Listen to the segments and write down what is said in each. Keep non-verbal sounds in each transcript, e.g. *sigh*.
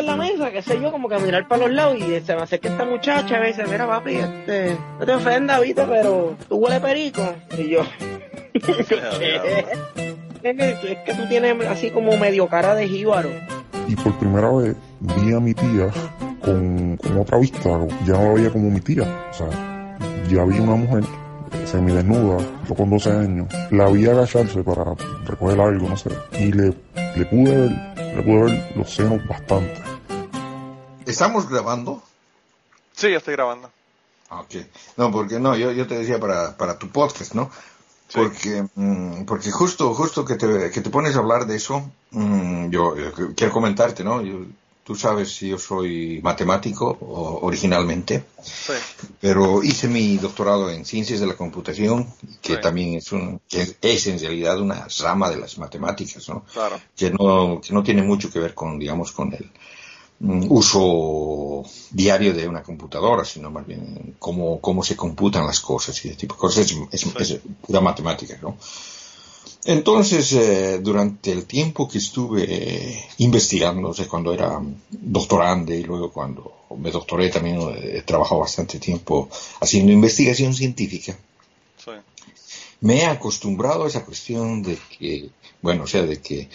en la mesa, qué sé yo, como que a mirar para los lados y se me acerca esta muchacha y me dice, mira papi, este, no te ofendas, viste, pero tú huele perico. Y yo. *laughs* Es que tú tienes así como medio cara de jíbaro. Y por primera vez vi a mi tía con, con otra vista, ya no la veía como mi tía. O sea, ya vi una mujer semidesnuda, yo con 12 años, la vi agacharse para recoger algo, no sé, y le, le pude ver, le pude ver los senos bastante. ¿Estamos grabando? Sí, ya estoy grabando. Ah, Ok. No, porque no, yo, yo te decía para, para tu podcast, ¿no? Sí. Porque, mm, porque justo, justo que te, que te pones a hablar de eso, mm, yo, yo quiero comentarte, ¿no? Yo- tú sabes si yo soy matemático o- originalmente, Sí, pero hice mi doctorado en ciencias de la computación, que Sí. también es un, que es en realidad una rama de las matemáticas, ¿no? claro. que no, que no tiene mucho que ver con, digamos, con el uso diario de una computadora, sino más bien cómo, cómo se computan las cosas y ese tipo de cosas. Es, es- es pura matemática, ¿no? Entonces, eh, durante el tiempo que estuve investigando, o sea, cuando era doctorante y luego cuando me doctoré también eh, he trabajado bastante tiempo haciendo investigación científica Sí, me he acostumbrado a esa cuestión de que, bueno, o sea, de que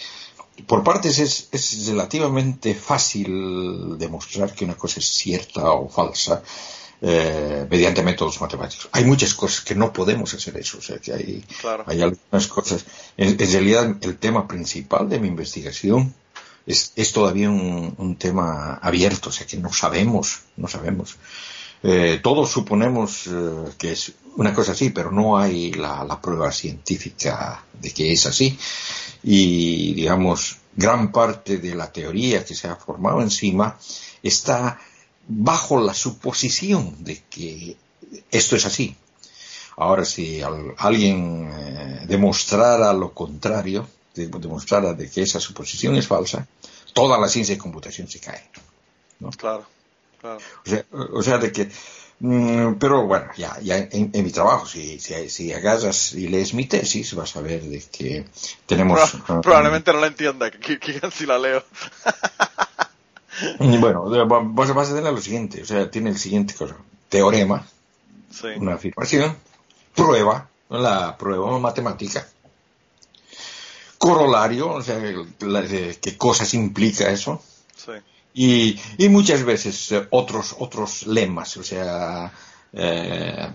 por partes es, es relativamente fácil demostrar que una cosa es cierta o falsa eh, mediante métodos matemáticos. Hay muchas cosas que no podemos hacer eso, o sea, que hay, claro. hay algunas cosas. En, en realidad, el tema principal de mi investigación es, es todavía un, un tema abierto, o sea, que no sabemos, no sabemos. Eh, todos suponemos eh, que es una cosa así, pero no hay la, prueba científica de que es así. Y, digamos, gran parte de la teoría que se ha formado encima está bajo la suposición de que esto es así. Ahora, si al- alguien eh, demostrara lo contrario, de- demostrara de que esa suposición es falsa, toda la ciencia de computación se cae. Claro, claro. O sea, o sea, de que, mm, pero bueno, ya, ya en, en mi trabajo, si, si, si agarras y lees mi tesis, vas a ver de que tenemos... Pro- probablemente no la entienda, que, que, que si la leo. Bueno, va- vas, vas a tener lo siguiente, o sea, tiene el siguiente cosa, teorema, Sí, una afirmación, prueba, la prueba matemática, corolario, o sea, la- qué cosas implica eso, sí, y, muchas veces eh, otros otros lemas, o sea, eh,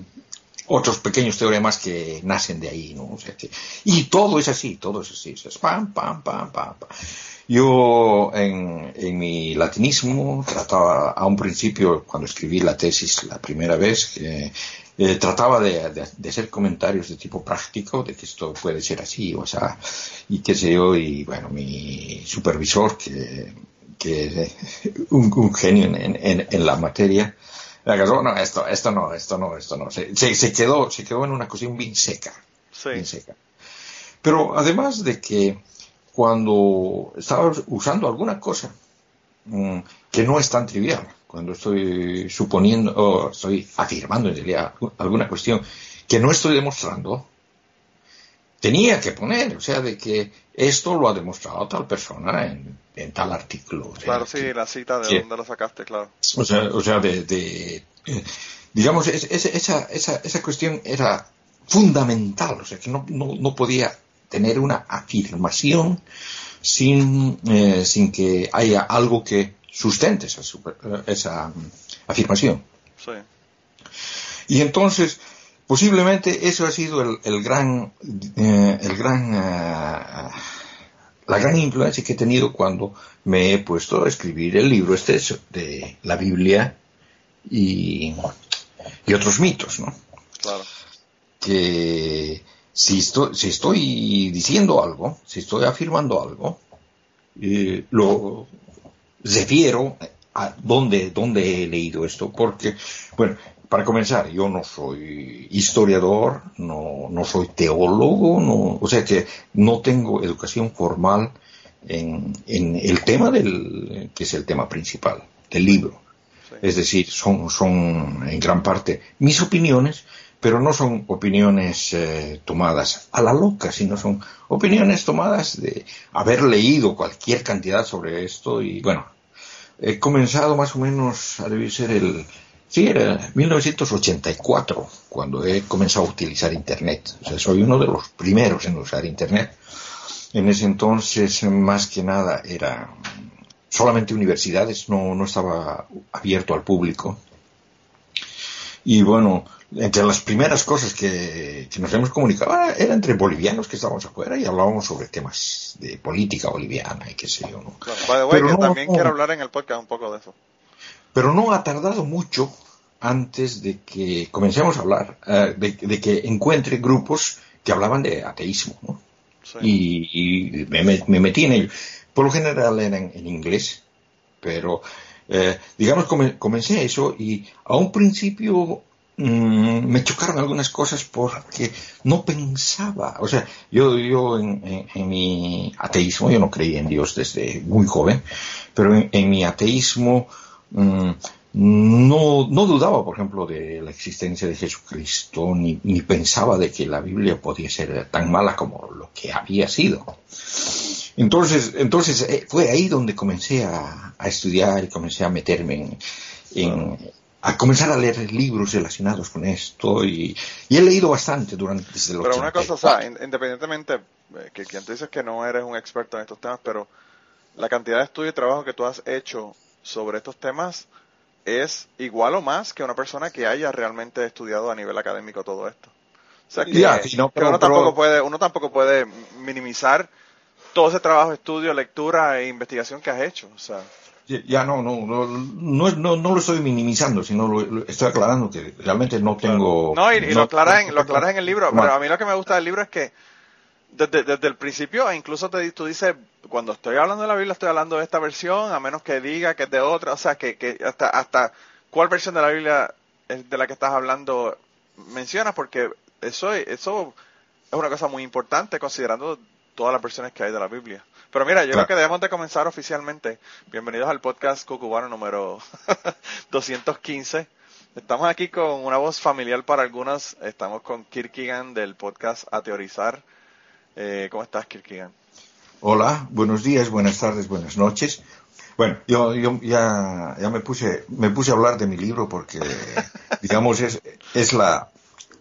otros pequeños teoremas que nacen de ahí, ¿no? Y todo es así, todo es así, es pam, pam, pam, pam. Yo en, en mi latinismo trataba, a un principio, cuando escribí la tesis la primera vez, eh, trataba de- de hacer comentarios de tipo práctico, de que esto puede ser así, o sea, y qué sé yo, y bueno, mi supervisor, que, que es un, un genio en, en- en la materia, no, esto, esto no, esto no, esto no, se, se, se quedó, se quedó en una cuestión bien seca sí, bien seca. Pero además de que cuando estaba usando alguna cosa mm, que no es tan trivial, cuando estoy suponiendo o estoy afirmando en realidad alguna cuestión que no estoy demostrando, tenía que poner, o sea, de que esto lo ha demostrado tal persona en, en tal artículo. o sea, claro, que- sí, la cita de que- dónde la sacaste, claro. o sea, o sea de, de, eh, digamos, es- es- esa, esa, esa cuestión era fundamental, o sea, que no, no, no podía tener una afirmación sin, eh, sin que haya algo que sustente esa, super- esa mm, afirmación. Sí, Y entonces, posiblemente eso ha sido el, el gran, eh, el gran, eh, la gran influencia que he tenido cuando me he puesto a escribir el libro este de la Biblia y, y otros mitos, ¿no? claro. Que si estoy, si estoy diciendo algo, si estoy afirmando algo, eh, lo refiero a dónde, dónde he leído esto, porque, bueno, para comenzar, yo no soy historiador, no, no soy teólogo, no, o sea que no tengo educación formal en, en el tema del, que es el tema principal del libro. Sí. Es decir, son, son en gran parte mis opiniones, pero no son opiniones eh, tomadas a la loca, sino son opiniones tomadas de haber leído cualquier cantidad sobre esto y bueno, he comenzado más o menos a debe ser el, sí, era 1984 cuando he comenzado a utilizar Internet. O sea, soy uno de los primeros en usar Internet. En ese entonces, más que nada, era solamente universidades, no, no estaba abierto al público. Y bueno, entre las primeras cosas que, que nos hemos comunicado ah, era entre bolivianos que estábamos afuera y hablábamos sobre temas de política boliviana y qué sé yo. ¿no? By the way, Pero que no- también no. quiero hablar en el podcast un poco de eso. Pero no ha tardado mucho antes de que comencemos a hablar, eh, de, de que encuentre grupos que hablaban de ateísmo. ¿no? Sí. y, y me, me- me metí en ello. Por lo general eran en inglés, pero eh, digamos come- comencé eso y a un principio mm, me chocaron algunas cosas porque no pensaba, o sea, yo, yo en, en- en mi ateísmo, yo no creía en Dios desde muy joven, pero en, en mi ateísmo mm, no, no dudaba, por ejemplo, de la existencia de Jesucristo, ni, ni pensaba de que la Biblia podía ser tan mala como lo que había sido. Entonces, entonces eh, fue ahí donde comencé a, a estudiar y comencé a meterme en, en- a comenzar a leer libros relacionados con esto y, y he leído bastante durante desde el Pero una cosa, o sea, 84. in- independientemente, eh, que quien tú dices que no eres un experto en estos temas, pero la cantidad de estudio y trabajo que tú has hecho sobre estos temas es igual o más que una persona que haya realmente estudiado a nivel académico todo esto. O sea, que, no, pero- uno, tampoco puede, uno tampoco puede minimizar todo ese trabajo, estudio, lectura e investigación que has hecho. O sea, Ya- no, no, no, no, lo estoy minimizando, sino lo, lo- estoy aclarando que realmente no tengo... No, y, y lo, aclaras en, lo aclaras en el libro, pero a mí lo que me gusta del libro es que desde, desde el principio, e incluso te, tú dices, cuando estoy hablando de la Biblia, estoy hablando de esta versión, a menos que diga que es de otra, o sea, que, que hasta, hasta cuál versión de la Biblia es de la que estás hablando mencionas, porque eso, eso es una cosa muy importante considerando todas las versiones que hay de la Biblia. Pero mira, yo Claro. creo que debemos de comenzar oficialmente. Bienvenidos al podcast Cucubano número *laughs* 215. Estamos aquí con una voz familiar para algunos. Estamos con Kirkigan del podcast A Teorizar. Eh, ¿Cómo estás, Kirkigan? Hola, buenos días, buenas tardes, buenas noches. Bueno, yo, yo ya, ya me puse, me puse a hablar de mi libro porque, *laughs* digamos, es, es la,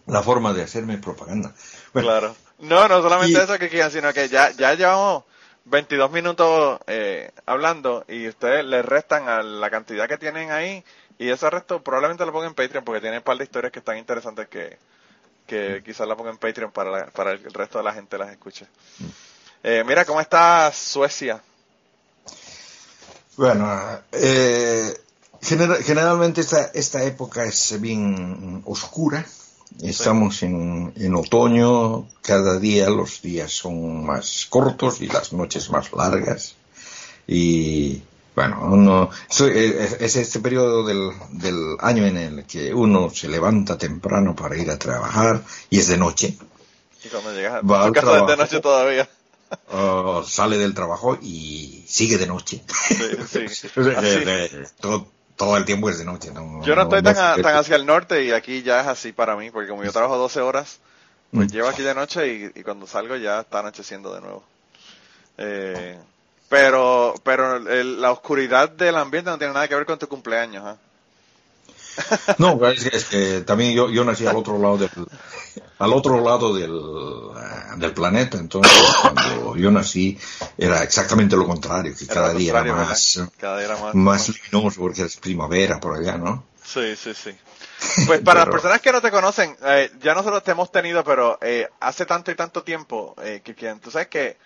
la forma de hacerme propaganda. Bueno, Claro. No, no solamente Y- eso, Kirkigan, sino que ya, ya llevamos 22 minutos eh, hablando y ustedes le restan a la cantidad que tienen ahí y ese resto probablemente lo pongan en Patreon porque tiene un par de historias que están interesantes que, que quizás la pongan en Patreon para, la- para el resto de la gente las escuche. Eh, mira, ¿cómo está Suecia? Bueno, eh, genera- generalmente esta, esta época es bien oscura. Estamos en, en otoño, cada día los días son más cortos y las noches más largas. Y bueno, uno, so- es, es este periodo del, del año en el que uno se levanta temprano para ir a trabajar y es de noche. Y cuando llegas Va al de noche todavía. o sale del trabajo y sigue de noche. Sí, sí. *laughs* Todo, todo el tiempo es de noche. No, Yo no estoy tan, a- tan hacia el norte y aquí ya es así para mí, porque como yo trabajo 12 horas, pues Mm. llevo aquí de noche y, y cuando salgo ya está anocheciendo de nuevo. Eh, pero pero el- la oscuridad del ambiente no tiene nada que ver con tu cumpleaños. ¿ah? *laughs* No, es, que- es que también yo, yo nací al otro lado del, al otro lado del, ah, del planeta, entonces cuando yo nací era exactamente lo contrario, que cada lo día era contrario, más. Cada día era más. más luminoso porque es primavera por allá, ¿no? Sí, sí, sí. *laughs* Pues para las personas que no te conocen, eh, ya nosotros te hemos tenido, pero eh, hace tanto y tanto tiempo, eh, que, que tú sabes que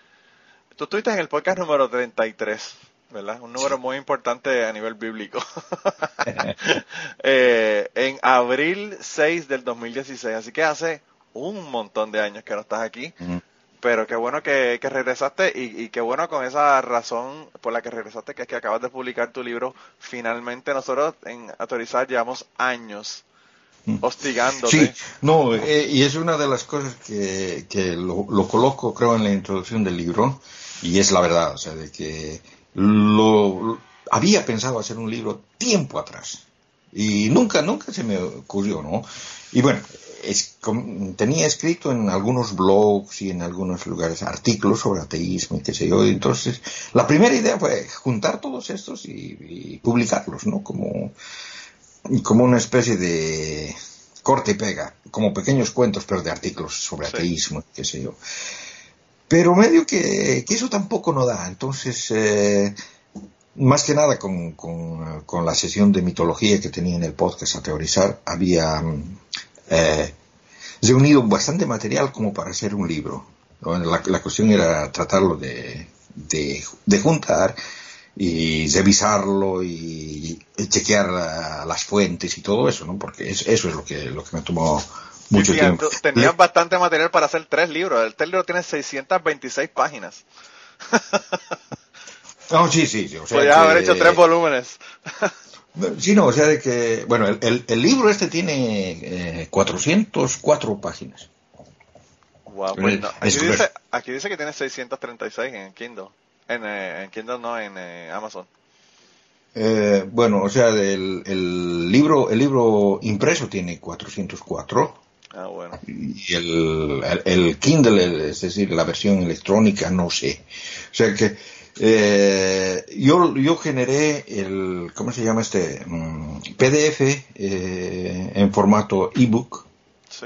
tú estuviste en el podcast número 33, ¿verdad? Un número muy importante a nivel bíblico. *laughs* *laughs* Eh, en abril 6 del 2016, así que hace un montón de años que no estás aquí. Pero qué bueno que, que regresaste y, y qué bueno con esa razón por la que regresaste, que es que acabas de publicar tu libro. Finalmente nosotros en Autorizar llevamos años hostigándote. Sí, no, eh, y es una de las cosas que, que lo, lo coloco, creo, en la introducción del libro, y es la verdad, o sea, de que lo, había pensado hacer un libro tiempo atrás, Y nunca, nunca se me ocurrió, ¿no? Y bueno, es, tenía escrito en algunos blogs y en algunos lugares artículos sobre ateísmo y qué sé yo. Y entonces, la primera idea fue juntar todos estos y, publicarlos, ¿no? Como, como una especie de corte y pega, como pequeños cuentos, pero de artículos sobre ateísmo, qué sé yo. Pero medio que, que eso tampoco no da. Entonces, eh, más que nada con, con, la sesión de mitología que tenía en el podcast a teorizar, había eh, reunido bastante material como para hacer un libro. La, la, cuestión era tratarlo de, de, juntar y revisarlo y, chequear las fuentes y todo eso, ¿no? Porque eso es lo que, lo que me tomó mucho tiempo. Tenías bastante material para hacer tres libros. El libro tiene 626 páginas. *laughs* No, sí, sí. O sea Podrías haber hecho tres volúmenes. *laughs* Sí, no, o sea de que, bueno, el, el, libro este tiene eh, 404 páginas. Wow, pues aquí, dice, aquí, dice, que tiene 636 en Kindle. En, eh, en Kindle no, en eh, Amazon. Eh, bueno, o sea, el, el, libro el libro impreso tiene 404. Ah, bueno. Y el, el, el Kindle, es decir, la versión electrónica, no sé. O sea que eh, yo, yo generé el, ¿cómo se llama este? Mm, PDF eh, en formato ebook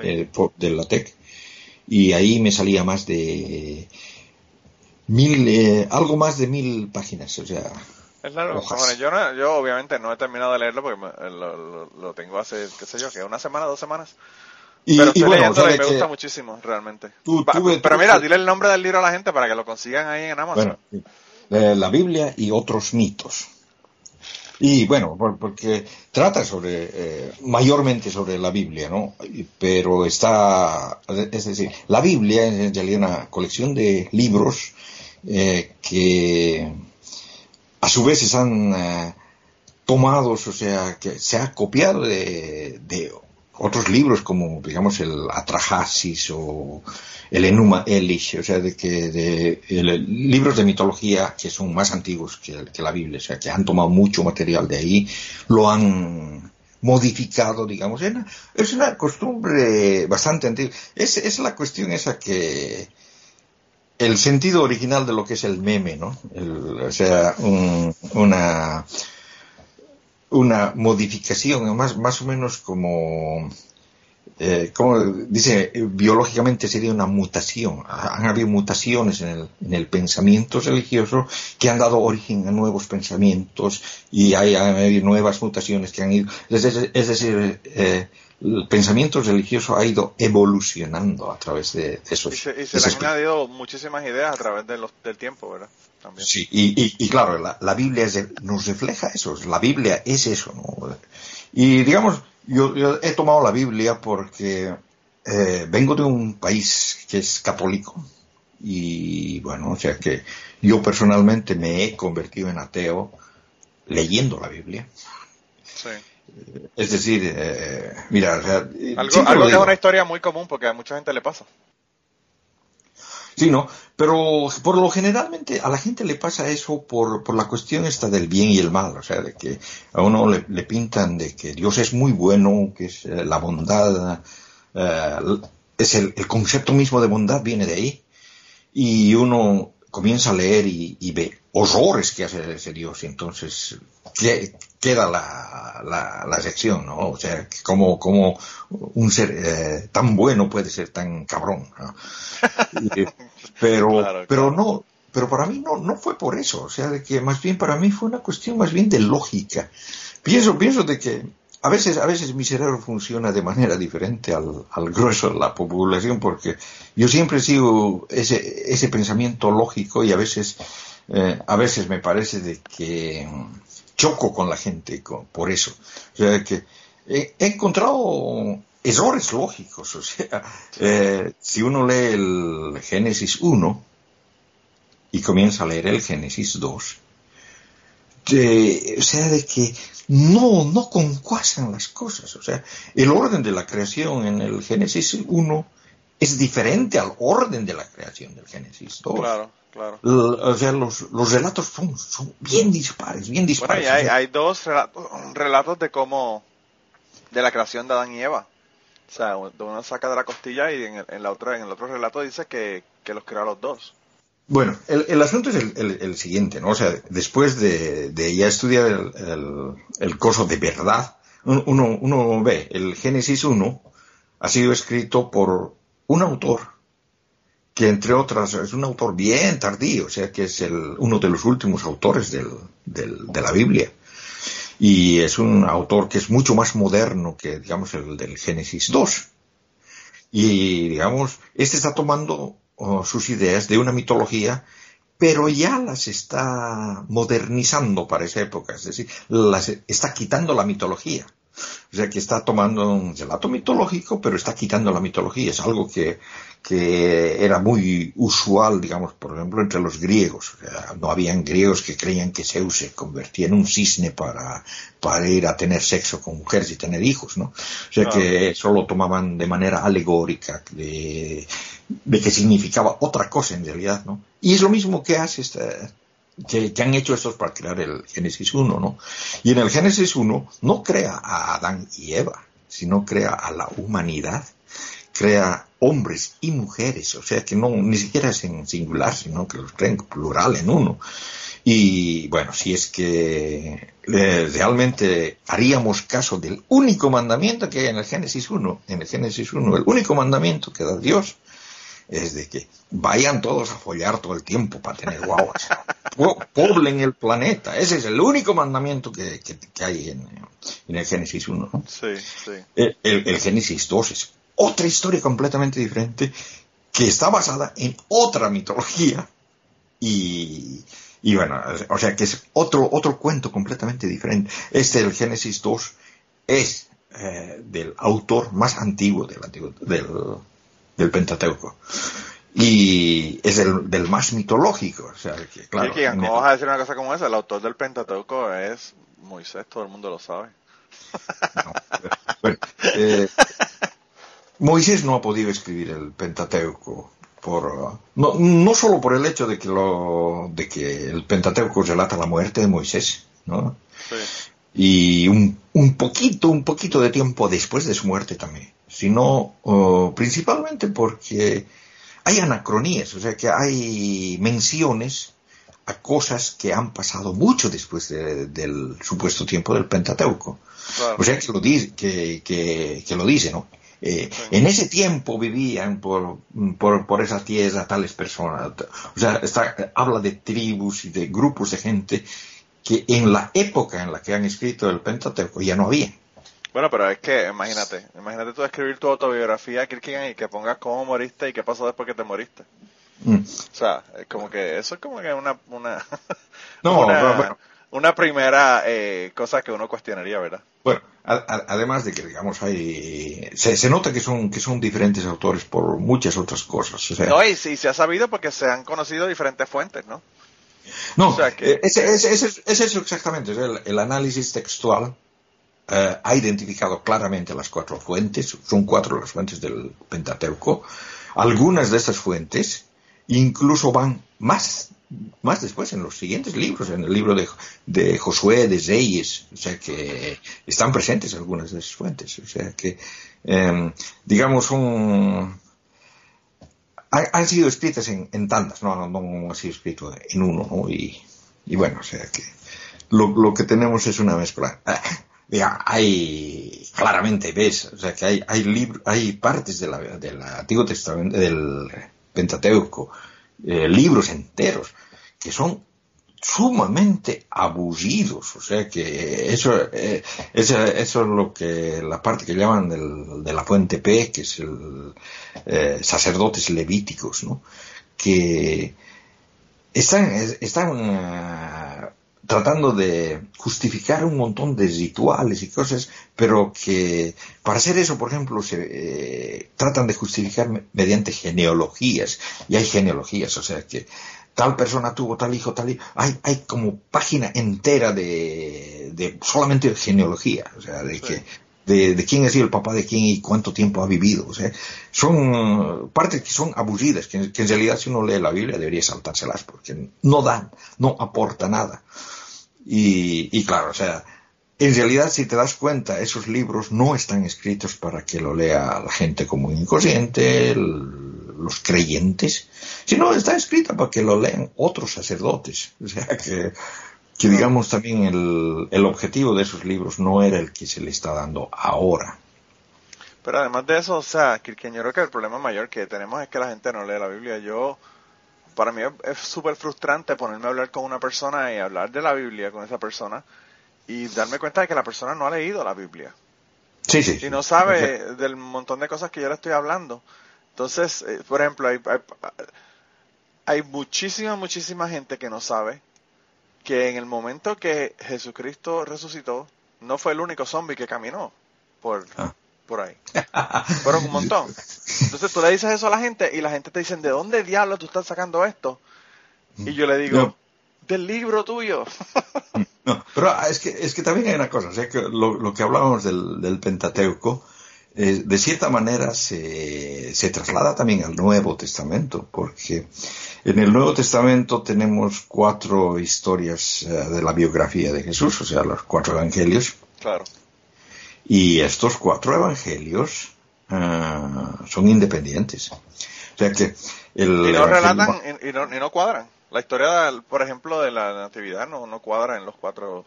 eh, de la TEC y ahí me salía más de mil, eh, algo más de mil páginas, o sea. Es largo. yo, yo obviamente no he terminado de leerlo porque lo, tengo hace, qué sé yo, que una semana, dos semanas. Y, pero bueno, y me gusta muchísimo, realmente. pero mira, dile el nombre del libro a la gente para que lo consigan ahí en Amazon. Eh, la Biblia y otros mitos. Y bueno, porque trata sobre, eh, mayormente sobre la Biblia, ¿no? Pero está, es decir, la Biblia es en realidad una colección de libros eh, que a su vez se han tomados, o sea, que se ha copiado de, de otros libros como, digamos, el Atrahasis o el Enuma Elish, o sea, de que de, libros de mitología que son más antiguos que, la Biblia, o sea, que han tomado mucho material de ahí, lo han modificado, digamos. Es una costumbre bastante antigua. Es, es la cuestión esa que el sentido original de lo que es el meme, ¿no? o sea, una una modificación, más, más o menos como eh, como dice, biológicamente sería una mutación. Han habido mutaciones en el, en el, pensamiento religioso que han dado origen a nuevos pensamientos y hay, nuevas mutaciones que han ido. Es, decir, eh, el pensamiento religioso ha ido evolucionando a través de, esos. Y se, y se le han añadido muchísimas ideas a través de los, del tiempo, ¿verdad? También. Sí, y, y, claro, la, la Biblia nos refleja eso. La Biblia es eso, ¿no? Y digamos, yo, he tomado la Biblia porque eh, vengo de un país que es católico y bueno, o sea que yo personalmente me he convertido en ateo leyendo la Biblia. Sí. Es decir, eh, mira, algo, algo que es una historia muy común porque a mucha gente le pasa. Sí, ¿no? Pero por lo generalmente a la gente le pasa eso por, por la cuestión esta del bien y el mal, o sea, de que a uno le, pintan de que Dios es muy bueno, que es eh, la bondad, eh, es el, el, concepto mismo de bondad viene de ahí, y uno comienza a leer y, y ve horrores que hace ese Dios, y entonces queda la, la, la, sección, ¿no? O sea, como, como un ser eh, tan bueno puede ser tan cabrón, ¿no? *laughs* pero, pero no, pero para mí no, no fue por eso, o sea, de que más bien para mí fue una cuestión más bien de lógica. Pienso, pienso de que a veces, a veces mi cerebro funciona de manera diferente al, al grueso de la población porque yo siempre sigo ese, ese pensamiento lógico y a veces, eh, a veces me parece de que choco con la gente por eso. O sea, que he, encontrado errores lógicos. O sea, eh, si uno lee el Génesis 1 y comienza a leer el Génesis 2, o sea, de que no, no concuasan las cosas. O sea, el orden de la creación en el Génesis 1 es diferente al orden de la creación del Génesis 2. Claro. Claro. O sea, los, los relatos son, son bien dispares, bien dispares. Bueno, y hay, hay dos relatos, relatos de cómo de la creación de Adán y Eva. O sea, uno saca de la costilla y en el, la otra, en el otro relato dice que, los creó a los dos. Bueno, el, asunto es el, siguiente, ¿no? O sea, después de, ya estudiar el, el, curso de verdad, uno, uno ve, el Génesis 1 ha sido escrito por un autor que entre otras es un autor bien tardío, o sea que es el, uno de los últimos autores del, de la Biblia. Y es un autor que es mucho más moderno que, digamos, el del Génesis 2. Y, digamos, este está tomando oh, sus ideas de una mitología, pero ya las está modernizando para esa época, es decir, las está quitando la mitología. O sea que está tomando un relato mitológico, pero está quitando la mitología. Es algo que, que era muy usual, digamos, por ejemplo, entre los griegos. no habían griegos que creían que Zeus se convertía en un cisne para, para ir a tener sexo con mujeres y tener hijos, ¿no? O sea que eso lo tomaban de manera alegórica, de, de que significaba otra cosa en realidad, ¿no? Y es lo mismo que hace esta, que, han hecho estos para crear el Génesis 1, ¿no? Y en el Génesis 1 no crea a Adán y Eva, sino crea a la humanidad, crea hombres y mujeres, o sea que no ni siquiera es en singular, sino que los crea en plural en uno. Y bueno, si es que eh, realmente haríamos caso del único mandamiento que hay en el Génesis 1, en el Génesis 1, el único mandamiento que da Dios, es de que vayan todos a follar todo el tiempo para tener guaguas. Poblen el planeta. Ese es el único mandamiento que, hay en, el Génesis 1. Sí, sí. El, Génesis 2 es otra historia completamente diferente que está basada en otra mitología y, bueno, o sea que es otro, otro cuento completamente diferente. Este, el Génesis 2, es eh, del autor más antiguo del, del, del Pentateuco. Y es el, del más mitológico. O sea, que, claro, ¿cómo vas a decir una cosa como esa? El autor del Pentateuco es Moisés, todo el mundo lo sabe. bueno, eh, Moisés no ha podido escribir el Pentateuco por no, no solo por el hecho de que lo de que el Pentateuco relata la muerte de Moisés, ¿no? Sí. Y un, un poquito, un poquito de tiempo después de su muerte también sino principalmente porque hay anacronías, o sea que hay menciones a cosas que han pasado mucho después del supuesto tiempo del Pentateuco. O sea que lo dice, que, que, lo dice, ¿no? Eh, en ese tiempo vivían por, por, por, esa tierra tales personas. O sea, está, habla de tribus y de grupos de gente que en la época en la que han escrito el Pentateuco ya no había. Bueno, pero es que, imagínate, imagínate tú escribir tu autobiografía, Kierkegaard, y que pongas cómo moriste y qué pasó después que te moriste. Mm. O sea, es como que, eso es como que una, una, *laughs* no, una, primera eh, cosa que uno cuestionaría, ¿verdad? Bueno, además de que, digamos, hay, se, nota que son, que son diferentes autores por muchas otras cosas. no, y, sí, se ha sabido porque se han conocido diferentes fuentes, ¿no? No, o sea que, eh, ese, ese, ese, es eso exactamente, el, el análisis textual eh, ha identificado claramente las cuatro fuentes, son cuatro las fuentes del Pentateuco. Algunas de estas fuentes incluso van más, más después en los siguientes libros, en el libro de, Josué, de Reyes, o sea que están presentes algunas de esas fuentes, o sea que, em, digamos, un, han sido escritas en, en tandas, no, no, ha sido escrito en uno, ¿no? y, bueno, o sea que lo que tenemos es una mezcla hay, claramente ves, o sea que hay, hay hay partes de la, del Antiguo Testamento, del Pentateuco, eh, libros enteros, que son sumamente abusidos, o sea que eso, eh, eso, eso, es lo que, la parte que llaman del, de la fuente P, que es el eh, sacerdotes levíticos, ¿no? Que están, están tratando de justificar un montón de rituales y cosas, pero que para hacer eso, por ejemplo, se eh, tratan de justificar mediante genealogías, y hay genealogías, o sea que tal persona tuvo tal hijo, tal hijo, hay, hay como página entera de, de solamente genealogía, o sea, de que de, de, quién ha sido el papá de quién y cuánto tiempo ha vivido. O sea, son partes que son abusidas, que, que, en realidad si uno lee la Biblia debería saltárselas porque no dan, no aporta nada. Y, y claro, o sea, en realidad, si te das cuenta, esos libros no están escritos para que lo lea la gente común y corriente, los creyentes, sino está escrita para que lo lean otros sacerdotes. O sea que, que digamos también el, el objetivo de esos libros no era el que se le está dando ahora. Pero además de eso, o sea, creo que el problema mayor que tenemos es que la gente no lee la Biblia. Yo, para mí es súper frustrante ponerme a hablar con una persona y hablar de la Biblia con esa persona y darme cuenta de que la persona no ha leído la Biblia. Sí, sí. Y no sabe del montón de cosas que yo le estoy hablando. Entonces, eh, por ejemplo, hay, hay, hay, muchísima, muchísima gente que no sabe que en el momento que Jesucristo resucitó, no fue el único zombie que caminó por, ah. Por ahí. Fueron un montón. Entonces tú le dices eso a la gente y la gente te dice, ¿de dónde diablos tú estás sacando esto? Y yo le digo, del libro tuyo. no, pero es que, es que también hay una cosa, o que lo, que hablábamos del, Pentateuco, eh, de cierta manera se, se, traslada también al Nuevo Testamento, porque en el Nuevo Testamento tenemos cuatro historias eh, de la biografía de Jesús, o sea, los cuatro evangelios. Claro. Y estos cuatro evangelios eh, son independientes. O sea que el y no relatan y no cuadran. La historia, por ejemplo, de la natividad no, no cuadra en los cuatro,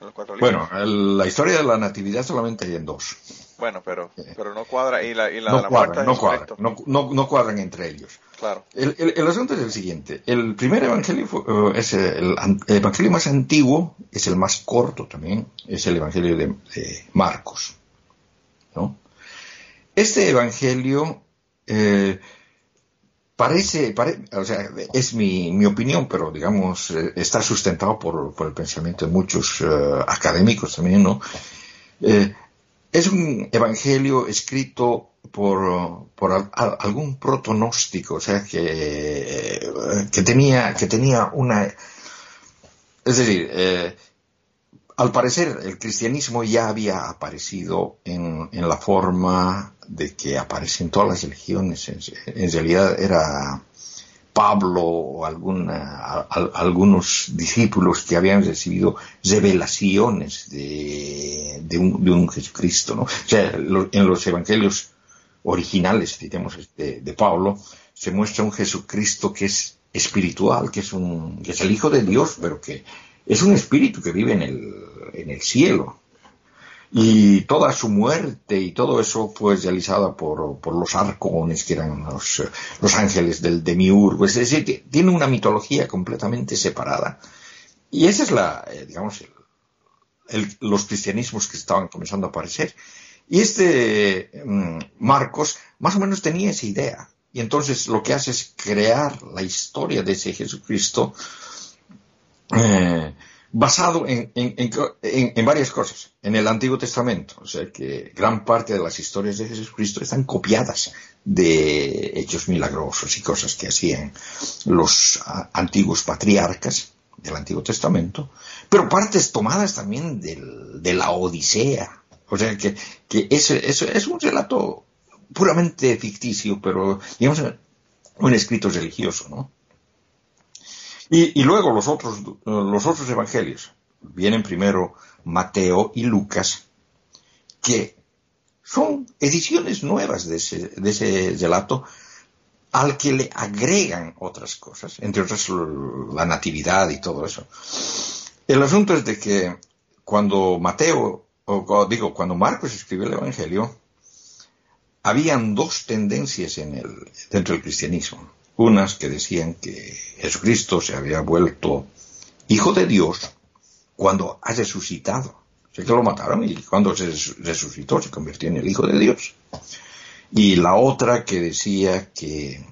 en los cuatro libros. Bueno, la historia de la natividad solamente hay en dos. Bueno, pero, pero no cuadra. Y la, y la no de la cuadran, no, cuadran no, no, no, cuadran entre ellos. Claro. El, el, asunto es el siguiente. El primer evangelio uh, es el, evangelio más antiguo, es el más corto también, es el evangelio de, de Marcos. ¿no? Este evangelio eh, parece, o sea, es mi, mi, opinión, pero digamos, eh, está sustentado por, por, el pensamiento de muchos eh, académicos también, ¿no? Eh, es un evangelio escrito por, por algún protonóstico, o sea, que, que, tenía, que tenía una... Es decir, al parecer el cristianismo ya había aparecido en, en, la forma de que aparecen todas las religiones. En, realidad era Pablo o alguna, algunos discípulos que habían recibido revelaciones de, un, Jesucristo. ¿no? O sea, en los evangelios originales, digamos, de, de Pablo, se muestra un Jesucristo que es espiritual, que es, un, que es el Hijo de Dios, pero que es un espíritu que vive en el, en el cielo. Y toda su muerte y todo eso fue realizada por, por los arcones, que eran los, los ángeles del demiurgo. Es decir, tiene una mitología completamente separada. Y esa es la, eh, digamos, los cristianismos que estaban comenzando a aparecer. Y este mm, Marcos más o menos tenía esa idea. Y entonces lo que hace es crear la historia de ese Jesucristo eh, basado en, en, varias cosas. En el Antiguo Testamento, o sea que gran parte de las historias de Jesucristo están copiadas de hechos milagrosos y cosas que hacían los antiguos patriarcas del Antiguo Testamento, pero partes tomadas también del, de la Odisea. O sea que, que eso es un relato puramente ficticio, pero digamos un escrito religioso, ¿no? Y, luego los otros, los otros evangelios. Vienen primero Mateo y Lucas, que son ediciones nuevas de ese, de ese relato al que le agregan otras cosas, entre otras la natividad y todo eso. El asunto es de que cuando Mateo, o digo, cuando Marcos escribió el Evangelio, habían dos tendencias en el, dentro del cristianismo unas que decían que Jesucristo se había vuelto hijo de Dios cuando ha resucitado. Sé que lo mataron y cuando se resucitó se convirtió en el hijo de Dios. Y la otra que decía que,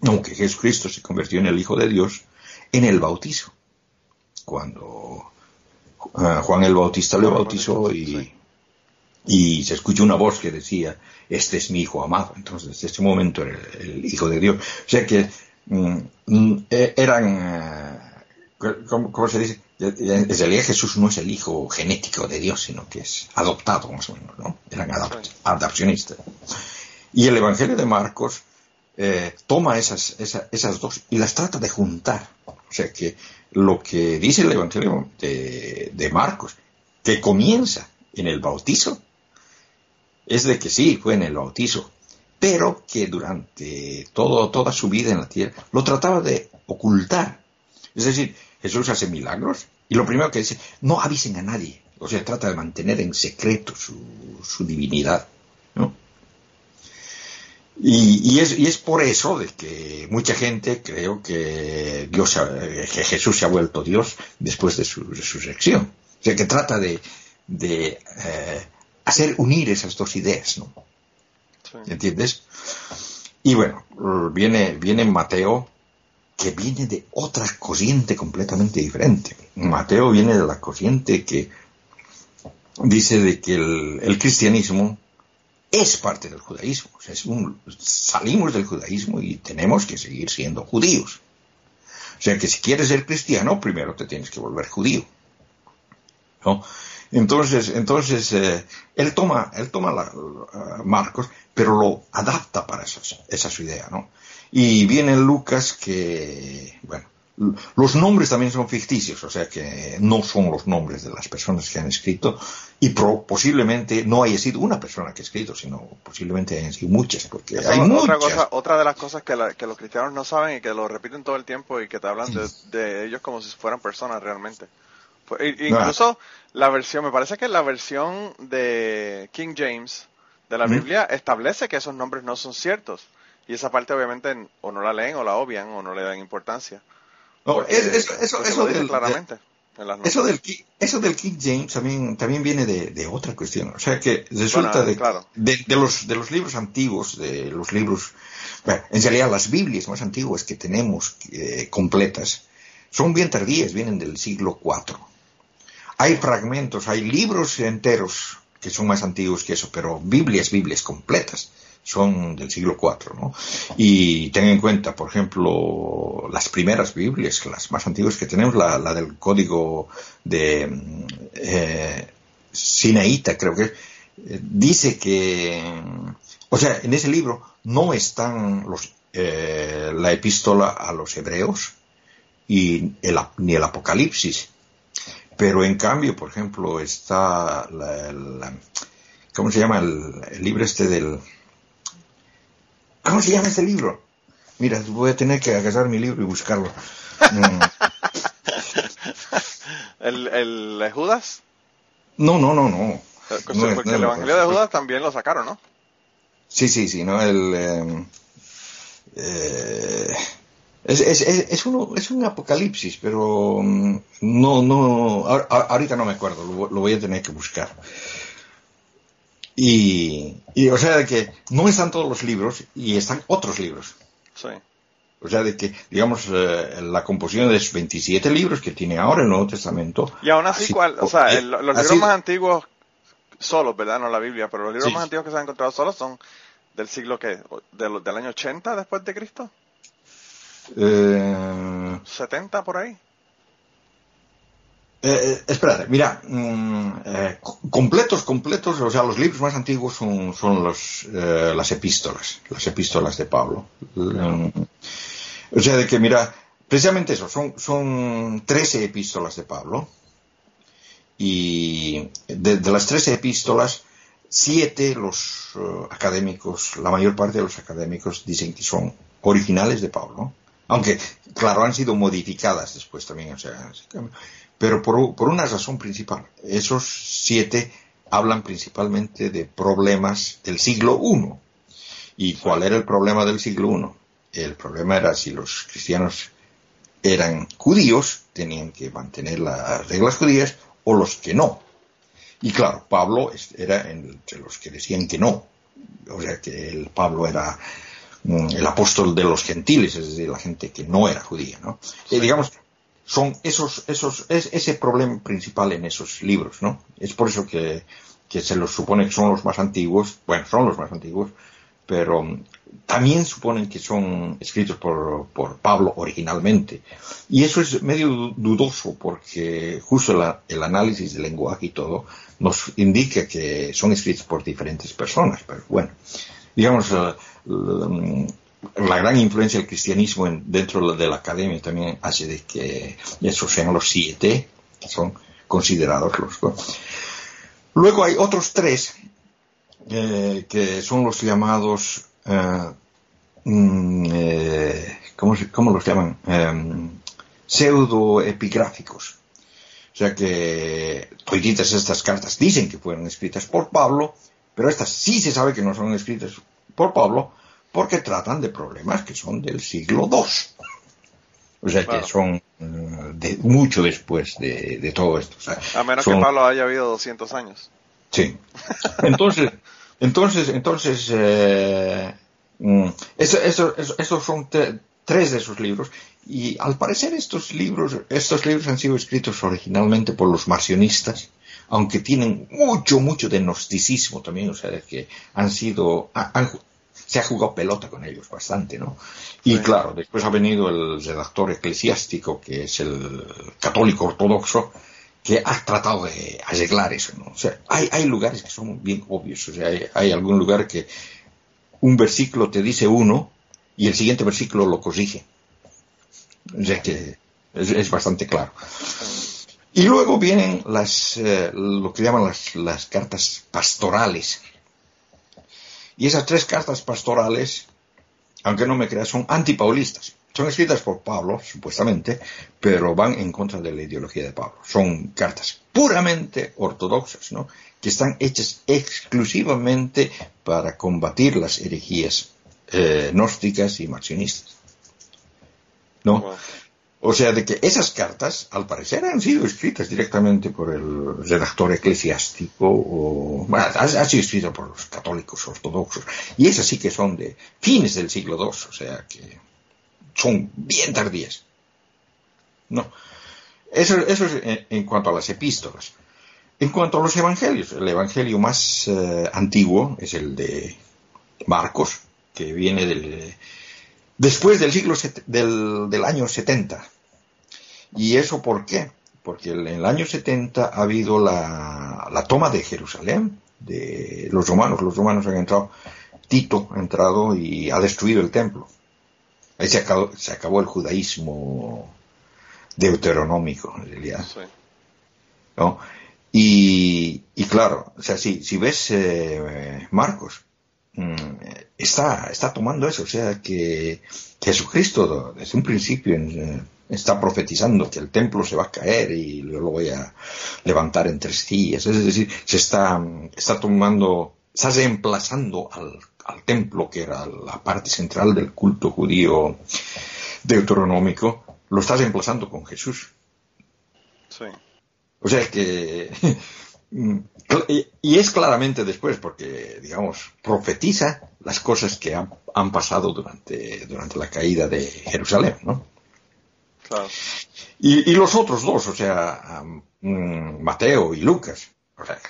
no, que Jesucristo se convirtió en el hijo de Dios en el bautizo. Cuando ah, Juan el Bautista le bautizó y, y se escuchó una voz que decía, este es mi hijo amado. Entonces, desde ese momento era el, hijo de Dios. O sea que mm, mm, e, eran, eh, ¿cómo, se dice? En realidad Jesús no es el hijo genético de Dios, sino que es adoptado más o menos, ¿no? Eran adapcionistas. Y el Evangelio de Marcos eh, toma esas, esas, dos y las trata de juntar. O sea que lo que dice el Evangelio de, de Marcos que comienza en el bautizo, es de que sí, fue en el bautizo, pero que durante todo, toda su vida en la tierra lo trataba de ocultar. Es decir, Jesús hace milagros y lo primero que dice, no avisen a nadie, o sea, trata de mantener en secreto su, su divinidad. Y, y, es, y, es, por eso de que mucha gente creo que Dios que Jesús se ha vuelto Dios después de su resurrección. O sea que trata de, de eh, hacer unir esas dos ideas, ¿no? Sí. ¿Entiendes? Y bueno, viene, viene Mateo, que viene de otra corriente completamente diferente. Mateo viene de la corriente que dice de que el, el cristianismo es parte del judaísmo. O sea, es un, salimos del judaísmo y tenemos que seguir siendo judíos. O sea que si quieres ser cristiano, primero te tienes que volver judío. ¿no? Entonces, entonces eh, él toma, él toma la, uh, Marcos, pero lo adapta para esa, esa su idea, ¿no? Y viene Lucas que, bueno, los nombres también son ficticios, o sea que no son los nombres de las personas que han escrito y pro, posiblemente no haya sido una persona que ha escrito, sino posiblemente hayan sido muchas, porque hay otra, muchas. Cosa, otra de las cosas que, la, que, los cristianos no saben y que lo repiten todo el tiempo y que te hablan de, de ellos como si fueran personas realmente. Pues, incluso ah. la versión, me parece que la versión de King James de la ¿Mm? Biblia establece que esos nombres no son ciertos. Y esa parte obviamente o no la leen o la obvian o no le dan importancia. No, es, eso, eso, eso del, claramente. De, eso, del, eso del King James también, también viene de, de otra cuestión. O sea que resulta bueno, de, claro. de, de, los, de los libros antiguos, de los libros, bueno, en realidad las Biblias más antiguas que tenemos eh, completas son bien tardías, vienen del siglo IV. Hay fragmentos, hay libros enteros que son más antiguos que eso, pero Biblias, Biblias completas son del siglo IV, ¿no? Y ten en cuenta, por ejemplo, las primeras Biblias, las más antiguas que tenemos, la, del código de eh, Sinaíta, creo que eh, dice que, o sea, en ese libro no están los, eh, la epístola a los hebreos y el, ni el Apocalipsis, pero en cambio, por ejemplo, está la, la ¿cómo se llama el, el libro este del ¿Cómo se llama este libro? Mira, voy a tener que agarrar mi libro y buscarlo. *laughs* ¿El, ¿El Judas? No, no, no, no. Porque, no, porque no, el Evangelio de Judas también lo sacaron, ¿no? Sí, sí, sí, ¿no? El... Eh, eh, es, es, es, uno, es un apocalipsis, pero no, no, ahorita no me acuerdo, lo, lo voy a tener que buscar. Y, y, o sea, de que no están todos los libros y están otros libros. Sí. O sea, de que, digamos, eh, la composición de esos 27 libros que tiene ahora el Nuevo Testamento. Y aún así, ¿cuál? O sea, el, los libros más antiguos, solos, ¿verdad? No la Biblia, pero los libros Sí. más antiguos que se han encontrado solos son del siglo que, del, del año 80 después de Cristo, Eh, 70 por ahí. eh, espérate, mira, mm, eh, completos, completos, o sea, los libros más antiguos son, son los, eh, las epístolas, las epístolas de Pablo. Mm, o sea, de que, mira, precisamente eso, son, son 13 epístolas de Pablo. Y de, de las 13 epístolas, siete los uh, académicos, la mayor parte de los académicos dicen que son originales de Pablo. Aunque, claro, han sido modificadas después también, o sea, pero por, por una razón principal. Esos siete hablan principalmente de problemas del siglo I. ¿Y cuál era el problema del siglo I? El problema era si los cristianos eran judíos, tenían que mantener las reglas judías, o los que no. Y claro, Pablo era entre los que decían que no. O sea que el Pablo era el apóstol de los gentiles, es decir, la gente que no era judía, ¿no? Sí. Y digamos, son esos, esos, es ese problema principal en esos libros, ¿no? Es por eso que, que se los supone que son los más antiguos, bueno, son los más antiguos, pero mm, también suponen que son escritos por, por Pablo originalmente. Y eso es medio dudoso porque justo la, el análisis del lenguaje y todo nos indica que son escritos por diferentes personas. Pero bueno, digamos, uh, la gran influencia del cristianismo en, dentro de la academia también hace de que esos sean los siete, son considerados los. Luego hay otros tres eh, que son los llamados, eh, mm, eh, ¿cómo, ¿cómo, los llaman? Em, pseudoepigráficos. O sea que todas estas cartas dicen que fueron escritas por Pablo, pero estas sí se sabe que no son escritas por Pablo porque tratan de problemas que son del siglo II. O sea que son de, mucho después de, todo esto. a menos que Pablo haya habido 200 años. Sí. Entonces, entonces, entonces, eh, mm, esos son tres de esos libros. Y al parecer estos libros, estos libros han sido escritos originalmente por los marcionistas, aunque tienen mucho, mucho de gnosticismo también, o sea, que han sido, se ha jugado pelota con ellos bastante, ¿no? Y claro, después ha venido el redactor eclesiástico, que es el católico ortodoxo, que ha tratado de arreglar eso, ¿no? O sea, hay, hay lugares que son bien obvios, o sea, hay, algún lugar que un versículo te dice uno y el siguiente versículo lo corrige. O sea que es, bastante claro. Y luego vienen las, eh, lo que llaman las, las cartas pastorales. Y esas tres cartas pastorales, aunque no me creas, son antipaulistas. Son escritas por Pablo, supuestamente, pero van en contra de la ideología de Pablo. Son cartas puramente ortodoxas, ¿no? Que están hechas exclusivamente para combatir las herejías eh, gnósticas y marcionistas. ¿No? O sea, de que esas cartas, al parecer, han sido escritas directamente por el redactor eclesiástico, o, bueno, ha, sido escrito por los católicos ortodoxos, y esas sí que son de fines del siglo II, o sea que son bien tardías. No. Eso, eso es en, cuanto a las epístolas. En cuanto a los evangelios, el evangelio más eh, antiguo es el de Marcos, que viene del, después del siglo del, del, año 70. ¿Y eso por qué? Porque en el año 70 ha habido la, la toma de Jerusalén, de los romanos. Los romanos han entrado, Tito ha entrado y ha destruido el templo. Ahí se acabó, se acabó el judaísmo deuteronómico, en realidad. ¿No? Y, y, claro, o sea, si, si ves eh, Marcos, está, está tomando eso, o sea, que Jesucristo desde un principio eh, está profetizando que el templo se va a caer y lo voy a levantar en tres días. Es decir, se está, está tomando, está reemplazando al al templo, que era la parte central del culto judío deuteronómico, lo está reemplazando con Jesús. Sí. O sea que. *laughs* Y es claramente después, porque, digamos, profetiza las cosas que han, pasado durante, durante la caída de Jerusalén, ¿no? Claro. Y, los otros dos, o sea, mm, Mateo y Lucas,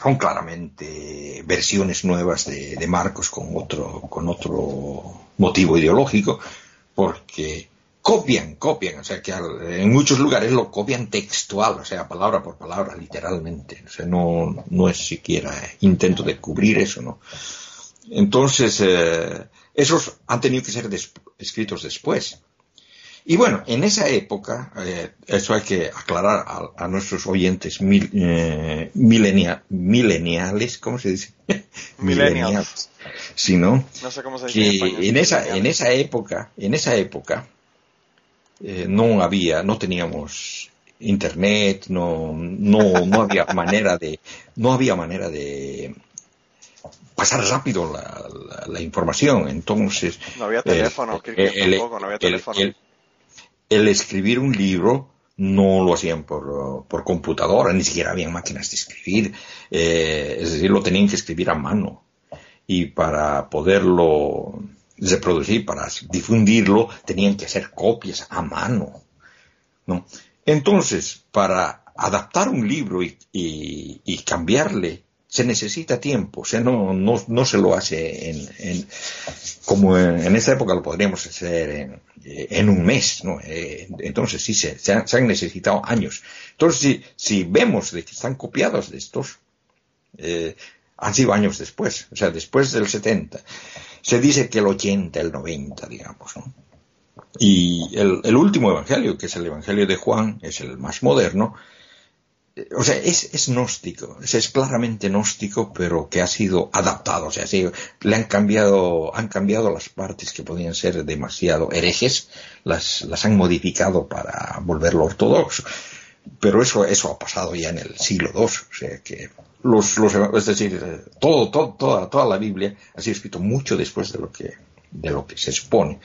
son claramente versiones nuevas de, Marcos con otro, con otro motivo ideológico, porque copian, copian, o sea que en muchos lugares lo copian textual, o sea, palabra por palabra, literalmente. O sea, no, no es siquiera intento de cubrir eso, ¿no? Entonces, eh, esos han tenido que ser escritos después. Y bueno, en esa época, eh, eso hay que aclarar a, nuestros oyentes mil, eh, mileniales, ¿cómo se dice? *laughs* Millennials. Sí, ¿no? No sé cómo se dice. en, esa, en esa época, en esa época, eh, no había, no teníamos internet, no, no, no había *laughs* manera de, no había manera de pasar rápido la, la, información. Entonces, no había teléfono, no había teléfono el escribir un libro no lo hacían por, por computadora, ni siquiera habían máquinas de escribir, eh, es decir, lo tenían que escribir a mano. Y para poderlo reproducir, para difundirlo, tenían que hacer copias a mano. ¿no? Entonces, para adaptar un libro y, y cambiarle se necesita tiempo, o no, no, no se lo hace en, en como en, esta época lo podríamos hacer en, en un mes, ¿no? Eh, entonces sí, se, se, han, necesitado años. Entonces, si, si vemos de que están copiados de estos, eh, han sido años después, o sea, después del 70. Se dice que el 80, el 90, digamos, ¿no? Y el, el último evangelio, que es el evangelio de Juan, es el más moderno, o sea, es, es gnóstico, es, es, claramente gnóstico, pero que ha sido adaptado, o sea, le han cambiado, han cambiado las partes que podían ser demasiado herejes, las, las han modificado para volverlo ortodoxo. Pero eso, eso ha pasado ya en el siglo II, o sea que los, los es decir, todo, todo, toda, toda la Biblia ha sido escrito mucho después de lo que, de lo que se supone.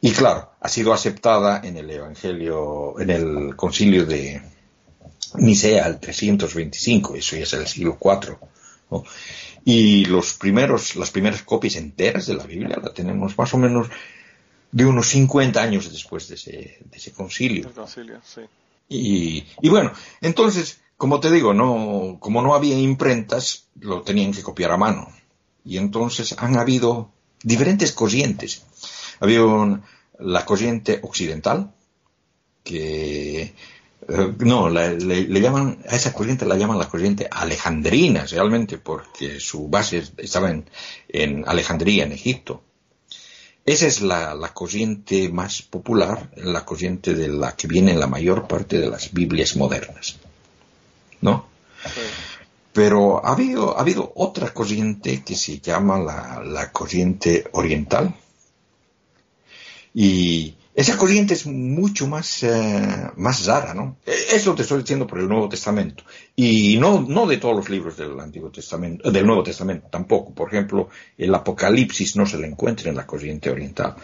Y claro, ha sido aceptada en el Evangelio, en el concilio de, Nicea el 325, eso ya es el siglo IV. Y los primeros, las primeras copias enteras de la Biblia la tenemos más o menos de unos 50 años después de ese, de ese concilio. concilio sí. Y, y, bueno, entonces, como te digo, no, como no había imprentas, lo tenían que copiar a mano. Y entonces han habido diferentes corrientes. Había un, la corriente occidental, que eh, no, le, le, llaman, a esa corriente la llaman la corriente alejandrina, realmente, porque su base estaba en, en Alejandría, en Egipto. Esa es la, la, corriente más popular, la corriente de la que viene la mayor parte de las Biblias modernas. ¿No? Pero ha habido, ha habido otra corriente que se llama la, la corriente oriental. Y esa corriente es mucho más, eh, más rara, ¿no? Eso te estoy diciendo por el Nuevo Testamento. Y no, no de todos los libros del Antiguo Testamento, del Nuevo Testamento tampoco. Por ejemplo, el Apocalipsis no se le encuentra en la corriente oriental.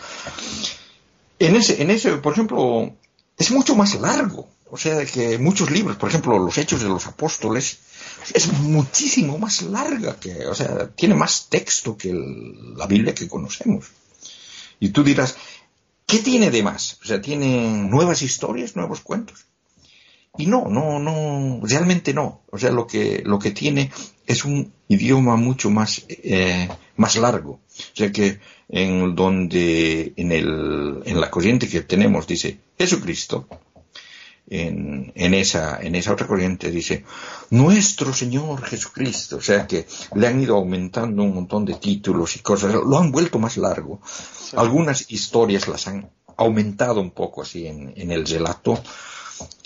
En ese, en ese, por ejemplo, es mucho más largo. O sea, que muchos libros, por ejemplo, los Hechos de los Apóstoles, es muchísimo más larga que, o sea, tiene más texto que la Biblia que conocemos. Y tú dirás, ¿Qué tiene de más? O sea, tiene nuevas historias, nuevos cuentos. Y no, no, no, realmente no. O sea, lo que, lo que tiene es un idioma mucho más, eh, más largo. O sea que en donde, en el, en la corriente que tenemos dice Jesucristo, en, en, esa, en esa otra corriente dice nuestro Señor Jesucristo. O sea que le han ido aumentando un montón de títulos y cosas, lo han vuelto más largo. Sí. Algunas historias las han aumentado un poco así en, en el relato.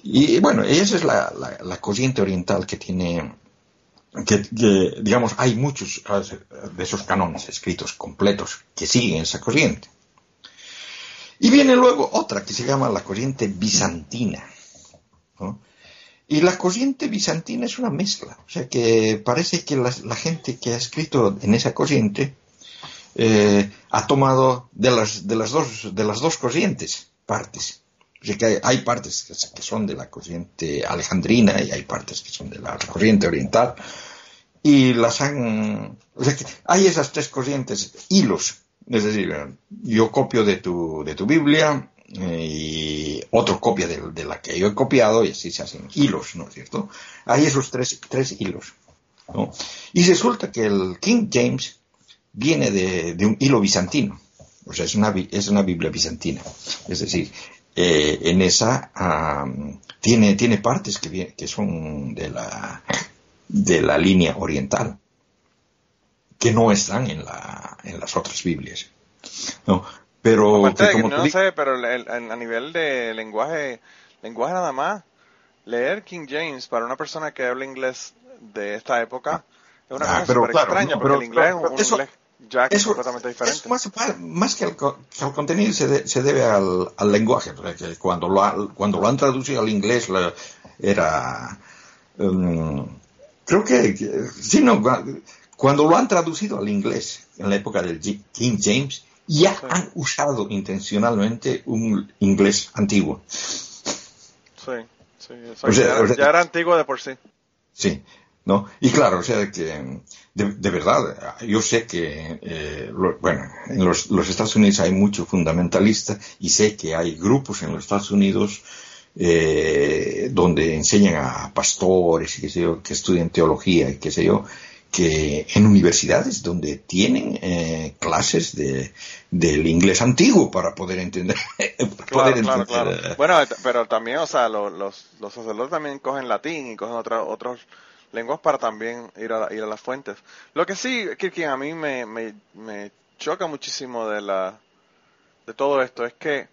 Y bueno, esa es la, la, la corriente oriental que tiene, que, que, digamos, hay muchos de esos canones escritos completos que siguen esa corriente. Y viene luego otra que se llama la corriente bizantina. Y la corriente bizantina es una mezcla, o sea que parece que la, gente que ha escrito en esa corriente eh, ha tomado de las, de, las dos, de las dos corrientes partes. O sea que hay, hay partes que, son de la corriente alejandrina y hay partes que son de la corriente oriental. Y las han... O sea que hay esas tres corrientes, hilos. Es decir, yo copio de tu, de tu Biblia, y otro copia de, la que yo he copiado y así se hacen hilos, ¿no es cierto? Hay esos tres, tres hilos, ¿no? Y resulta que el King James viene de, de un hilo bizantino, o sea, es una, es una Biblia bizantina, es decir, eh, en esa tiene, tiene partes que, que son de la, de la línea oriental, que no están en, la, en las otras Biblias, ¿no? Pero, Aparte, como no sé, pero el, el, a nivel de lenguaje, lenguaje nada más, leer King James para una persona que habla inglés de esta época es una ah, cosa súper claro, extraña, no, porque pero, el inglés pero, es un eso, inglés ya eso, completamente diferente. Eso más, más que, al, que al contenido se, de, se debe al, al, lenguaje, porque cuando lo, ha, cuando lo han traducido al inglés la, era... Um, creo que, que, sí, no, cuando lo han traducido al inglés en la época del King James, ya sí. han usado intencionalmente un inglés antiguo. Sí, sí, o sea, ya, o sea, ya, era antiguo de por sí. Sí, ¿no? Y claro, o sea, que de, de verdad, yo sé que, eh, lo, bueno, en los, los, Estados Unidos hay mucho fundamentalista y sé que hay grupos en los Estados Unidos eh, donde enseñan a pastores y qué sé yo, que estudian teología y qué sé yo, que en universidades donde tienen eh, clases de, del inglés antiguo para poder entender. *laughs* para claro, poder claro, entender. claro. Bueno, pero también, o sea, los, los, los sacerdotes también cogen latín y cogen otra, otros lenguas para también ir a, ir a las fuentes. Lo que sí, Kirkin, a mí me, me, me choca muchísimo de la de todo esto es que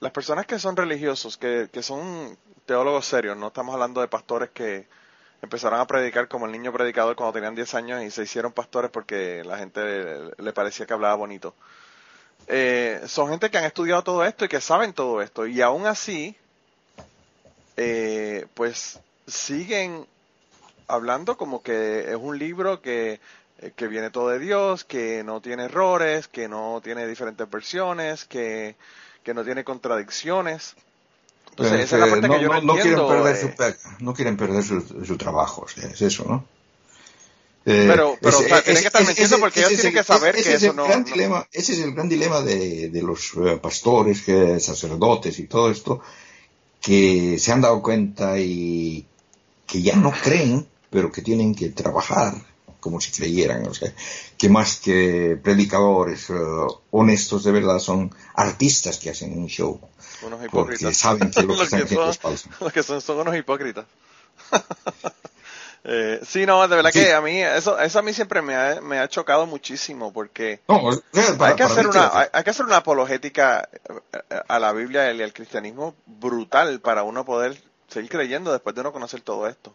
las personas que son religiosos, que, que son teólogos serios, no estamos hablando de pastores que empezaron a predicar como el niño predicador cuando tenían 10 años y se hicieron pastores porque la gente le, parecía que hablaba bonito. Eh, son gente que han estudiado todo esto y que saben todo esto y aún así, eh, pues siguen hablando como que es un libro que, eh, que viene todo de Dios, que no tiene errores, que no tiene diferentes versiones, que, que no tiene contradicciones. Entonces, esa es la parte no, que yo no, no entiendo. Quieren perder eh, su, no quieren perder su, su trabajo, es eso, ¿no? Eh, pero, pero ese, o sea, tienen que estar mintiendo porque ellos tienen que saber que eso no, dilema, Ese es el gran dilema de, de los pastores, que, sacerdotes y todo esto, que se han dado cuenta y que ya no creen pero que tienen que trabajar como si creyeran, o sea, que más que predicadores eh, honestos de verdad son artistas que hacen un show. Unos hipócritas. Porque saben que lo *laughs* que, están son, es *laughs* falso. Los que son, son unos hipócritas. *laughs* eh, sí, no, de verdad sí. que a mí, eso, eso a mí siempre me ha, me ha chocado muchísimo porque no, para, hay, que hacer una, hay, hay que hacer una apologética eh, a la Biblia y al cristianismo brutal para uno poder seguir creyendo después de uno conocer todo esto.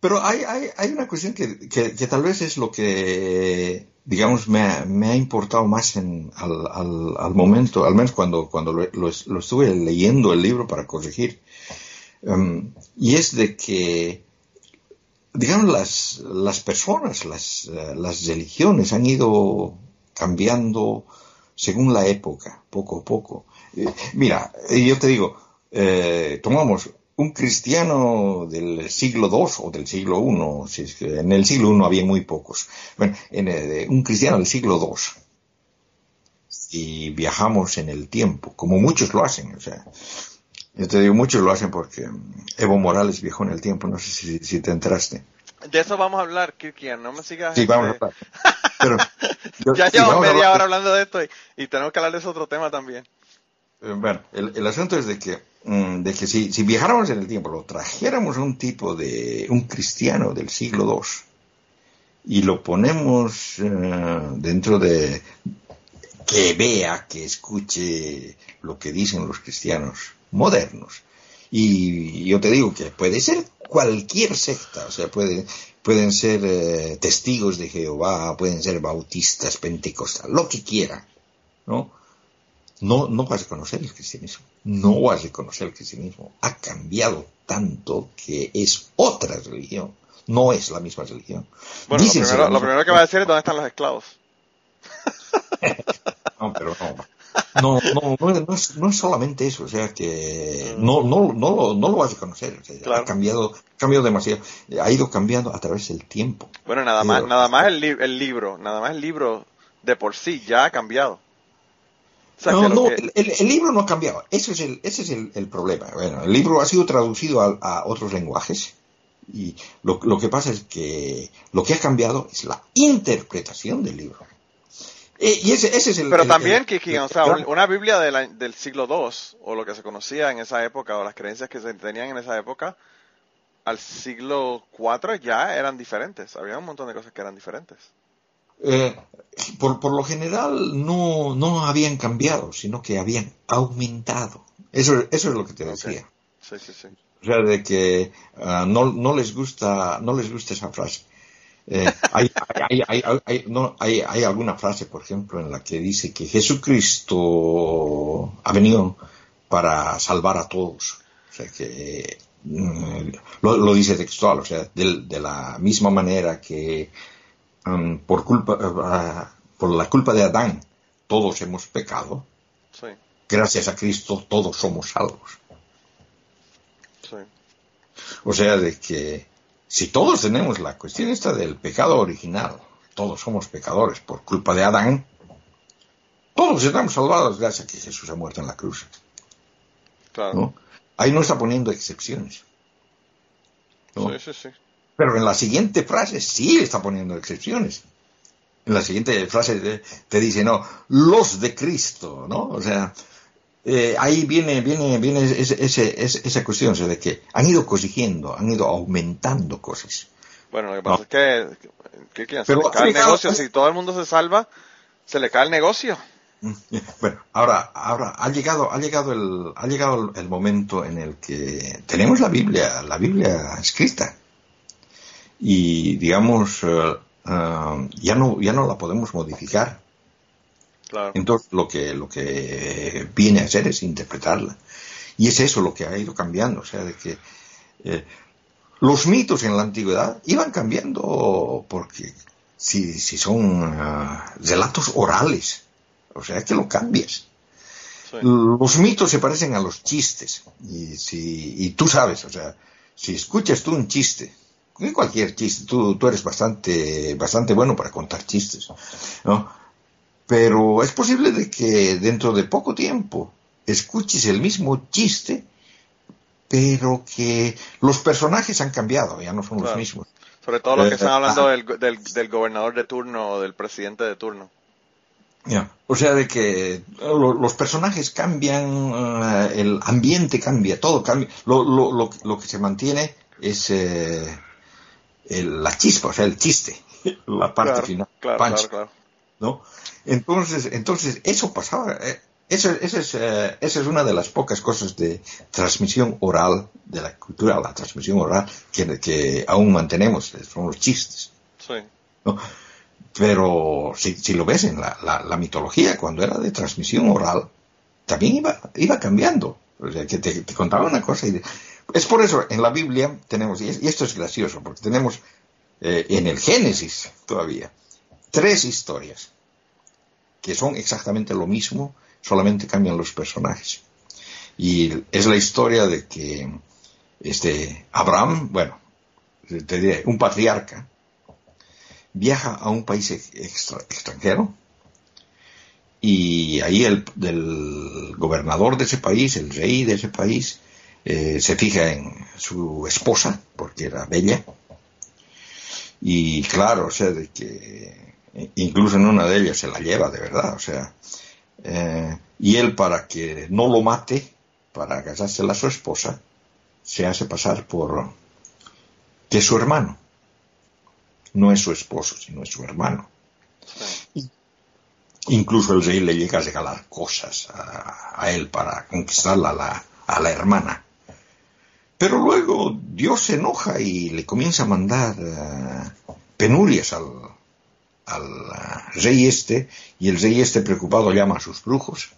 Pero hay, hay, hay una cuestión que, que, tal vez es lo que, digamos, me ha, me ha importado más en, al, al, al momento, al menos cuando, cuando lo, estuve leyendo el libro para corregir. Um, y es de que, digamos, las, las personas, las, eh, las religiones han ido cambiando según la época, poco a poco. Eh, mira, eh, yo te digo, tomamos un cristiano del siglo II o del siglo I, si es que en el siglo I había muy pocos, bueno, en el- un cristiano del siglo II, y viajamos en el tiempo, como muchos lo hacen, o sea, yo te digo, muchos lo hacen porque Evo Morales viajó en el tiempo, no sé si, si te enteraste. De eso vamos a hablar, Kirkian, no me sigas. Sí, este, vamos a hablar. Pero, *laughs* yo- Ya llevamos media hablar- hora hablando de esto y, y tenemos que hablar de ese otro tema también. Eh, Bueno, el, asunto es de que, mm, de que si, viajáramos en el tiempo, lo trajéramos a un tipo de, un cristiano del siglo II, y lo ponemos eh, dentro de, que vea, que escuche lo que dicen los cristianos modernos. Y yo te digo que puede ser cualquier secta, o sea, puede, pueden ser eh, testigos de Jehová, pueden ser bautistas, pentecostales, lo que quieran, ¿no? No, no vas a conocer el cristianismo. No vas a conocer el cristianismo. Ha cambiado tanto que es otra religión. No es la misma religión. Bueno, lo primero, lo que va a decir es dónde están los esclavos. *laughs* No, pero no. No, no, no, es- no es, no es solamente eso, o sea que no, no, no, lo, no lo vas a conocer, o sea, Claro. ha cambiado, ha cambiado demasiado, ha ido cambiando a través del tiempo. Bueno, nada más, nada más el, li- el libro, nada más el libro de por sí ya ha cambiado. O sea, No, no, que- el, el- el libro no ha cambiado. Ese es el, ese es el, el problema. Bueno, el libro ha sido traducido a, a otros lenguajes y lo, lo que pasa es que lo que ha cambiado es la interpretación del libro. Eh, y ese, ese es el. Pero también, Kiki, o sea, una Biblia de la- del siglo II, o lo que se conocía en esa época, o las creencias que se tenían en esa época, al siglo IV ya eran diferentes. Había un montón de cosas que eran diferentes. Eh, por, por lo general no, no habían cambiado, sino que habían aumentado. Eso, eso es lo que te decía. Sí, sí, sí. O sea, de que ah, no, no les gusta, no les gusta esa frase. Eh, hay, hay, hay, hay, hay- no, hay, hay alguna frase, por ejemplo, en la que dice que Jesucristo ha venido para salvar a todos. O sea, que mm, lo, lo dice textual, o sea, del- de, la misma manera que por culpa, ah, por la culpa de Adán todos hemos pecado, Sí, gracias a Cristo todos somos salvos. sí. O sea, de que si todos tenemos la cuestión esta del pecado original, todos somos pecadores por culpa de Adán, todos estamos salvados gracias a que Jesús ha muerto en la cruz. Claro. ¿no? Ahí no está poniendo excepciones. ¿no? Sí, sí, sí. Pero en la siguiente frase sí está poniendo excepciones. En la siguiente frase te, dice, no, los de Cristo, ¿no? O sea, eh, ahí viene, viene, viene ese, ese- esa cuestión, o sea, de que han ido corrigiendo, han ido aumentando cosas. Bueno, lo que pasa No. es que, que se Pero le cae el negocio. Si todo el mundo se salva, se le cae el negocio. *laughs* Bueno, ahora, ahora ha llegado, ha llegado el, ha llegado el, momento en el que tenemos la Biblia, la Biblia escrita y digamos eh, eh, ya no, ya no la podemos modificar. Entonces lo que, lo que viene a hacer es interpretarla. Y es eso lo que ha ido cambiando, o sea, de que eh, los mitos en la antigüedad iban cambiando porque si, si son relatos orales, o sea que lo cambias. Los mitos se parecen a los chistes. Y, si, y tú sabes, o sea, si escuchas tú un chiste, cualquier chiste, tú, tú eres bastante, bastante bueno para contar chistes, ¿no? Pero es posible de que dentro de poco tiempo escuches el mismo chiste, pero que los personajes han cambiado, ya no son los mismos. Sobre todo los que están eh, hablando del, del, del, gobernador de turno o del presidente de turno. O sea, de que los personajes cambian, eh, el ambiente cambia, todo cambia. Lo, lo, lo, lo que se mantiene es eh, la chispa, o sea, el chiste, la parte final. Claro. ¿no? Entonces, entonces, eso pasaba. Eh, eso, eso es, esa es una de las pocas cosas de transmisión oral de la cultura, la transmisión oral que, que aún mantenemos, son los chistes. Sí. ¿no? Pero si, si lo ves en la, la, mitología, cuando era de transmisión oral, también iba, iba cambiando. O sea, que te, contaba una cosa y... Es por eso, en la Biblia tenemos, y esto es gracioso, porque tenemos eh, en el Génesis todavía tres historias que son exactamente lo mismo, solamente cambian los personajes. Y es la historia de que este Abraham, bueno, te diré, un patriarca, viaja a un país extranjero y ahí el del gobernador de ese país, el rey de ese país, eh, se fija en su esposa, porque era bella, y claro, o sea, de que incluso en una de ellas se la lleva de verdad, o sea, eh, y él para que no lo mate, para casársela a su esposa, se hace pasar por que su hermano no es su esposo, sino es su hermano. Incluso el rey le llega a regalar cosas a, él para conquistarla a la, a la, hermana. Pero luego Dios se enoja y le comienza a mandar eh, penurias al, al eh, rey este, y el rey este preocupado llama a sus brujos,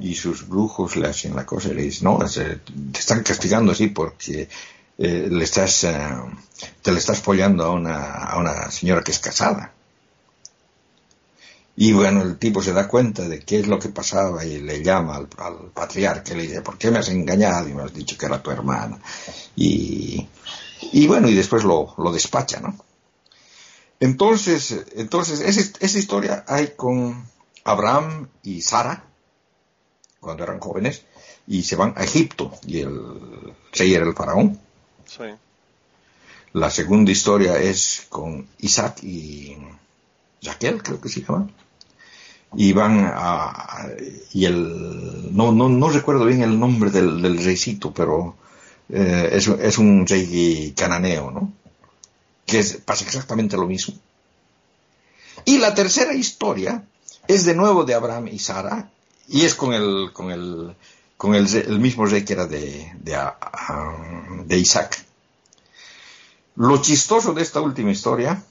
y sus brujos le hacen la cosa y le dicen, no, te están castigando así porque eh, le estás, eh, te le estás follando a una, a una señora que es casada. Y bueno, el tipo se da cuenta de qué es lo que pasaba y le llama al, patriarca y le dice, ¿por qué me has engañado y me has dicho que era tu hermana? Y, y bueno, y después lo, lo despacha, ¿no? Entonces, entonces esa, historia hay con Abraham y Sara, cuando eran jóvenes, y se van a Egipto, y el rey era el faraón. La segunda historia es con Isaac y Jaquel, creo que se llama. Y van a, y el, no, no, no recuerdo bien el nombre del, del reycito, pero eh, es, es, un rey cananeo, ¿no? Que pasa exactamente lo mismo. Y la tercera historia es de nuevo de Abraham y Sara, y es con el, con el, con el, el mismo rey que era de, de, de Isaac. Lo chistoso de esta última historia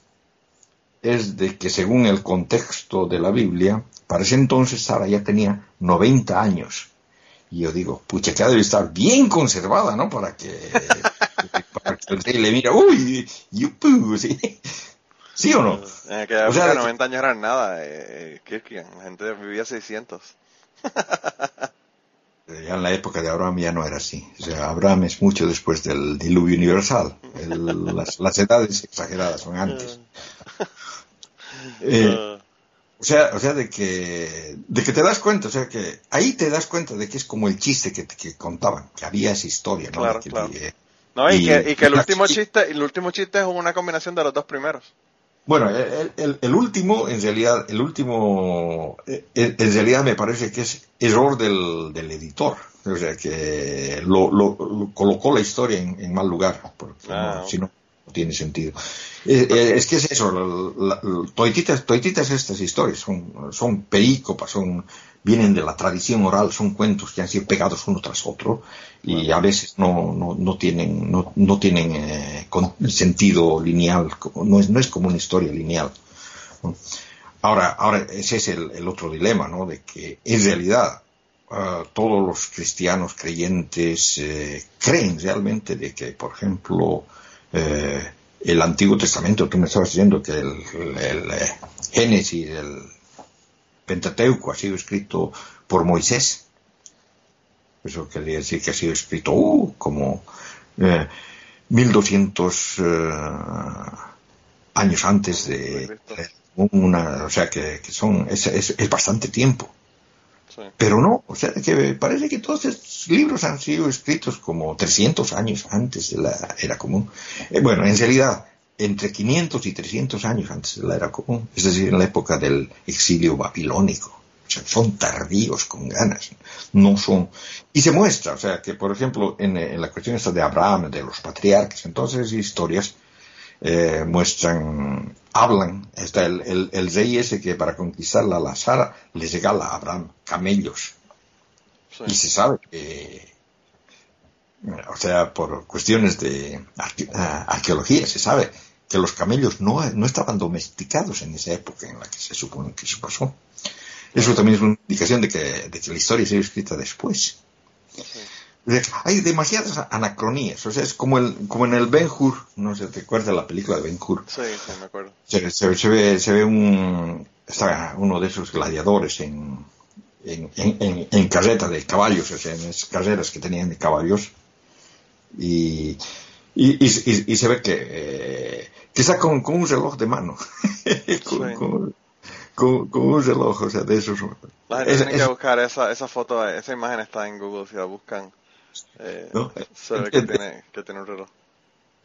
es de que según el contexto de la Biblia, para ese entonces Sara ya tenía 90 años. Y yo digo, pucha, que debe estar bien conservada, ¿no? Para que, *laughs* para que el rey le mira, uy, yupu, ¿sí? ¿Sí o no? En o sea, 90 años eran nada, eh, eh la gente vivía 600. *laughs* ya en la época de Abraham ya no era así. O sea, Abraham es mucho después del diluvio universal. las, edades exageradas son antes. Eh, o sea, o sea de que de que te das cuenta, o sea que ahí te das cuenta de que es como el chiste que, que contaban, que había esa historia, ¿no? Claro, claro. no y, que, y que el último chiste, el último chiste es una combinación de los dos primeros. Bueno, el, el, último, en realidad, el último, eh, en realidad me parece que es error del, del editor. O sea, que lo, lo, colocó la historia en, mal lugar. Porque, ah, si no, tiene sentido. Eh, eh, es que es eso, toititas, estas historias son, son perícopas, son, vienen de la tradición oral, son cuentos que han sido pegados uno tras otro y a veces no, no, no tienen, no, no tienen eh, sentido lineal, no es, no es como una historia lineal. Ahora, ahora ese es el, otro dilema, ¿no? De que en realidad ah, todos los cristianos creyentes eh, creen realmente de que, por ejemplo, eh, el Antiguo Testamento, tú me estabas diciendo que el, el, el Génesis, el Pentateuco ha sido escrito por Moisés. Eso quería decir que ha sido escrito uh, como eh, 1200 eh, años antes de, una, o sea que, son es, es, bastante tiempo. Pero no, o sea que parece que todos estos libros han sido escritos como 300 años antes de la era común. Eh, bueno, en realidad entre 500 y 300 años antes de la era común, es decir, en la época del exilio babilónico. O sea, son tardíos con ganas, no son... Y se muestra, o sea, que por ejemplo, en, la cuestión esta de Abraham, de los patriarcas, entonces historias eh, muestran, hablan, está el, el, rey ese que para conquistar la Sara le regala a Abraham camellos. Y se sabe que o sea, por cuestiones de arqueología, se sabe que los camellos no, no estaban domesticados en esa época en la que se supone que se pasó. Eso también es una indicación de que, de que la historia se ha escrita después. Hay demasiadas anacronías, o sea, es como, el, como en el Ben Hur, no sé, ¿te acuerdas de la película de Ben Hur? Sí, sí, me acuerdo. Se, se, ve, se ve un, está uno de esos gladiadores en, en, en, en, carreta de caballos, o sea, en esas carreras que tenían de caballos, y, y, y, se ve que, eh, quizá con, con, un reloj de mano, *laughs* con, con, un reloj, o sea, de esos. La gente tiene que buscar esa, esa foto, esa imagen está en Google, si la buscan, eh, ve que, tiene, que tiene un reloj.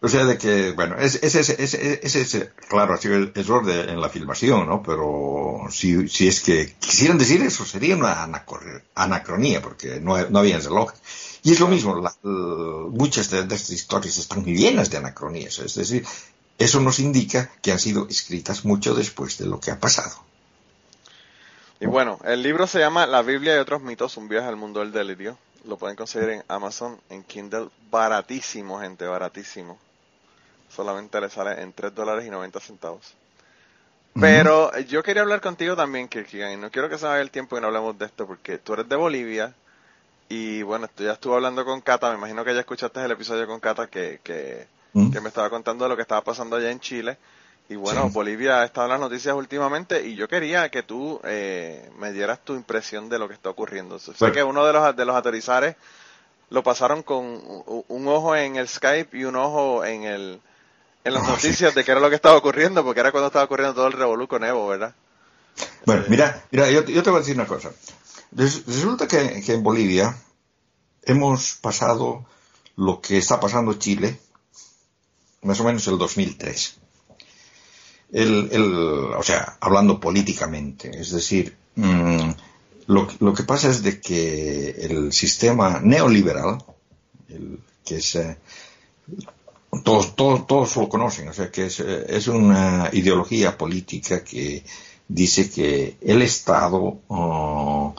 O sea, de que, bueno, ese es, es, es, es, claro, ha sido el error de, en la filmación, ¿no? Pero si, si es que quisieran decir eso, sería una anacronía, porque no, no había reloj. Y es lo mismo, muchas de, estas historias están llenas de anacronías, es decir, eso nos indica que han sido escritas mucho después de lo que ha pasado. Y bueno, el libro se llama La Biblia y otros mitos, un viaje al mundo del delirio. Lo pueden conseguir en Amazon, en Kindle, baratísimo, gente, baratísimo. Solamente le sale en 3 dólares y 90 centavos. Pero yo quería hablar contigo también, Kirkigan, y no quiero que se vaya el tiempo y no hablemos de esto, porque tú eres de Bolivia, y bueno, ya estuve hablando con Cata, me imagino que ya escuchaste el episodio con Cata que, que, ¿Mm? me estaba contando de lo que estaba pasando allá en Chile. Y bueno, Bolivia ha estado en las noticias últimamente y yo quería que tú eh, me dieras tu impresión de lo que está ocurriendo. Sé que uno de los, de los aterrizares lo pasaron con un, ojo en el Skype y un ojo en el en las ah, noticias de qué era lo que estaba ocurriendo, porque era cuando estaba ocurriendo todo el revolú con Evo, ¿verdad? Bueno, mira, mira yo, yo te voy a decir una cosa. Resulta que, en Bolivia hemos pasado lo que está pasando Chile, más o menos el 2003. El, el, o sea, hablando políticamente, es decir, mm, lo, lo, que pasa es de que el sistema neoliberal, el, que es, eh, todos, todos, todos lo conocen, o sea, que es, eh, es una ideología política que dice que el Estado oh,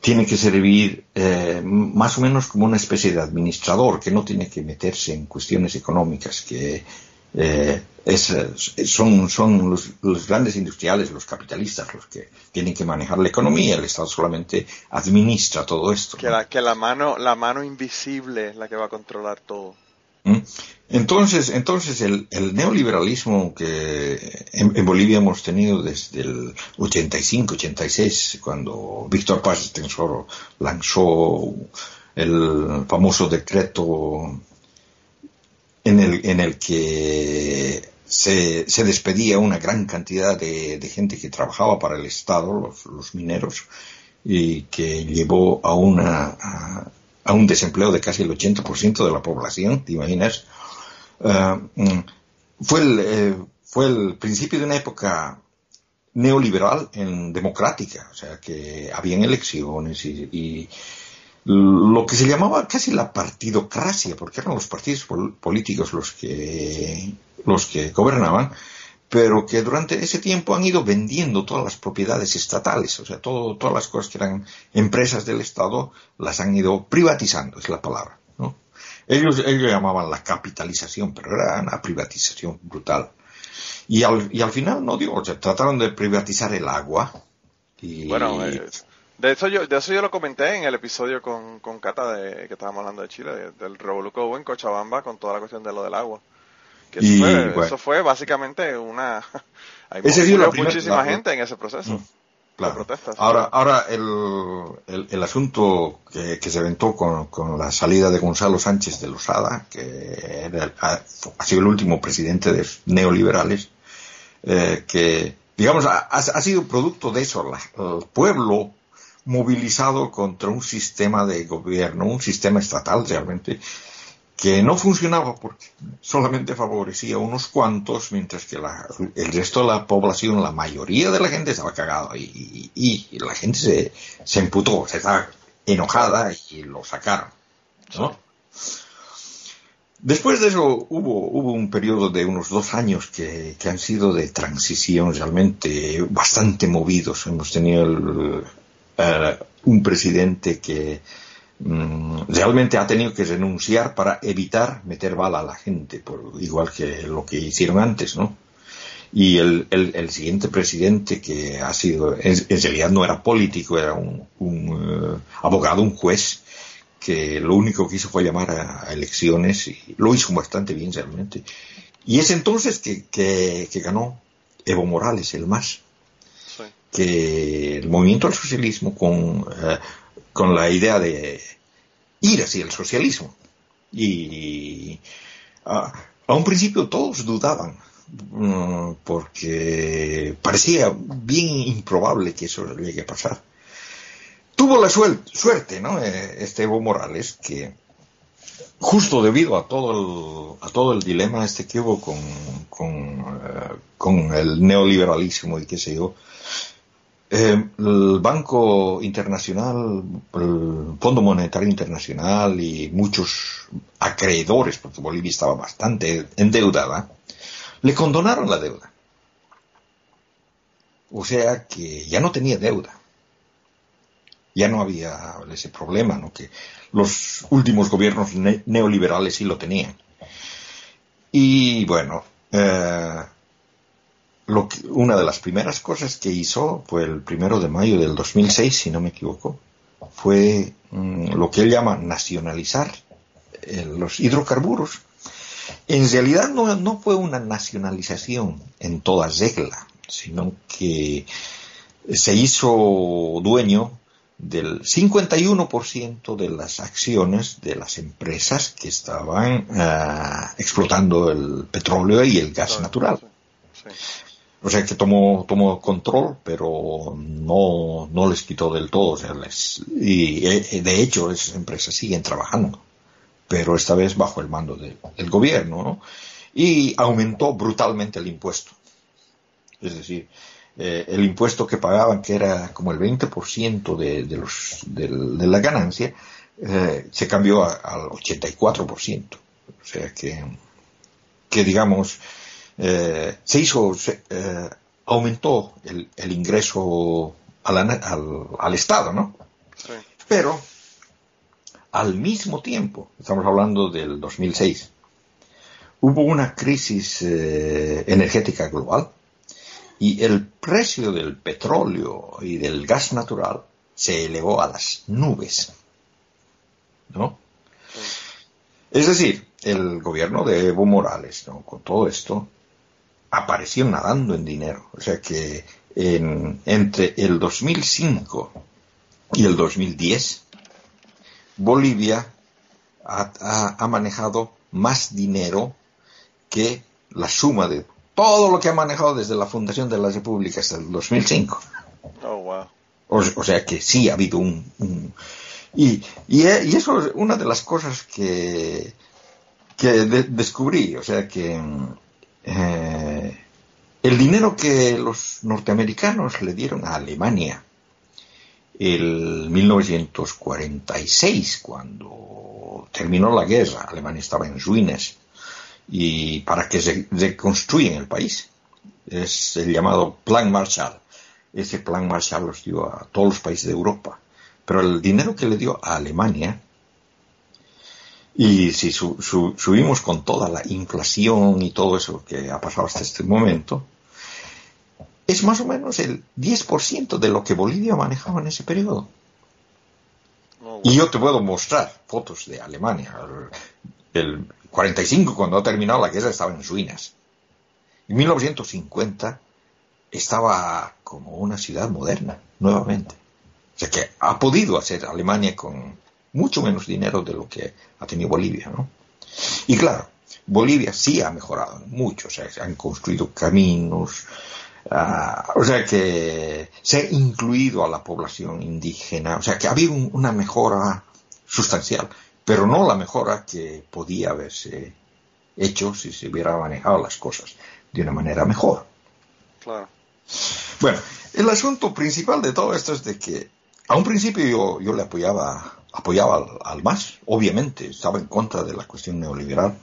tiene que servir eh, más o menos como una especie de administrador que no tiene que meterse en cuestiones económicas, que eh, son, son los, grandes industriales, los capitalistas, los que tienen que manejar la economía, el Estado solamente administra todo esto. Que, la, que la, mano, la mano invisible es la que va a controlar todo. ¿Mm? Entonces, entonces el, neoliberalismo que en, Bolivia hemos tenido desde el 85-86, cuando Víctor Paz Tensoro lanzó el famoso decreto en el, en el que se, despedía una gran cantidad de, gente que trabajaba para el Estado, los, mineros, y que llevó a, una, a, un desempleo de casi el 80% de la población, ¿te imaginas? Mm, fue, el, eh, fue el principio de una época neoliberal en democrática, o sea que habían elecciones y, lo que se llamaba casi la partidocracia, porque eran los partidos políticos los que, los que gobernaban, pero que durante ese tiempo han ido vendiendo todas las propiedades estatales, o sea, todo, todas las cosas que eran empresas del Estado las han ido privatizando, es la palabra. ¿no? Ellos, ellos llamaban la capitalización, pero era una privatización brutal. Y al, y al final, no digo, o sea, trataron de privatizar el agua. Y, bueno, eh, de eso yo, de eso yo lo comenté en el episodio con, con Cata de que estábamos hablando de Chile, del Revoluco en Cochabamba con toda la cuestión de lo del agua. Que eso, fue, eso fue básicamente una *laughs* hay muchísima gente en ese proceso. Mm, claro. Protestas, ahora, ahora el, el, asunto que, que, se aventó con, con, la salida de Gonzalo Sánchez de Losada, que ha, ha, sido el último presidente de neoliberales, eh, que digamos ha, ha, sido producto de eso. el pueblo movilizado contra un sistema de gobierno, un sistema estatal realmente, que no funcionaba porque solamente favorecía a unos cuantos, mientras que el resto de la población, la mayoría de la gente estaba cagada y, y, la gente se, se emputó, se estaba enojada y lo sacaron. Después de eso hubo, hubo un periodo de unos dos años que, que han sido de transición realmente bastante movidos. Hemos tenido el, eh, un presidente que mm, realmente ha tenido que renunciar para evitar meter bala a la gente, por, igual que lo que hicieron antes, ¿no? Y el, el, siguiente presidente que ha sido, en, realidad no era político, era un, eh, abogado, un juez, que lo único que hizo fue llamar a, elecciones y lo hizo bastante bien realmente. Y es entonces que, que, que ganó Evo Morales, el más que el movimiento al socialismo con, eh, con la idea de ir hacia el socialismo. Y a, un principio todos dudaban, mm, porque parecía bien improbable que eso llegue a pasar. Tuvo la suerte, ¿no? Eh, este Evo Morales, que justo debido a todo el, a todo el dilema este que hubo con, con, eh, con el neoliberalismo y qué sé yo, eh, el Banco Internacional, el Fondo Monetario Internacional y muchos acreedores, porque Bolivia estaba bastante endeudada, le condonaron la deuda. O sea que ya no tenía deuda. Ya no había ese problema, ¿no? Que los últimos gobiernos neoliberales sí lo tenían. Y bueno, eh, una de las primeras cosas que hizo fue el primero de mayo del 2006, si no me equivoco, fue mm, lo que él llama nacionalizar eh, los hidrocarburos. En realidad no, no fue una nacionalización en toda regla, sino que se hizo dueño del 51% de las acciones de las empresas que estaban ah, explotando el petróleo y el gas natural. O sea que tomó, tomó control, pero no, no les quitó del todo. O sea, les, y eh, de hecho esas empresas siguen trabajando, pero esta vez bajo el mando del gobierno, ¿no? Y aumentó brutalmente el impuesto. Es decir, eh, el impuesto que pagaban, que era como el 20% de, de, los, de, de la ganancia, eh, se cambió al 84%. O sea que, que digamos, eh, se hizo, eh, aumentó el, el ingreso al, al, al, Estado, ¿no? Sí. Pero, al mismo tiempo, estamos hablando del 2006, hubo una crisis eh, energética global y el precio del petróleo y del gas natural se elevó a las nubes, ¿no? Sí. Es decir, el gobierno de Evo Morales, ¿no? con todo esto, apareció nadando en dinero. O sea que en, entre el 2005 y el 2010, Bolivia ha, ha, ha, manejado más dinero que la suma de todo lo que ha manejado desde la fundación de la República hasta el 2005. Oh, wow. o, o sea que sí ha habido un... un y, y, y, eso es una de las cosas que, que de, descubrí. O sea que eh, el dinero que los norteamericanos le dieron a Alemania el 1946, cuando terminó la guerra, Alemania estaba en ruinas, y para que se reconstruyan el país. Es el llamado Plan Marshall. Ese Plan Marshall los dio a todos los países de Europa. Pero el dinero que le dio a Alemania, y si subimos con toda la inflación y todo eso que ha pasado hasta este momento, es más o menos el 10% de lo que Bolivia manejaba en ese periodo. Oh, y yo te puedo mostrar fotos de Alemania. El 45, cuando ha terminado la guerra, estaba en ruinas. En 1950 estaba como una ciudad moderna, nuevamente. O sea que ha podido hacer Alemania con mucho menos dinero de lo que ha tenido Bolivia, ¿no? Y claro, Bolivia sí ha mejorado mucho, o sea, se han construido caminos, Ah, o sea que se ha incluido a la población indígena, o sea que ha habido una mejora sustancial, pero no la mejora que podía haberse hecho si se hubiera manejado las cosas de una manera mejor. Claro. Bueno, el asunto principal de todo esto es de que a un principio yo, le apoyaba, apoyaba al, al MAS, obviamente, estaba en contra de la cuestión neoliberal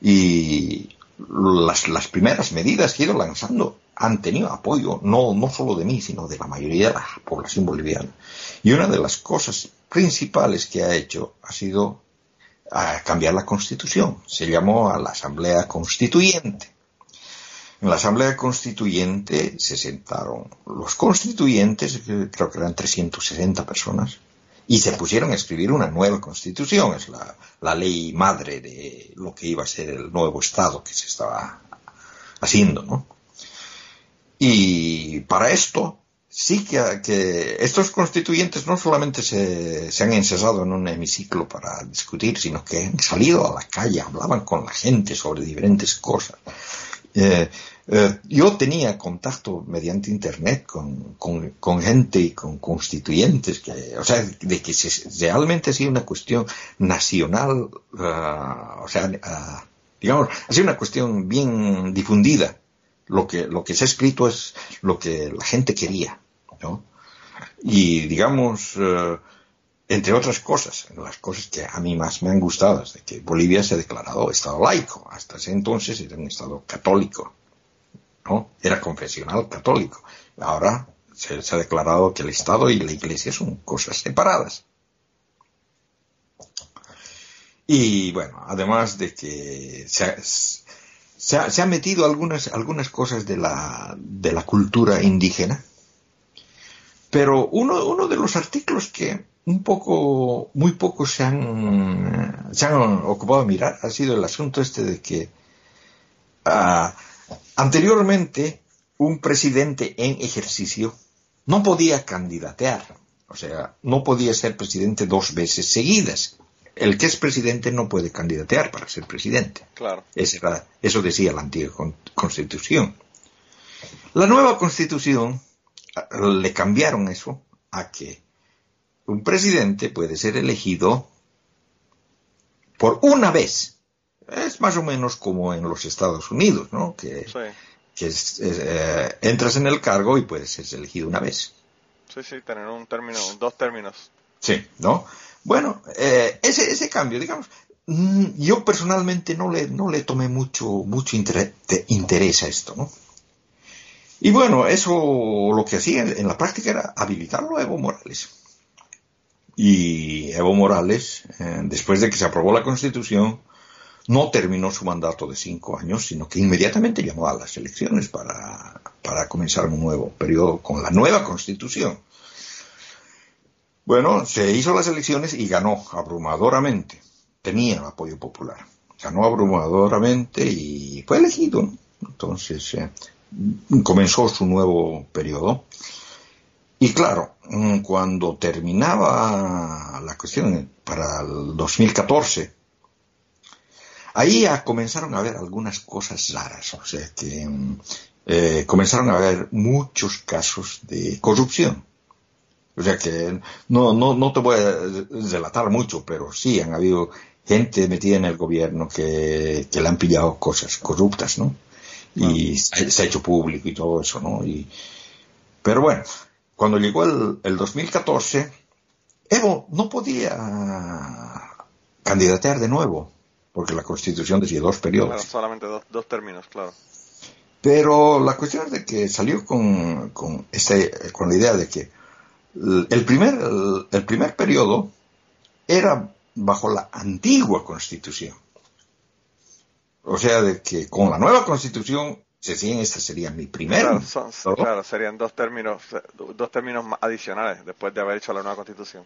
y las, las primeras medidas que he ido lanzando han tenido apoyo, no, no solo de mí, sino de la mayoría de la población boliviana. Y una de las cosas principales que ha hecho ha sido cambiar la constitución. Se llamó a la Asamblea Constituyente. En la Asamblea Constituyente se sentaron los constituyentes, creo que eran 360 personas, y se pusieron a escribir una nueva constitución. Es la, la ley madre de lo que iba a ser el nuevo Estado que se estaba haciendo, ¿no? Y para esto, sí que, estos constituyentes no solamente se, han encerrado en un hemiciclo para discutir, sino que han salido a la calle, hablaban con la gente sobre diferentes cosas. Eh, eh, yo tenía contacto mediante internet con, gente y con constituyentes, que, o sea, de que realmente ha sido una cuestión nacional, ah, o sea, digamos, ha sido una cuestión bien difundida lo que, lo que se ha escrito es lo que la gente quería. Y digamos, eh, entre otras cosas, las cosas que a mí más me han gustado es de que Bolivia se ha declarado Estado laico. Hasta ese entonces era un Estado católico, ¿no? Era confesional católico. Ahora se, se ha declarado que el Estado y la Iglesia son cosas separadas. Y bueno, además de que se se ha, se metido algunas, algunas cosas de la, de la cultura indígena, pero uno, uno de los artículos que un poco, muy pocos se han, se han ocupado de mirar ha sido el asunto este de que ah, anteriormente un presidente en ejercicio no podía candidatear, o sea, no podía ser presidente dos veces seguidas el que es presidente no puede candidatear para ser presidente. Claro. eso decía la antigua constitución. La nueva constitución le cambiaron eso a que un presidente puede ser elegido por una vez. Es más o menos como en los Estados Unidos, ¿no? Que, eh, entras en el cargo y puedes ser elegido una vez. Sí, sí, tener un término, dos términos. Sí, ¿no? Bueno, eh, ese, ese cambio, digamos, mm, yo personalmente no le, no le tomé mucho, mucho interés, a esto, ¿no? Y bueno, eso lo que hacía en la práctica era habilitarlo a Evo Morales. Y Evo Morales, eh, después de que se aprobó la Constitución, no terminó su mandato de cinco años, sino que inmediatamente llamó a las elecciones para, para comenzar un nuevo periodo con la nueva Constitución. Bueno, se hizo las elecciones y ganó abrumadoramente. Tenía el apoyo popular. Ganó abrumadoramente y fue elegido. Entonces eh, comenzó su nuevo periodo. Y claro, mm, cuando terminaba la cuestión para el 2014, ahí comenzaron a haber algunas cosas raras. O sea que mm, eh, comenzaron a haber muchos casos de corrupción o sea que no, no, no te voy a relatar mucho, pero sí han habido gente metida en el gobierno que, que le han pillado cosas corruptas, ¿no? Y se, ha hecho público y todo eso, ¿no? Y, pero bueno, cuando llegó el, el 2014, Evo no podía candidatear de nuevo, porque la Constitución decía dos periodos. solamente dos, dos términos, claro. Pero la cuestión es de que salió con, con, este, con la idea de que el primer, el, primer periodo era bajo la antigua constitución. O sea, de que con la nueva constitución, se decían, esta sería mi primera. Claro, serían dos términos, dos términos adicionales después de haber hecho la nueva constitución.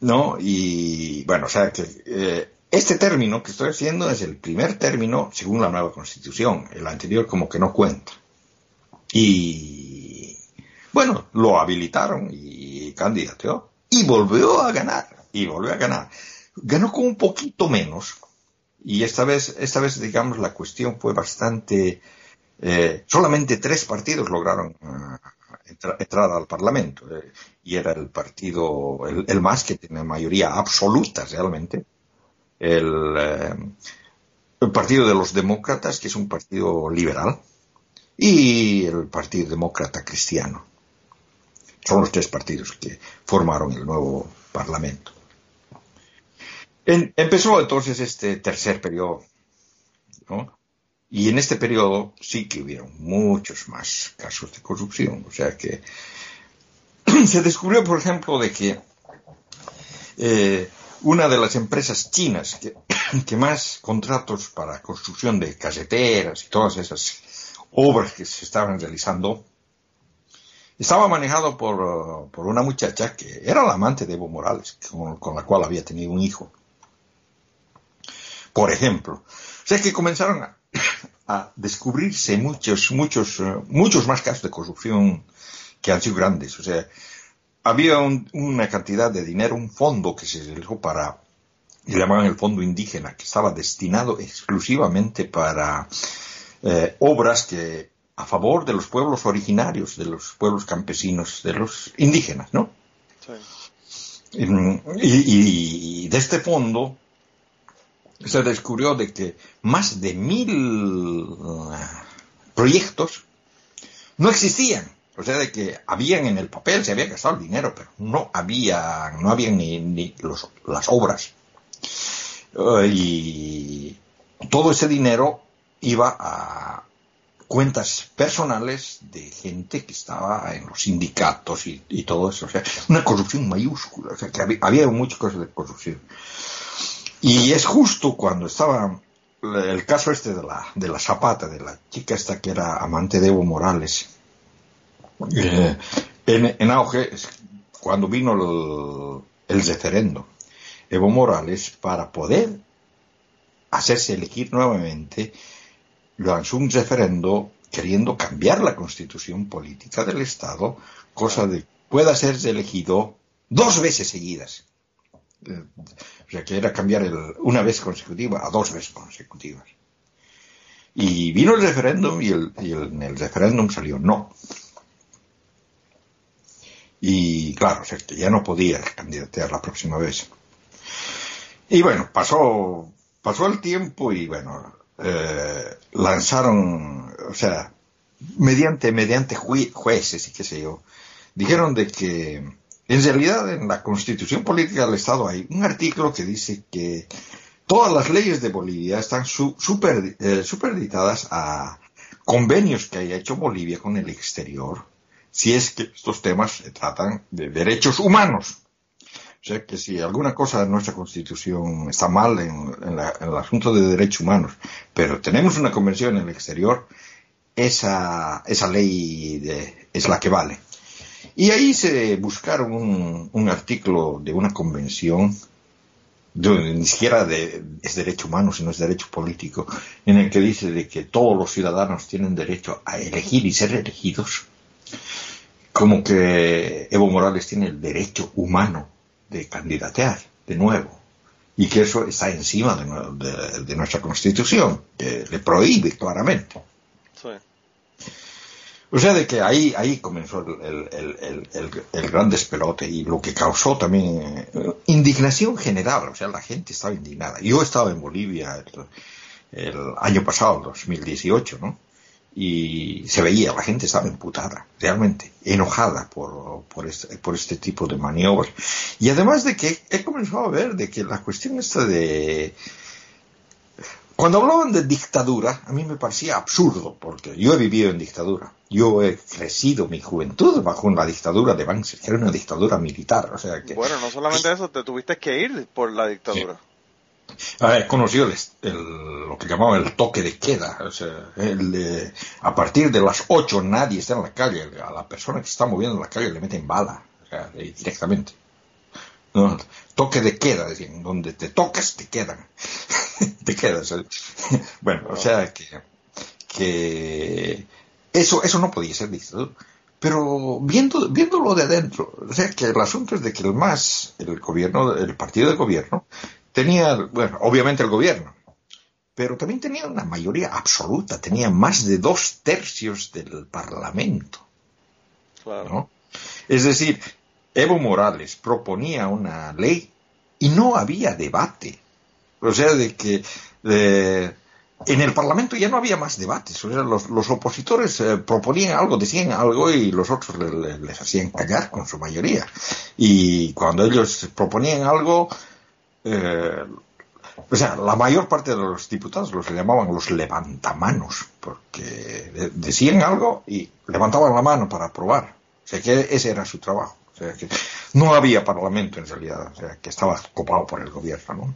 No, y bueno, o sea que eh, este término que estoy haciendo es el primer término según la nueva constitución. El anterior como que no cuenta. Y bueno, lo habilitaron y candidateó y volvió a ganar. Y volvió a ganar. Ganó con un poquito menos. Y esta vez, esta vez digamos, la cuestión fue bastante... Eh, solamente tres partidos lograron eh, entrar al Parlamento. Eh, y era el partido, el, más que tiene mayoría absoluta realmente el, Partido de los Demócratas, que es un partido liberal, y el Partido Demócrata Cristiano. Son los tres partidos que formaron el nuevo Parlamento. empezó entonces este tercer periodo, Y en este periodo sí que hubieron muchos más casos de corrupción. O sea que *clears throat* se descubrió, por ejemplo, de que eh, una de las empresas chinas *clears throat* que, más contratos para construcción de caseteras y todas esas obras que se estaban realizando, estaba manejado por, por una muchacha que era la amante de Evo Morales, con, la cual había tenido un hijo. Por ejemplo. O sea que comenzaron a, *coughs* a descubrirse muchos, muchos, eh, muchos más casos de corrupción que han sido grandes. O sea, había una cantidad de dinero, un fondo que se dejó para, le llamaban el fondo indígena, que estaba destinado exclusivamente para eh, obras que a favor de los pueblos originarios, de los pueblos campesinos, de los indígenas, ¿no? Sí. Y, y, de este fondo se descubrió de que más de mil eh, proyectos no existían o sea, de que habían en el papel, se había gastado el dinero, pero no había, no habían ni, las obras. Eh, y todo ese dinero iba a cuentas personales de gente que estaba en los sindicatos y, todo eso. O sea, una corrupción mayúscula. O sea, que había, había muchas cosas de corrupción. Y es justo cuando estaba el caso este de la, de la Zapata, de la chica esta que era amante de Evo Morales, eh, en, auge cuando vino el, referendo. Evo Morales, para poder hacerse elegir nuevamente, lanzó un referendo queriendo cambiar la constitución política del Estado, cosa de pueda ser elegido dos veces seguidas. Eh, o sea, que era cambiar el, una vez consecutiva a dos veces consecutivas. Y vino el referéndum y, el, en el referéndum salió no. Y claro, o ya no podía candidatear la próxima vez. Y bueno, pasó, pasó el tiempo y bueno, eh, lanzaron, o sea, mediante, mediante jueces y qué sé yo, dijeron de que en realidad en la constitución política del Estado hay un artículo que dice que todas las leyes de Bolivia están super, eh, superditadas a convenios que haya hecho Bolivia con el exterior si es que estos temas se tratan de derechos humanos. O sea que si alguna cosa de nuestra Constitución está mal en, el asunto de derechos humanos, pero tenemos una convención en el exterior, esa, esa ley es la que vale. Y ahí se buscaron un, artículo de una convención, ni siquiera de, es derecho humano, sino es derecho político, en el que dice de que todos los ciudadanos tienen derecho a elegir y ser elegidos como que Evo Morales tiene el derecho humano de candidatear de nuevo y que eso está encima de, nuestra constitución, que le prohíbe claramente. O sea, de que ahí, ahí comenzó el, gran despelote y lo que causó también eh, indignación general, o sea, la gente estaba indignada. Yo estaba en Bolivia el, año pasado, 2018, ¿no? Y se veía, la gente estaba imputada, realmente, enojada por, por, este, por este tipo de maniobras. Y además de que he comenzado a ver de que la cuestión esta de... Cuando hablaban de dictadura, a mí me parecía absurdo, porque yo he vivido en dictadura. Yo he crecido mi juventud bajo la dictadura de Banks, que era una dictadura militar, o sea que... Bueno, no solamente eso, te tuviste que ir por la dictadura. A ver, conoció el, el, lo que llamaban el toque de queda. O sea, el, a partir de las 8 nadie está en la calle. A la persona que se está moviendo en la calle le meten bala, directamente. Toque de queda, decían, donde te tocas te quedan. *laughs* te quedas. bueno, o sea que, que eso, eso no podía ser dictadura. Pero viendo, viéndolo de adentro, o sea que el asunto es de que el MAS, el gobierno, el partido de gobierno, tenía, bueno, obviamente el gobierno, pero también tenía una mayoría absoluta, tenía más de dos tercios del Parlamento. Claro. Es decir, Evo Morales proponía una ley y no había debate. O sea, de que eh, en el Parlamento ya no había más debates. O sea, los, los opositores eh, proponían algo, decían algo y los otros le, le, les hacían callar con su mayoría. Y cuando ellos proponían algo, eh, o sea, la mayor parte de los diputados los llamaban los levantamanos, porque decían algo y levantaban la mano para aprobar. O sea, que ese era su trabajo. O sea, que no había parlamento en realidad, o sea, que estaba copado por el gobierno. ¿no?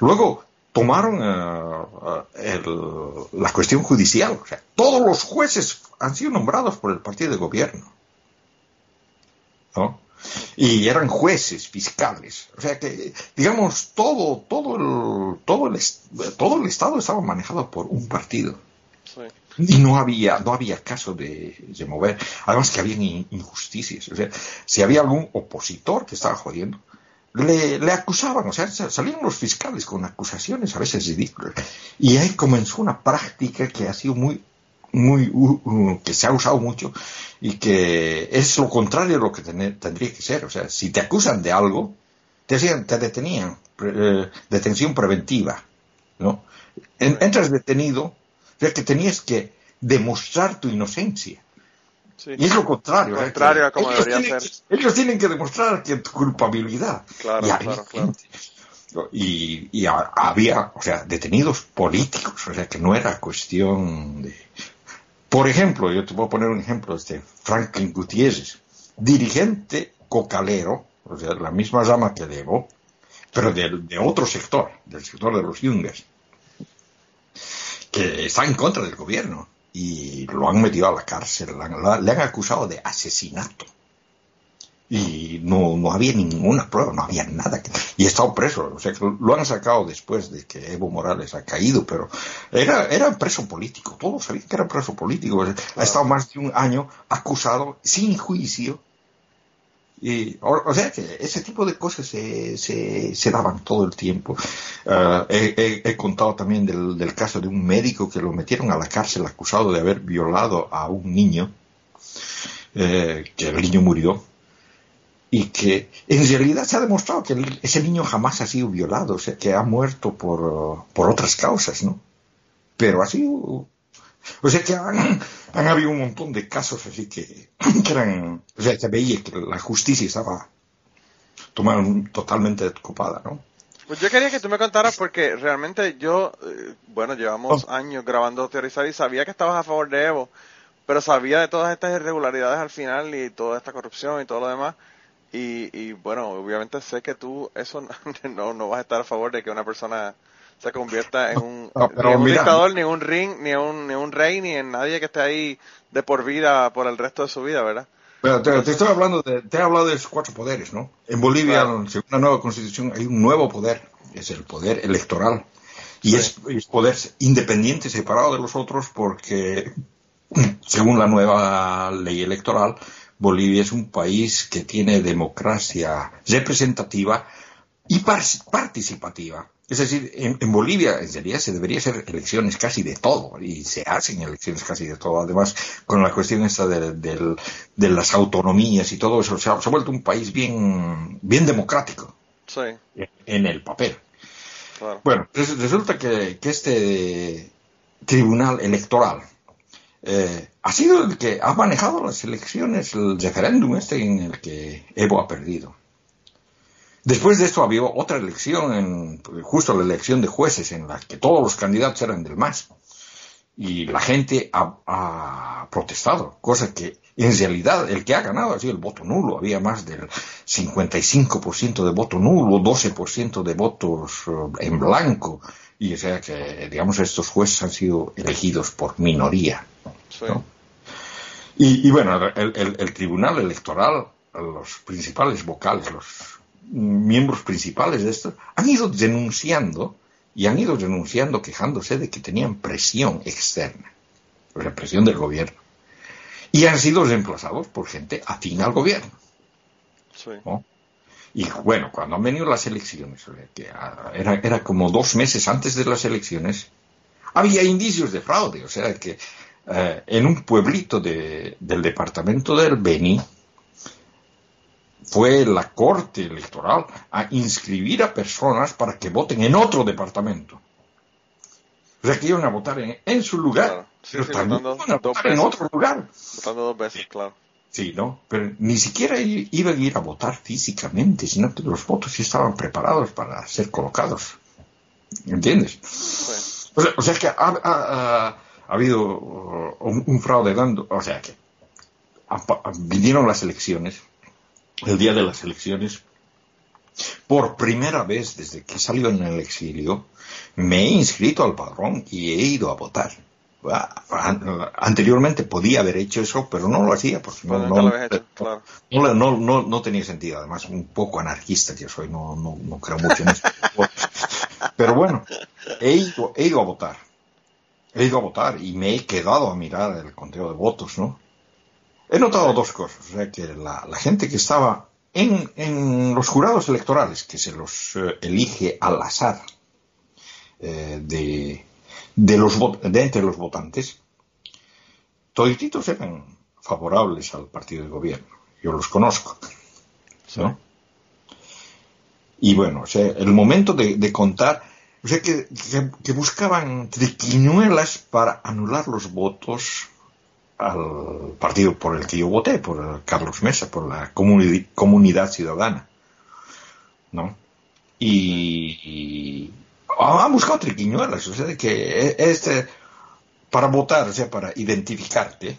Luego tomaron uh, el, la cuestión judicial. O sea, todos los jueces han sido nombrados por el partido de gobierno. ¿no? Y eran jueces, fiscales, o sea que, digamos, todo, todo el, todo el, todo el Estado estaba manejado por un partido. Sí. Y no había, no había caso de, de mover. Además que había injusticias. O sea, si había algún opositor que estaba jodiendo, le, le, acusaban, o sea, salían los fiscales con acusaciones a veces ridículas. Y ahí comenzó una práctica que ha sido muy, muy, uh, uh, que se ha usado mucho y que es lo contrario de lo que tendría que ser. O sea, si te acusan de algo, te, te detenían, eh, detención preventiva, ¿no? En, entras detenido, o sea, que tenías que demostrar tu inocencia. Sí. Y es lo contrario. Contrario ¿eh? a como ellos, debería tienen, ser. ellos tienen que demostrar que tu culpabilidad. Claro, y claro, Y, y a- había, o sea, detenidos políticos, o sea, que no era cuestión de... Por ejemplo, yo te voy a poner un ejemplo, este Franklin Gutiérrez, dirigente cocalero, o sea, la misma rama que Evo, pero de, de otro sector, del sector de los yungas, que está en contra del gobierno y lo han metido a la cárcel, le han acusado de asesinato. Y no, no había ninguna prueba, no había nada. Que, y ha estado preso, o sea, que lo han sacado después de que Evo Morales ha caído, pero era, era preso político, todos sabían que era preso político. Ha estado más de un año acusado, sin juicio. Y, o, o sea que ese tipo de cosas se, se, se daban todo el tiempo. Ah, he, he- he contado también del, del caso de un médico que lo metieron a la cárcel acusado de haber violado a un niño, eh, que el niño murió, y que en realidad se ha demostrado que el- ese niño jamás ha sido violado, o sea, que ha muerto por, por otras causas, ¿no? Pero ha sido... O sea que han, han habido un montón de casos así que, que eran... O sea, se veía que la justicia estaba tomada totalmente copada, ¿no? Pues yo quería que tú me contaras porque realmente yo, eh, bueno, llevamos años grabando Teorizar y sabía que estabas a favor de Evo, pero sabía de todas estas irregularidades al final y toda esta corrupción y todo lo demás. Y, y bueno, obviamente sé que tú eso *laughs* no, no vas a estar a favor de que una persona se convierta en un, No, pero ni en un mira- dictador, ni un ring, ni un, ni un rey, ni en nadie que esté ahí de por vida por el resto de su vida, ¿verdad? Pero te, te estoy hablando de, te he hablado de esos cuatro poderes, ¿no? En Bolivia, Claro. según la nueva constitución, hay un nuevo poder, es el poder electoral. Y Sí. es, es poder independiente, separado de los otros, porque según la nueva ley electoral, Bolivia es un país que tiene democracia representativa y par- participativa. Es decir, en, en Bolivia en realidad se debería hacer elecciones casi de todo y se hacen elecciones casi de todo. Además, con la cuestión esta de, del- de las autonomías y todo eso, se ha, se ha vuelto un país bien, bien democrático Sí, en el papel. claro. Bueno, res- resulta que, que este tribunal electoral eh, ha sido el que ha manejado las elecciones, el referéndum este en el que Evo ha perdido. Después de esto había otra elección, justo la elección de jueces, en la que todos los candidatos eran del MAS. Y la gente ha, ha protestado, cosa que en realidad el que ha ganado ha sido el voto nulo. Había más del 55% de voto nulo, 12% de votos eh, en blanco. Y o sea que, digamos, estos jueces han sido elegidos por minoría. Sí. ¿no? Y, y bueno, el, el- el Tribunal Electoral, los principales vocales, los miembros principales de esto, han ido denunciando y han ido denunciando quejándose de que tenían presión externa, o sea, presión del gobierno. Y han sido reemplazados por gente afín al gobierno. Sí. ¿no? Y bueno, cuando han venido las elecciones, que ah, era, era como dos meses antes de las elecciones, había indicios de fraude, o sea que eh, en un pueblito de- del departamento del Beni fue la corte electoral a inscribir a personas para que voten en otro departamento. O sea que iban a votar en, en su lugar, Claro. Sí, pero sí, también iban a votar en otro lugar. Votando dos veces, claro. Sí, ¿no? Pero ni siquiera iban a ir a votar físicamente, sino que los votos estaban preparados para ser colocados. ¿Entiendes? Sí. O sea, o sea que ha, ha- ha- ha habido uh, un, un fraude dando, o sea que vinieron las elecciones, el día de las elecciones, por primera vez desde que salió en el exilio, me he inscrito al padrón y he ido a votar. Ah, an- Anteriormente podía haber hecho eso, pero no lo hacía porque no, no- no, no, no, tenía sentido, además un poco anarquista que soy, no, no, no creo mucho en eso. *laughs* Pero bueno, he ido, he ido a votar. He ido a votar y me he quedado a mirar el conteo de votos, ¿no? He notado dos cosas. O sea, que la, la gente que estaba en, en los jurados electorales, que se los eh, elige al azar eh, de, de, los, de entre los votantes, todititos eran favorables al partido de gobierno. Yo los conozco. ¿no? Y bueno, o sea, el momento de, de contar, o sea, que, que- que buscaban triquiñuelas para anular los votos al partido por el que yo voté, por Carlos Mesa, por la comuni- comunidad ciudadana. ¿No? Y, y han buscado triquiñuelas, o sea, que este, para votar, o sea, para identificarte,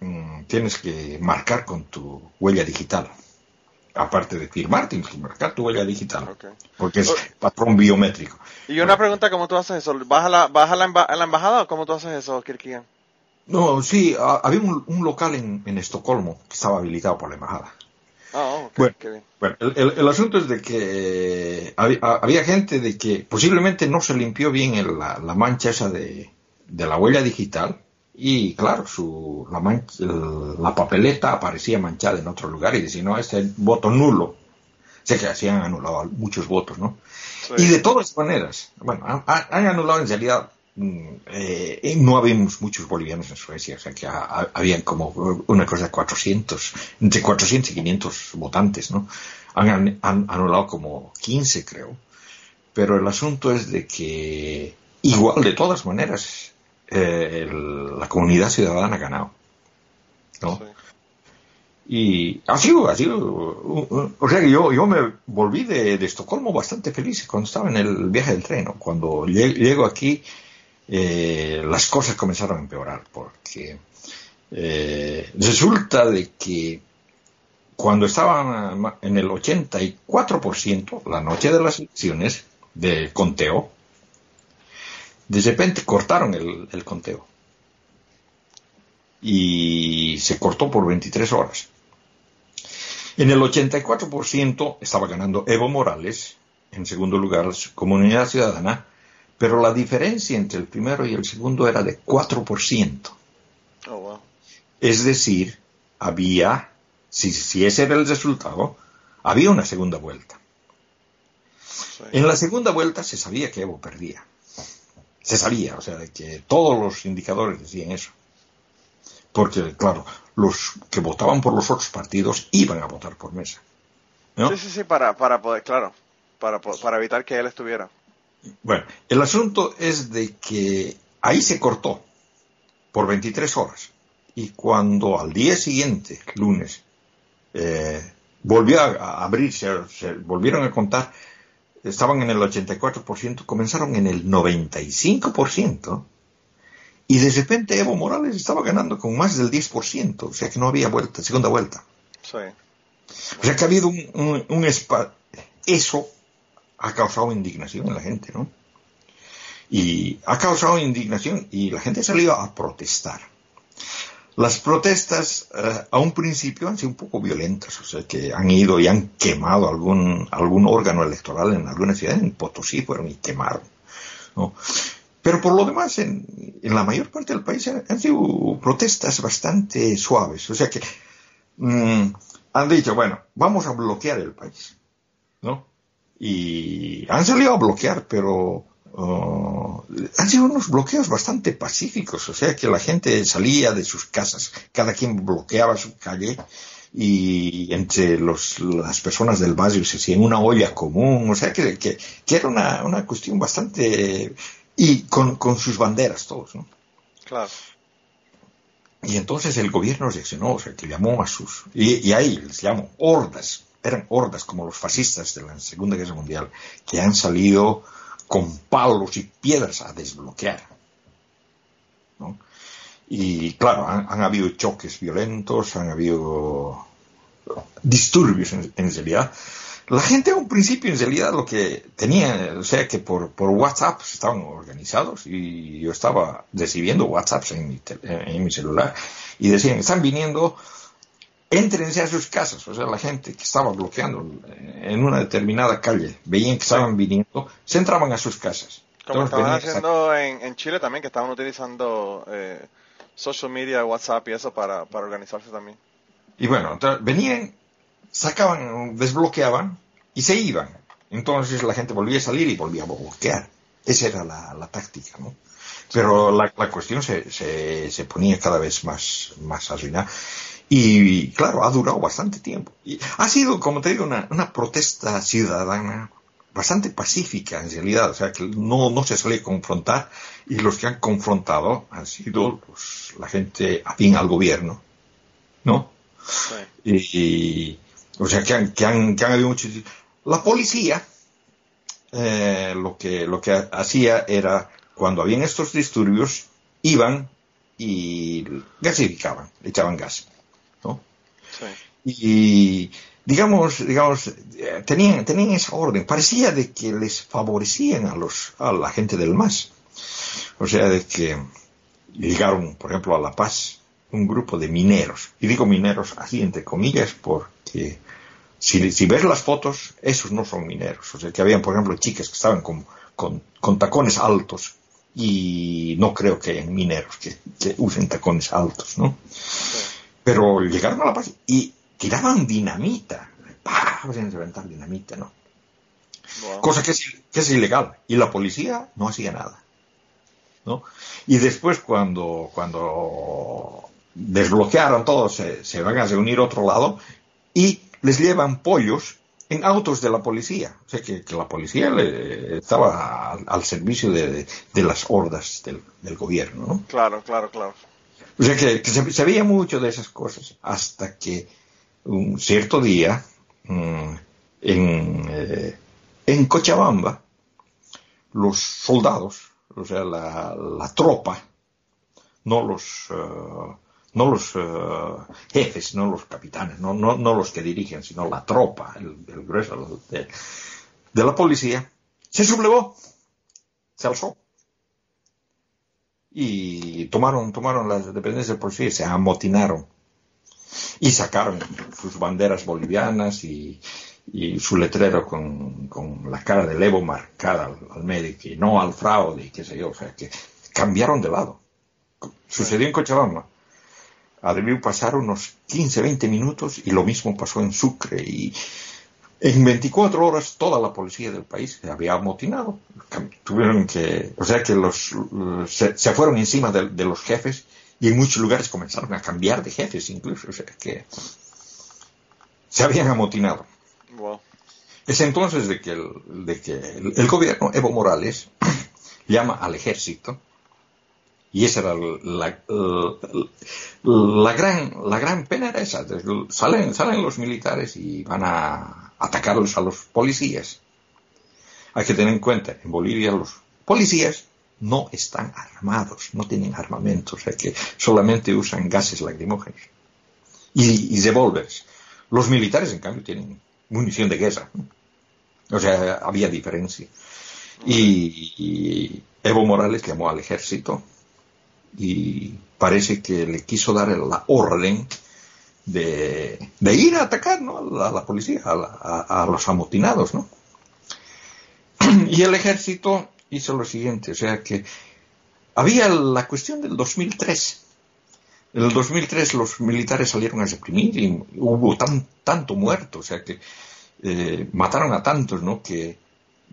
mm, tienes que marcar con tu huella digital. Aparte de firmar, tienes que marcar tu huella digital, porque es patrón biométrico. Y una pregunta, ¿cómo tú haces eso? ¿Vas a la, vas a la, emba- a la embajada o cómo tú haces eso, Kirkian? No, sí, ha- había un, un local en, en Estocolmo que estaba habilitado por la embajada. Ah, ok, Bueno. qué bien. Bueno, el, el- el asunto es de que eh, había, había gente de que posiblemente no se limpió bien el- la, la mancha esa de, de la huella digital y claro, su, la, mancha- la papeleta aparecía manchada en otro lugar y decía, no, este voto nulo. Sea que así han anulado muchos votos, ¿no? Sí. Y de todas maneras, bueno, han, anulado en realidad, mm, eh, no habíamos muchos bolivianos en Suecia, o sea que ha- habían como una cosa de 400, entre 400 y 500 votantes, ¿no? Han, han- han anulado como 15, creo. Pero el asunto es de que, igual, de todas maneras, eh, el- la comunidad ciudadana ha ganado, ¿no? Sí. Y ha sido, ha sido, o sea que yo, yo me volví de, de Estocolmo bastante feliz cuando estaba en el viaje del tren. Cuando lle- llego aquí, eh, las cosas comenzaron a empeorar porque eh, resulta de que cuando estaban en el 84%, la noche de las elecciones, del conteo, de repente cortaron el conteo. Y se cortó por 23 horas. En el 84% estaba ganando Evo Morales, en segundo lugar Comunidad Ciudadana, pero la diferencia entre el primero y el segundo era de 4%. Oh, wow. Es decir, había, si, si ese era el resultado, había una segunda vuelta. Sí. En la segunda vuelta se sabía que Evo perdía. Se sabía, o sea, que todos los indicadores decían eso. Porque, claro, los que votaban por los otros partidos iban a votar por Mesa. ¿no? Sí, sí, sí, para, para poder, claro, para, para evitar que él estuviera. Bueno, el asunto es de que ahí se cortó. por 23 horas. Y cuando al día siguiente, lunes, eh, volvió a abrirse, se volvieron a contar, estaban en el 84%, comenzaron en el 95%, y de repente Evo Morales estaba ganando con más del 10%, o sea que no había vuelta, segunda vuelta. Sí. O sea que ha habido un, un, un Eso ha causado indignación en la gente, ¿no? Y ha causado indignación y la gente ha salido a protestar. Las protestas eh, a un principio han sido un poco violentas, o sea que han ido y han quemado algún, algún órgano electoral en alguna ciudad, en Potosí fueron y quemaron. ¿no? Pero por lo demás, en, en, la mayor parte del país han, sido protestas bastante suaves, o sea que mmm, han dicho, bueno, vamos a bloquear el país, ¿no? Y han salido a bloquear, pero Oh, han sido unos bloqueos bastante pacíficos, o sea que la gente salía de sus casas, cada quien bloqueaba su calle y entre los, las personas del barrio se hacían una olla común, o sea que, que, era una, una, cuestión bastante... y con, con sus banderas todos, ¿no? Claro. Y entonces el gobierno reaccionó, o sea, que llamó a sus... Y, y ahí les llamo hordas, eran hordas como los fascistas de la Segunda Guerra Mundial, que han salido con palos y piedras a desbloquear. ¿no? Y claro, han, habido choques violentos, han habido disturbios en, realidad. La gente a un principio en realidad lo que tenía, o sea que por, por WhatsApp estaban organizados y yo estaba recibiendo WhatsApps en mi, en mi celular y decían, están viniendo Entrense a sus casas, o sea, la gente que estaba bloqueando en una determinada calle, veían que estaban viniendo, se entraban a sus casas. Como estaban haciendo en, Chile también, que estaban utilizando eh, social media, WhatsApp y eso para, para organizarse también. Y bueno, venían, sacaban, desbloqueaban y se iban. Entonces la gente volvía a salir y volvía a bloquear. Esa era la, la táctica, ¿no? Pero la, la cuestión se, se, se, ponía cada vez más, más arruinada. Y claro, ha durado bastante tiempo. Y ha sido, como te digo, una, una protesta ciudadana bastante pacífica en realidad, o sea que no, no se suele confrontar y los que han confrontado han sido la gente afín al gobierno, ¿no? Y, o sea que han, que han, que han habido muchos... La policía eh, lo, que, lo que hacía era, cuando habían estos disturbios, iban y gasificaban, echaban gas. Y digamos, digamos, eh, tenían, tenían esa orden. Parecía de que les favorecían a los, a la gente del MAS. O sea, de que llegaron, por ejemplo, a La Paz un grupo de mineros. Y digo mineros así entre comillas porque si, si ves las fotos, esos no son mineros. O sea, que habían, por ejemplo, chicas que estaban con, con, tacones altos y no creo que hayan mineros que, usen tacones altos, ¿no? Pero llegaron a La Paz y tiraban dinamita. ¡Pah! reventar dinamita, ¿no? Cosa que es, que es ilegal. Y la policía no hacía nada. ¿no? Y después cuando, cuando desbloquearon todo, se, se van a reunir otro lado y les llevan pollos en autos de la policía. O sea que, que la policía le, estaba al, servicio de, de, las hordas del, del, gobierno. ¿no? Claro, claro, claro. O sea que, se sabía mucho de esas cosas hasta que un cierto día mm, en, eh, en Cochabamba los soldados, o sea, la, la tropa, no los, uh, no los uh, jefes, no los capitanes, no, no, no, los que dirigen, sino la tropa, el, grueso de, de la policía, se sublevó, se alzó y tomaron, tomaron las dependencias del policía se amotinaron y sacaron sus banderas bolivianas y, y su letrero con, con, la cara del Evo marcada al, al medio, y no al fraude y qué sé yo, o sea que cambiaron de lado. Sucedió en Cochabamba. Ha debido pasar unos 15, 20 minutos y lo mismo pasó en Sucre y en 24 horas toda la policía del país se había amotinado. Tuvieron que, o sea que los, se, se fueron encima de, de, los jefes y en muchos lugares comenzaron a cambiar de jefes incluso, o sea que se habían amotinado. Wow. Es entonces de que el, de que el, el gobierno Evo Morales *clears throat* llama al ejército Y esa era la, gran, la gran pena era esa. Salen, salen los militares y van a atacarlos a los policías. Hay que tener en cuenta, en Bolivia los policías no están armados, no tienen armamento, o sea que solamente usan gases lacrimógenos y, y revólveres. Los militares, en cambio, tienen munición de guerra. O sea, había diferencia. Y, Evo Morales llamó al ejército y parece que le quiso dar la orden de, ir a atacar ¿no? a, la, policía, a, a, los amotinados. ¿no? *clears throat* Y el ejército hizo lo siguiente, o sea que había la cuestión del 2003. En el 2003 los militares salieron a reprimir y hubo tan, tanto muerto, o sea que eh, mataron a tantos, ¿no? Que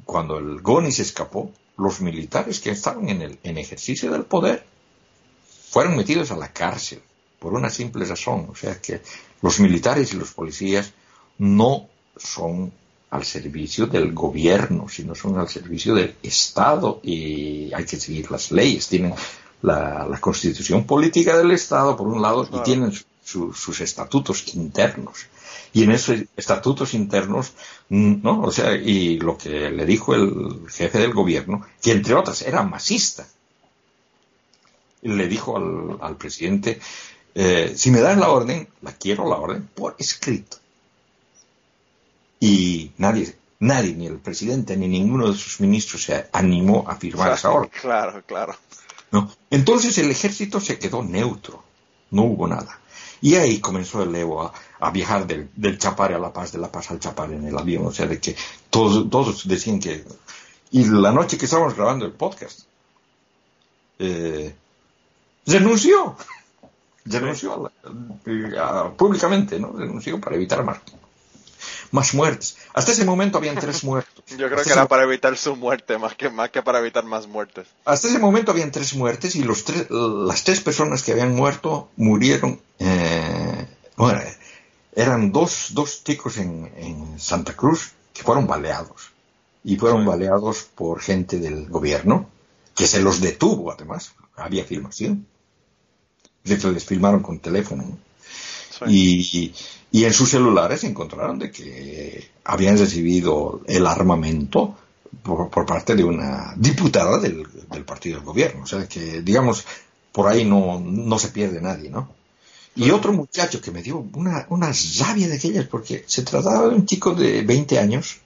cuando el Goni se escapó, los militares que estaban en el en ejercicio del poder fueron metidos a la cárcel por una simple razón, o sea que los militares y los policías no son al servicio del gobierno, sino son al servicio del Estado y hay que seguir las leyes. Tienen la, constitución política del Estado, por un lado, y tienen sus estatutos internos. Y en esos estatutos internos, mm, ¿no? O sea, y lo que le dijo el jefe del gobierno, que entre otras era masista, le dijo al, presidente, eh, si me dan la orden, la quiero la orden por escrito. Y nadie, nadie, ni el presidente ni ninguno de sus ministros se animó a firmar esa orden. *laughs* Claro, claro. ¿No? Entonces el ejército se quedó neutro, no hubo nada. Y ahí comenzó el Evo a, viajar del, del, Chapare a La Paz, de La Paz al Chapare en el avión. O sea, de que todos, todos decían que... Y la noche que estábamos grabando el podcast, eh, renunció. Renunció públicamente, ¿no? Renunció para evitar más, más muertes. Hasta ese momento habían tres *laughs* muertos. Yo creo que era para evitar su muerte, más que, más que para evitar más muertes. Hasta ese momento habían tres muertes y los tres, las tres personas que habían muerto murieron, eh, bueno, eran dos, dos chicos en, en, Santa Cruz que fueron baleados. Y fueron baleados por gente del gobierno, que se los detuvo además. Había filmación. Les filmaron con teléfono. Y, y en sus celulares encontraron de que habían recibido el armamento por, parte de una diputada del, partido del gobierno. O sea que, digamos, por ahí no, no se pierde nadie, ¿no? Y otro muchacho que me dio una, una rabia de aquellas, porque se trataba de un chico de 20 años.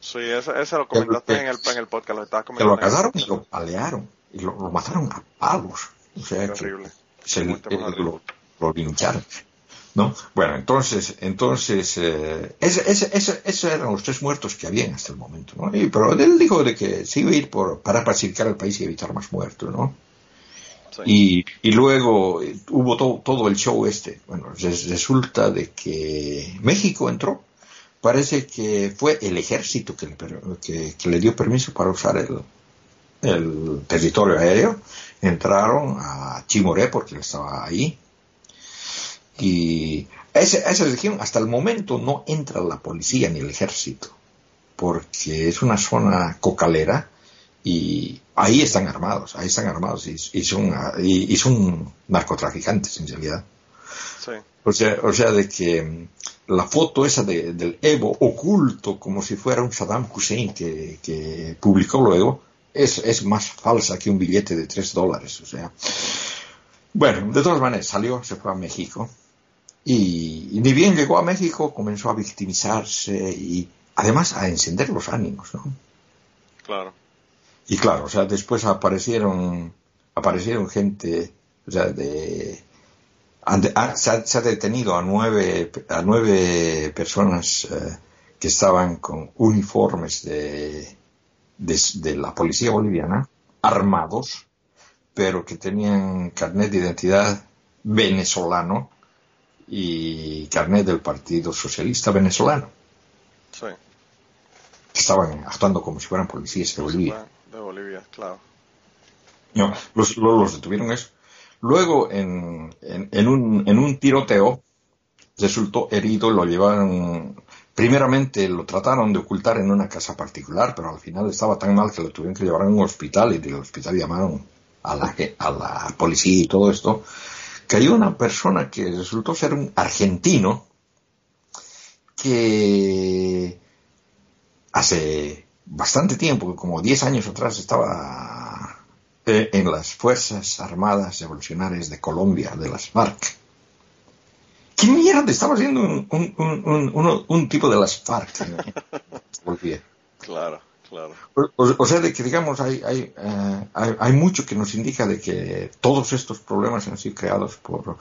Sí, eso, lo comentaste en, el, en el podcast, lo estabas comentando. Que lo agarraron y lo palearon, y lo, mataron a palos. O sea, que se, lo, lo lincharon. ¿no? Bueno, entonces, entonces, eh, esos eran los tres muertos que habían hasta el momento, ¿no? pero él dijo de que se iba a ir por, para pacificar el país y evitar más muertos, ¿no? Y, y, luego eh, hubo todo el show este. Bueno, resulta de que México entró. Parece que fue el ejército que le, que, que le dio permiso para usar el, el territorio aéreo. Entraron a Chimoré porque él estaba ahí y a esa, región hasta el momento no entra la policía ni el ejército, porque es una zona cocalera y ahí están armados, ahí están armados y, son, y, son narcotraficantes en realidad. O, sea, o sea, de que mm, la foto esa del Evo oculto como si fuera un Saddam Hussein que, que publicó luego es, es más falsa que un billete de tres dólares. O sea, bueno, de todas maneras salió, se fue a México y, ni bien llegó a México, comenzó a victimizarse y además a encender los ánimos, ¿no? Claro. Y claro, o sea, después aparecieron, aparecieron gente, o sea, de, se, ha, detenido a nueve, a nueve personas eh, que estaban con uniformes de, de, la policía boliviana, armados, pero que tenían carnet de identidad venezolano y carnet del Partido Socialista Venezolano. Sí. Estaban actuando como si fueran policías de Bolivia. De Bolivia, claro. No, los, los detuvieron eso. Luego, en, en, un, en un tiroteo, resultó herido, lo llevaron, primeramente lo trataron de ocultar en una casa particular, pero al final estaba tan mal que lo tuvieron que llevar a un hospital y del hospital llamaron a la, a la policía y todo esto, cayó una persona que resultó ser un argentino que hace bastante tiempo, como 10 años atrás, estaba eh, en las Fuerzas Armadas Revolucionarias de Colombia, de las FARC. ¿Qué mierda estaba haciendo un, un, un, tipo de las FARC? claro, claro. O, sea, de que digamos, hay, hay, eh, hay, hay, mucho que nos indica de que todos estos problemas han sido creados por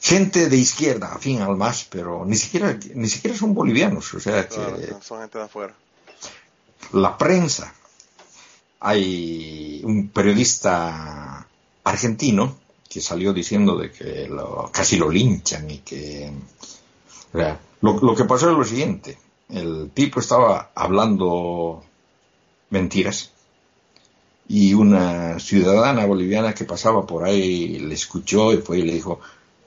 gente de izquierda, fin al más, pero ni siquiera, ni siquiera son bolivianos, o sea que... son gente de afuera. La prensa. Hay un periodista argentino que salió diciendo de que casi lo linchan y que... lo, lo que pasó es lo siguiente. El tipo estaba hablando mentiras y una ciudadana boliviana que pasaba por ahí le escuchó y fue y le dijo,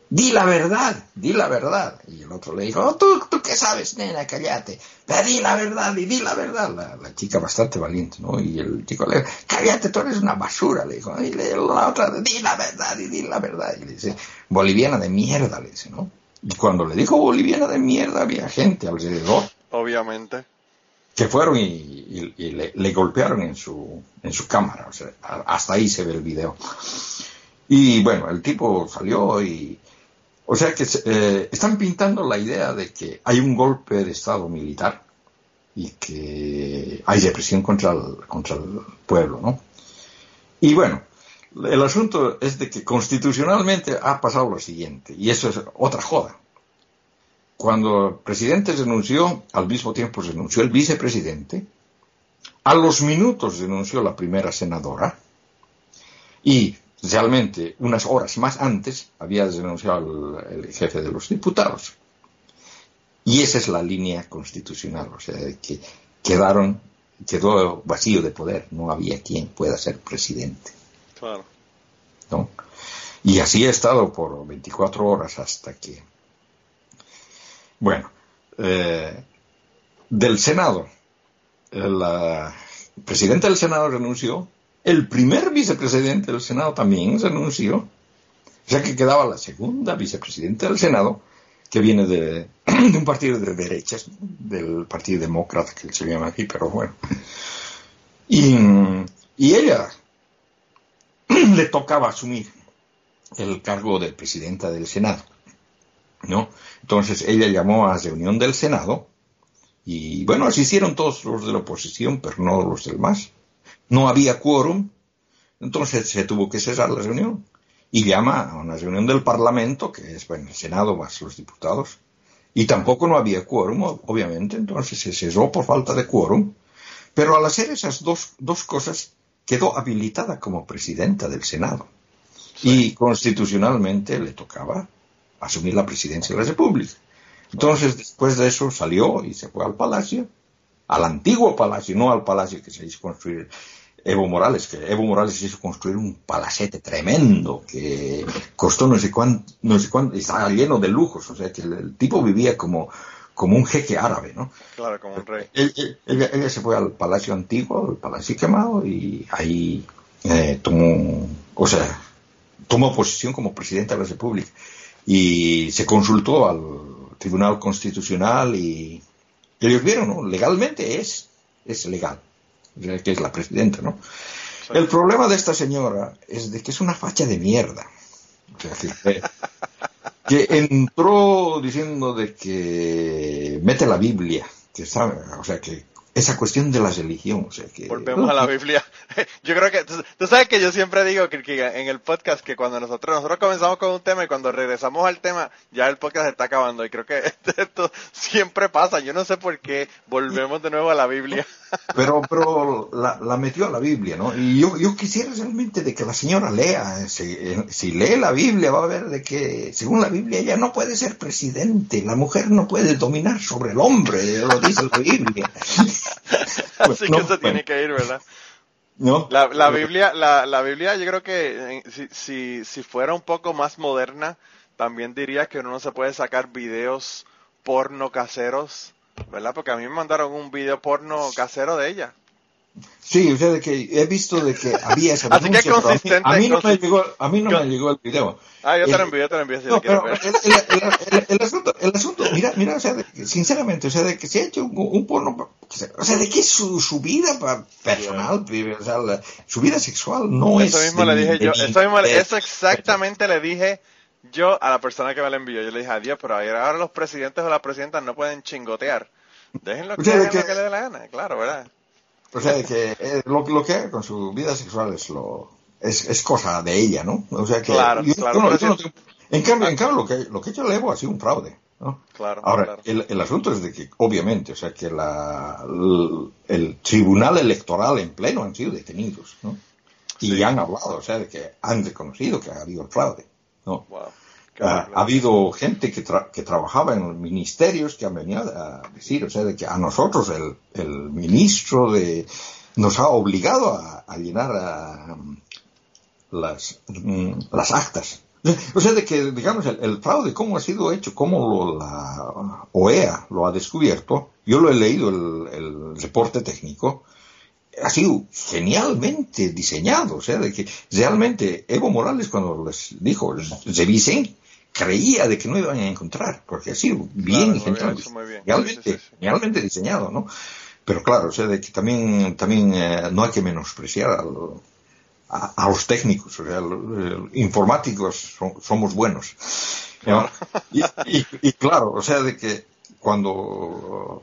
di la verdad, di la verdad. Y el otro le dijo, oh, ¿tú, tú qué sabes, nena, cállate. di la verdad y di la verdad. La, chica bastante valiente, ¿no? Y el chico le dijo, cállate, tú eres una basura, le dijo. Y la otra, di la verdad y di la verdad. Y le dice, boliviana de mierda, le dice, ¿no? Y cuando le dijo boliviana de mierda, había gente alrededor. Obviamente. Que fueron y, le, le, golpearon en su, en su cámara. O sea, hasta ahí se ve el video. Y bueno, el tipo salió y o sea que eh, están pintando la idea de que hay un golpe de Estado militar y que hay represión contra el, contra el pueblo, ¿no? Y bueno, el asunto es de que constitucionalmente ha pasado lo siguiente, y eso es otra joda. Cuando el presidente renunció, al mismo tiempo renunció el vicepresidente, a los minutos renunció la primera senadora, y realmente unas horas más antes había denunciado el, jefe de los diputados. Y esa es la línea constitucional, o sea, que quedaron, quedó vacío de poder, no había quien pueda ser presidente. Claro. ¿No? Y así ha estado por 24 horas hasta que, bueno, eh, del Senado, el presidente del Senado renunció, el primer vicepresidente del Senado también se anunció, o sea que quedaba la segunda vicepresidenta del Senado, que viene de, *clears throat* un partido de derechas, del Partido Demócrata, que se llama aquí, pero bueno. Y, ella *clears throat* le tocaba asumir el cargo de presidenta del Senado, ¿no? Entonces ella llamó a reunión del Senado y bueno, asistieron todos los de la oposición, pero no los del MAS no había quórum, entonces se tuvo que cesar la reunión. Y llama a una reunión del Parlamento, que es bueno, el Senado más los diputados, y tampoco no había quórum, obviamente, entonces se cesó por falta de quórum, pero al hacer esas dos, dos cosas quedó habilitada como presidenta del Senado. Y constitucionalmente le tocaba asumir la presidencia de la República. Entonces, después de eso salió y se fue al palacio, al antiguo palacio, no al palacio que se hizo construir Evo Morales, que Evo Morales hizo construir un palacete tremendo que costó no sé cuánto, no sé cuánto, estaba lleno de lujos, o sea que el, tipo vivía como, como un jeque árabe, ¿no? Claro, como un rey. ella, se fue al palacio antiguo, al palacio quemado, y ahí eh, tomó, o sea, tomó posición como presidenta de la República. Y se consultó al Tribunal Constitucional y ellos vieron, ¿no? Legalmente es, es legal que es la presidenta, ¿no? El problema de esta señora es de que es una facha de mierda. O sea, que, *laughs* que, entró diciendo de que mete la Biblia, que sabe, o sea, que esa cuestión de la religión. O sea, que, Volvemos a la Biblia. *laughs* Yo creo que, tú, sabes que yo siempre digo que, en el podcast que cuando nosotros, nosotros comenzamos con un tema y cuando regresamos al tema, ya el podcast está acabando. Y creo que *laughs* esto siempre pasa. Yo no sé por qué volvemos de nuevo a la Biblia. *laughs* Pero, pero la, metió a la Biblia, ¿no? Y yo, yo quisiera realmente de que la señora lea. Si, lee la Biblia va a ver de que, según la Biblia, ella no puede ser presidente. La mujer no puede dominar sobre el hombre, lo dice la Biblia. Así que eso tiene que ir, ¿verdad? No. La, la Biblia, la, la, Biblia, yo creo que eh, si, si, si fuera un poco más moderna, también diría que uno no se puede sacar videos porno caseros, ¿verdad? Porque a mí me mandaron un video porno casero de ella. Sí, o sea, de que he visto de que había esa *laughs* Así que a mí- consistente, A mí, no, me llegó, a mí no me llegó el video. Ah, yo te lo envío, yo te lo envío si No, pero ver. el, el- el- el- el asunto, el asunto, mira, mira, o sea, de que, sinceramente, o sea, de que se ha hecho un, un porno, o sea, de que su, su vida personal, o sea, la- su vida sexual no es. Eso mismo de le dije de yo, eso, mismo, eso exactamente le dije yo a la persona que me lo envió. Yo le dije, adiós, pero ahora los presidentes o las presidentas no pueden chingotear. Déjenlo que O sea, que le dé la gana, claro, ¿verdad? O sea, de que eh, lo, lo que haga con su vida sexual es lo es, es cosa de ella, ¿no? O sea que Claro, yo- claro, yo no- pero yo no sí. tengo- en cambio, en cambio lo que lo que ha hecho Levo ha sido un fraude, ¿no? Claro, Ahora, claro. el, el asunto es de que, obviamente, o sea, que la, el, el tribunal electoral en pleno han sido detenidos, ¿no? Y Sí. han hablado, o sea, de que han reconocido que ha habido fraude, ¿no? Wow. Ha habido gente que, tra- que trabajaba en los ministerios que han venido a decir, o sea, de que a nosotros el, el ministro de nos ha obligado a, a llenar ah, las, mm, las actas. O sea, de que, digamos, el, fraude, cómo ha sido hecho, cómo lo, la OEA lo ha descubierto, yo lo he leído el, el reporte técnico, ha sido genialmente diseñado, o sea, de que realmente Evo Morales cuando les dijo, revisen, creía de que no iban a encontrar, porque sido bien, muy bien genialmente, Sí, sí, diseñado, ¿no? Pero claro, o sea, de que también, también eh, no hay que menospreciar al- a, a los técnicos, o sea, los, eh, informáticos son- somos buenos. ¿no? Y, y- y claro, o sea, de que cuando,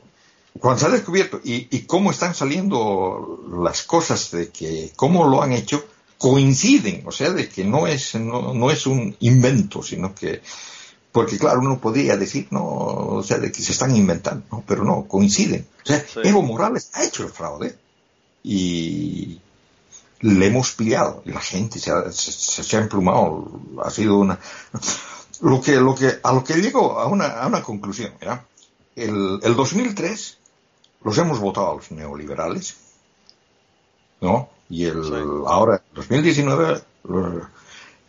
cuando se ha descubierto y, y cómo están saliendo las cosas, de que cómo lo han hecho, coinciden, o sea, de que no es, no, no es un invento, sino que, porque claro, uno podría decir, no, o sea, de que se están inventando, ¿no? pero no, coinciden. O sea, Sí. Evo Morales ha hecho el fraude y le hemos pillado y la gente se ha, se, se ha emplumado, ha sido una... Lo que, lo que, a lo que llego a una, a una conclusión, ¿ya? El, el 2003 los hemos votado a los neoliberales, ¿no? Y el, Sí. ahora, 2019, lo-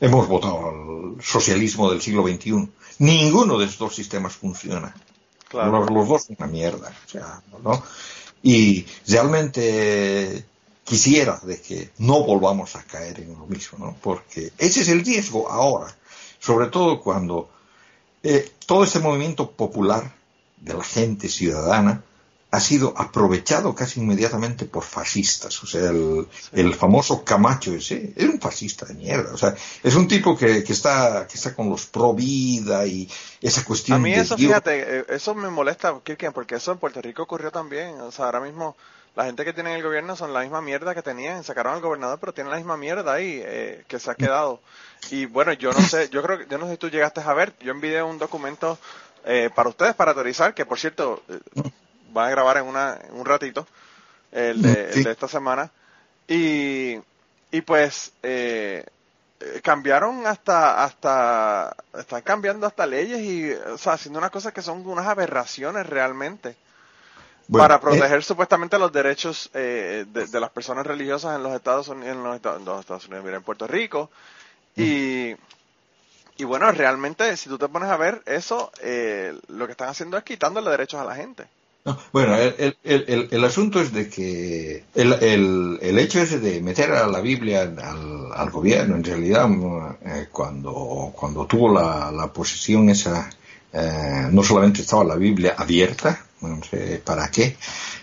hemos votado al socialismo del siglo XXI. Ninguno de estos dos sistemas funciona. Claro. Los, los dos son una mierda. O sea, ¿no? Y realmente quisiera de que no volvamos a caer en lo mismo, ¿no? Porque ese es el riesgo ahora, sobre todo cuando eh, todo este movimiento popular de la gente ciudadana ha sido aprovechado casi inmediatamente por fascistas. O sea, el, el famoso Camacho ese es un fascista de mierda. O sea, es un tipo que, que está, que está con los pro vida y esa cuestión A mí eso, fíjate, eh, eso me molesta, Kirken, porque eso en Puerto Rico ocurrió también. O sea, ahora mismo la gente que tiene en el gobierno son la misma mierda que tenían. Sacaron al gobernador, pero tienen la misma mierda ahí eh, que se ha quedado. Y bueno, yo no sé, yo creo que, yo no sé si tú llegaste a ver, yo envié un documento eh, para ustedes, para autorizar, que por cierto, eh, van a grabar en, una, en un ratito, el de, Sí. el de esta semana. Y, y pues, eh, eh, cambiaron hasta, hasta, están cambiando hasta leyes y, o sea, haciendo unas cosas que son unas aberraciones realmente. Bueno, para eh, proteger supuestamente los derechos eh, de, de las personas religiosas en los Estados Unidos, en los Estados, en los Estados Unidos, mira, en Puerto Rico. Y, y bueno, realmente, si tú te pones a ver eso, eh, lo que están haciendo es quitándole derechos a la gente. No, bueno, el, el, el- asunto es de que el, el, el hecho ese de meter a la Biblia al, al gobierno, en realidad, eh, cuando, cuando tuvo la, la posesión esa, eh, no solamente estaba la Biblia abierta, no sé para qué,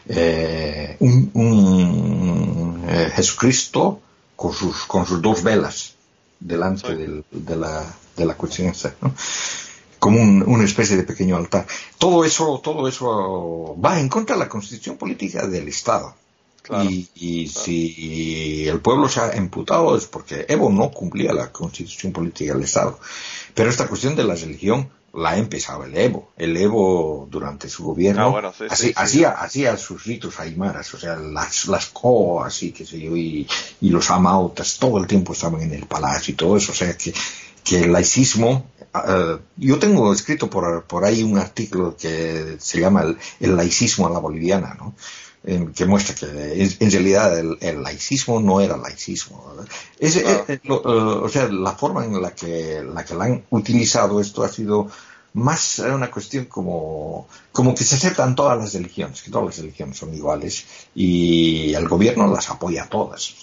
eh, un, un, Jesucristo con sus, con sus dos velas delante Sí. del- de, la, de la cuestión esta, ¿no? Como un- una especie de pequeño altar. Todo eso, todo eso va en contra de la constitución política del Estado. Claro, y y si el pueblo se ha imputado es porque Evo no cumplía la constitución política del Estado. Pero esta cuestión de la religión la ha empezado el Evo. El Evo durante su gobierno Ah, bueno, sí, sí, así- sí. hacía, hacía sus ritos aymaras, o sea, las, las coas y qué sé yo, y, y los amautas, todo el tiempo estaban en el palacio y todo eso. O sea, que, que el laicismo, eh, yo tengo escrito por, por ahí un artículo que se llama el, el laicismo a la boliviana, ¿no? Que muestra que en, en realidad el, el laicismo no era laicismo. Es, Claro. eh, lo- eh, o sea, la forma en la que, la que la han utilizado esto ha sido más una cuestión como, como que se aceptan todas las religiones, que todas las religiones son iguales y el gobierno las apoya todas.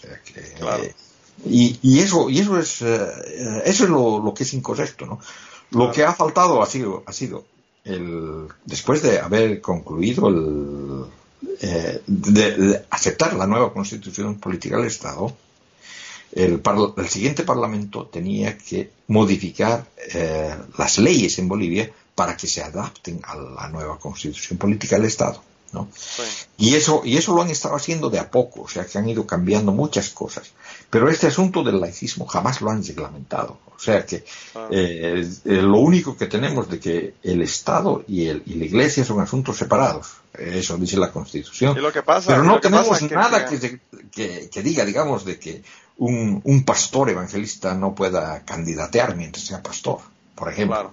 Y, y, eso, y eso es, eh, eso es lo, lo, que es incorrecto, ¿no? Lo que ha faltado ha sido, ha sido el, después de haber concluido el, eh, de, aceptar la nueva constitución política del Estado, el, el siguiente Parlamento tenía que modificar eh, las leyes en Bolivia para que se adapten a la nueva constitución política del Estado. ¿no? Y, eso, y eso lo han estado haciendo de a poco, o sea que han ido cambiando muchas cosas. Pero este asunto del laicismo jamás lo han reglamentado. O sea que eh, eh, lo único que tenemos de que el Estado y, el, y la Iglesia son asuntos separados. Eso dice la Constitución. Pero no tenemos nada que, que, que, diga, digamos, de que un, un, pastor evangelista no pueda candidatear mientras sea pastor, por ejemplo.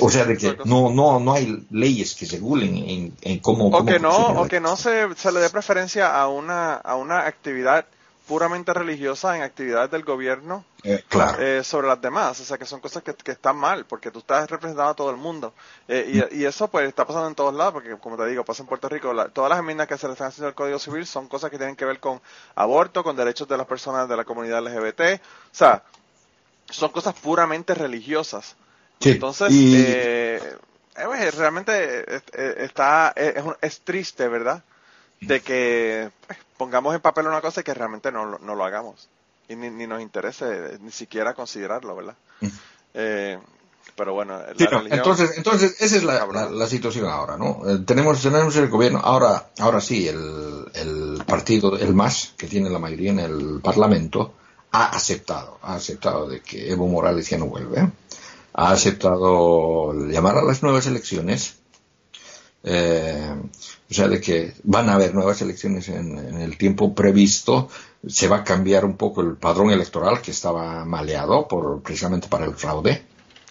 o sea, de que no, no, no hay leyes que regulen en, en cómo... O que no, o que no se, se le dé preferencia a una, a una actividad puramente religiosa en actividades del gobierno eh, claro. eh, sobre las demás. O sea, que son cosas que, que están mal, porque tú estás representando a todo el mundo. Eh, y, y, eso pues está pasando en todos lados, porque como te digo, pasa en Puerto Rico. La, todas las enmiendas que se le están haciendo al Código Civil son cosas que tienen que ver con aborto, con derechos de las personas de la comunidad LGBT. O sea, son cosas puramente religiosas. Sí, Entonces, y... eh, pues, realmente está, es, es triste, ¿verdad? De que pues, pongamos en papel una cosa y que realmente no, no lo hagamos. Y ni, ni, nos interese ni siquiera considerarlo, ¿verdad? Eh, pero bueno, la sí, no, entonces, entonces esa es la, la, la situación ahora, ¿no? Eh, tenemos, tenemos el gobierno, ahora, ahora sí, el, el partido, el MAS, que tiene la mayoría en el Parlamento, ha aceptado, ha aceptado de que Evo Morales ya no vuelve, ha aceptado llamar a las nuevas elecciones, eh, o sea, de que van a haber nuevas elecciones en, en, el tiempo previsto, se va a cambiar un poco el padrón electoral que estaba maleado por, precisamente para el fraude.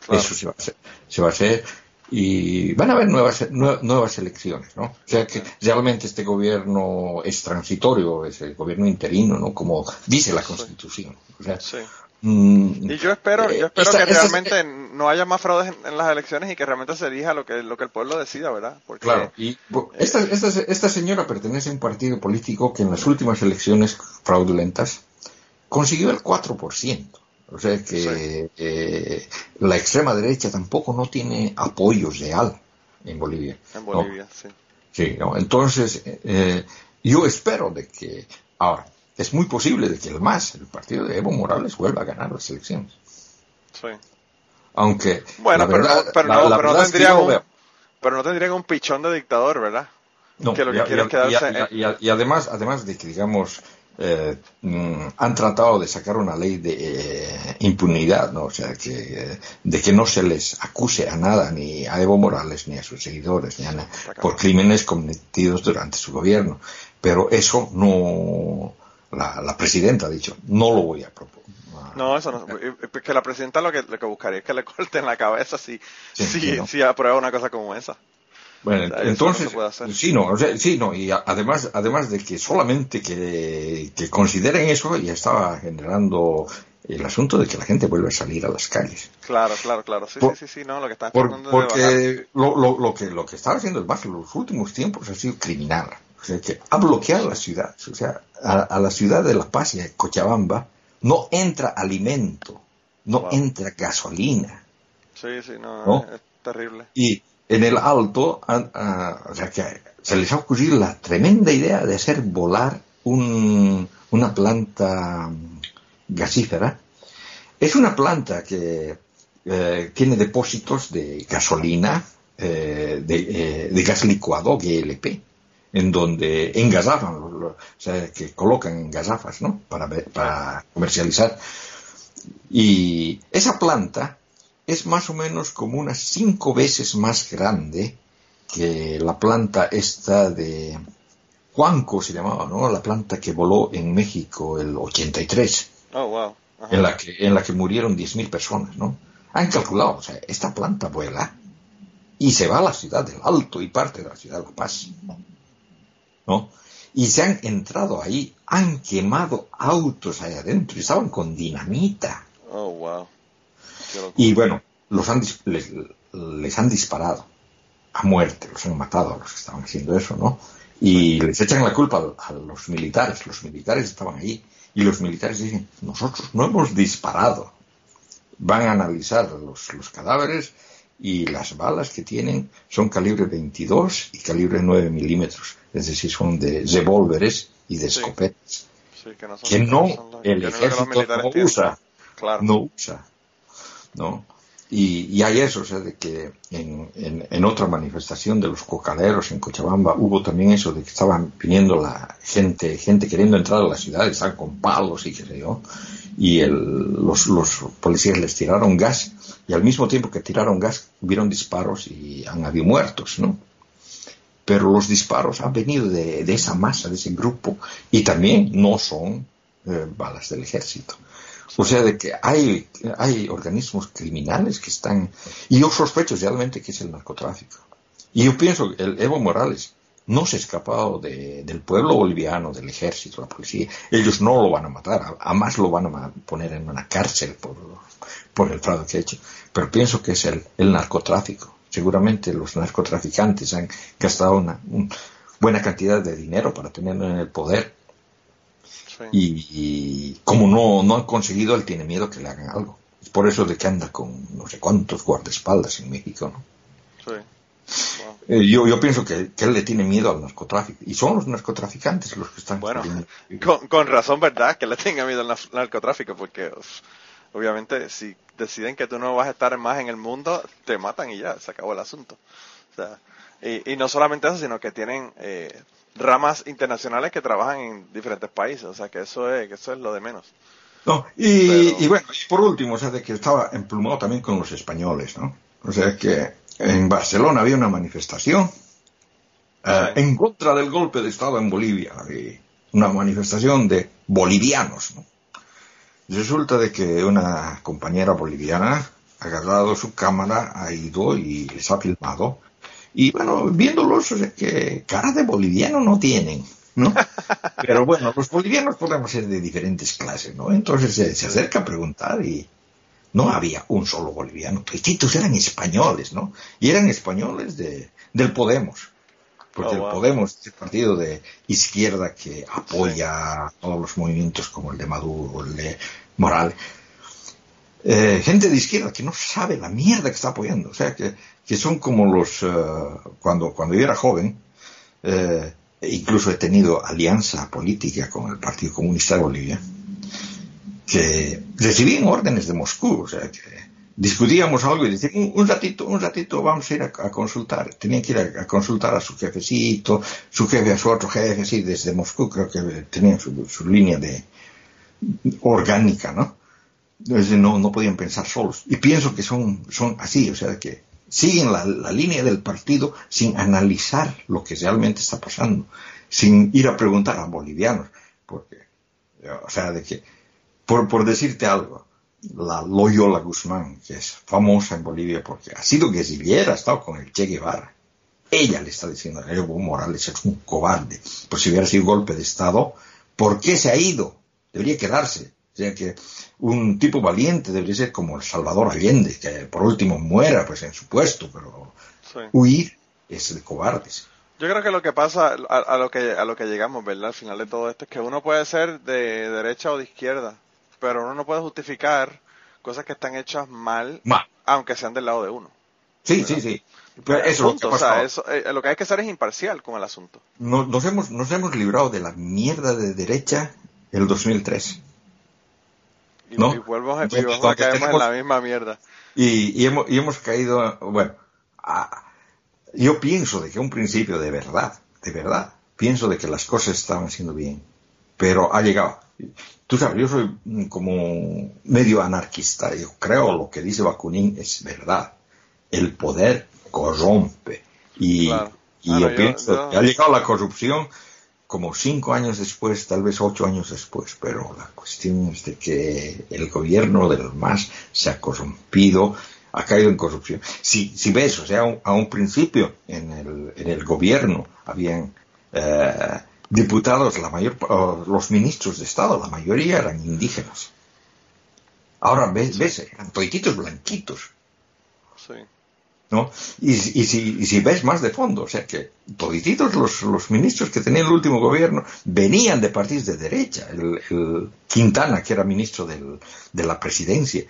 Claro. Eso se va, a hacer, se va a hacer. Y van a haber nuevas, nuevas elecciones, ¿no? O sea que realmente este gobierno es transitorio, es el gobierno interino, ¿no? Como dice la Constitución. O sea, sí. Y yo espero, yo espero esta, que realmente esta, no haya más fraudes en, en, las elecciones y que realmente se elija lo que, lo que el pueblo decida, ¿verdad? Porque, claro, y esta, esta, esta señora pertenece a un partido político que en las últimas elecciones fraudulentas consiguió el 4%. O sea que sí. eh, la extrema derecha tampoco no tiene apoyo real en Bolivia. En Bolivia, ¿no? sí. Sí, ¿no? entonces eh, yo espero de que ahora es muy posible de que el MAS, el partido de Evo Morales, vuelva a ganar las elecciones. Sí. Aunque. Bueno, pero, verdad, no, pero, la, no, la pero, no tendría un, pero no tendría un pichón de dictador, ¿verdad? No, que lo que y, quiere y, es quedarse. Y, además, además de que, digamos, eh, mm, han tratado de sacar una ley de eh, impunidad, ¿no? O sea, que, de que no se les acuse a nada, ni a Evo Morales, ni a sus seguidores, ni a nada, por crímenes cometidos durante su gobierno. Pero eso no la, la, presidenta ha dicho, no lo voy a proponer. No, eso no. Que la presidenta lo que, lo que buscaría es que le corten la cabeza si, sí, si, no. si aprueba una cosa como esa. Bueno, o sea, entonces, no sí, no, o sea, sí, no, y además, además de que solamente que, que consideren eso, ya estaba generando el asunto de que la gente vuelve a salir a las calles. Claro, claro, claro. Sí, por, sí, sí, sí, no, lo que está por, Porque lo, lo, lo, que, lo que estaba haciendo el MAS en los últimos tiempos ha sido criminal. O sea, que ha bloqueado la ciudad. O sea, a, a la ciudad de La Paz y a Cochabamba no entra alimento, no wow. entra gasolina. Sí, sí, no, ¿no? es terrible. Y en el alto, a, a, o sea, que se les ha ocurrido la tremenda idea de hacer volar un, una planta gasífera. Es una planta que eh, tiene depósitos de gasolina, eh, de, eh, de, gas licuado, GLP, en donde engasafan, o sea, que colocan gasafas, ¿no? Para, para comercializar. Y esa planta es más o menos como unas cinco veces más grande que la planta esta de Juanco se llamaba, ¿no? La planta que voló en México el 83. Oh, wow. Ajá. En la que, en la que murieron 10.000 personas, ¿no? Han calculado, o sea, esta planta vuela y se va a la ciudad del Alto y parte de la ciudad de La Paz. ¿no? Y se han entrado ahí, han quemado autos ahí adentro y estaban con dinamita. Oh, wow. Y bueno, los han, les, les han disparado a muerte, los han matado a los que estaban haciendo eso, ¿no? Y les echan la culpa a, los militares, los militares estaban allí, y los militares dicen, nosotros no hemos disparado. Van a analizar los, los cadáveres y las balas que tienen son calibre 22 y calibre 9 milímetros, es decir, son de revólveres y de escopetas. que no, el ejército no usa, no usa, ¿no? Y, hay eso, o sea, de que en, en, otra manifestación de los cocaleros en Cochabamba hubo también eso de que estaban viniendo la gente, gente queriendo entrar a la ciudad, estaban con palos y qué sé yo, y los, los policías les tiraron gas, y al mismo tiempo que tiraron gas, hubieron disparos y han habido muertos, ¿no? Pero los disparos han venido de, de esa masa, de ese grupo, y también no son eh, balas del ejército. O sea, de que hay, hay organismos criminales que están... Y yo sospecho realmente que es el narcotráfico. Y yo pienso que el Evo Morales no se ha escapado del pueblo boliviano, del ejército, la policía. Ellos no lo van a matar, a más lo van a poner en una cárcel por, por el fraude que ha hecho. Pero pienso que es el, el narcotráfico. Seguramente los narcotraficantes han gastado una, buena cantidad de dinero para tenerlo en el poder y, como no, no han conseguido, él tiene miedo que le hagan algo. Es por eso de que anda con no sé cuántos guardaespaldas en México, ¿no? Eh, yo, yo pienso que, él le tiene miedo al narcotráfico. Y son los narcotraficantes los que están... Bueno, con, razón, ¿verdad? Que le tenga miedo al narcotráfico, porque obviamente si deciden que tú no vas a estar más en el mundo, te matan y ya, se acabó el asunto. O sea, y, y no solamente eso, sino que tienen... Eh, ramas internacionales que trabajan en diferentes países, o sea que eso es, que eso es lo de menos. No, y, bueno, por último, o sea, de que estaba emplumado también con los españoles, ¿no? O sea que en Barcelona había una manifestación eh, en contra del golpe de Estado en Bolivia, una manifestación de bolivianos, ¿no? Resulta de que una compañera boliviana ha agarrado su cámara, ha ido y les ha filmado y bueno, viéndolos, que cara de boliviano no tienen, ¿no? *laughs* Pero bueno, los bolivianos podemos ser de diferentes clases, ¿no? Entonces se, acerca a preguntar y no había un solo boliviano. Estos eran españoles, ¿no? Y eran españoles de, del Podemos. Porque el oh, Podemos es el partido de izquierda que apoya todos los movimientos como el de Maduro, el de Morales. Eh, gente de izquierda que no sabe la mierda que está apoyando. O sea, que que son como los, eh, cuando, cuando yo era joven, eh, incluso he tenido alianza política con el Partido Comunista de Bolivia, que recibían órdenes de Moscú, o sea, que discutíamos algo y decían, un, ratito, un ratito vamos a ir a, consultar. Tenían que ir a, consultar a su jefecito, su jefe a su otro jefe, así, desde Moscú creo que tenían su, su línea de orgánica, ¿no? Entonces no, no podían pensar solos. Y pienso que son, son así, o sea, que siguen la, línea del partido sin analizar lo que realmente está pasando, sin ir a preguntar a bolivianos, porque, o sea, de que, por, por decirte algo, la Loyola Guzmán, que es famosa en Bolivia porque ha sido guerrillera, ha estado con el Che Guevara. Ella le está diciendo a Evo Morales es un cobarde. Pues si hubiera sido golpe de Estado, ¿por qué se ha ido? Debería quedarse. Sea que un tipo valiente debería ser como el Salvador Allende, que por último muera pues en su puesto, pero huir es de cobardes. Yo creo que lo que pasa, a, lo que a lo que llegamos, ¿verdad? Al final de todo esto es que uno puede ser de derecha o de izquierda, pero uno no puede justificar cosas que están hechas mal, aunque sean del lado de uno. Sí, sí, sí. eso, o sea, eso, eh, lo que hay que hacer es imparcial con el asunto. Nos, hemos, nos hemos librado de la mierda de derecha el 2003. Y, ¿no? y vuelvo a, caemos en la misma mierda. Y, hemos, y hemos caído, bueno, yo pienso de que un principio de verdad, de verdad, pienso de que las cosas estaban haciendo bien, pero ha llegado. Tú sabes, yo soy como medio anarquista, yo creo lo que dice Bakunin es verdad. El poder corrompe. Y, y yo, pienso que ha llegado la corrupción como cinco años después, tal vez ocho años después, pero la cuestión es de que el gobierno del MAS se ha corrompido, ha caído en corrupción. Si, si ves, o sea, a un principio en el, en el gobierno habían eh, diputados, la mayor, los ministros de Estado, la mayoría eran indígenas. Ahora ves, ves eran toititos blanquitos. Sí. ¿No? Y, y, si, y si ves más de fondo, o sea que todititos los, los ministros que tenía el último gobierno venían de partidos de derecha. El, Quintana, que era ministro del, de la presidencia,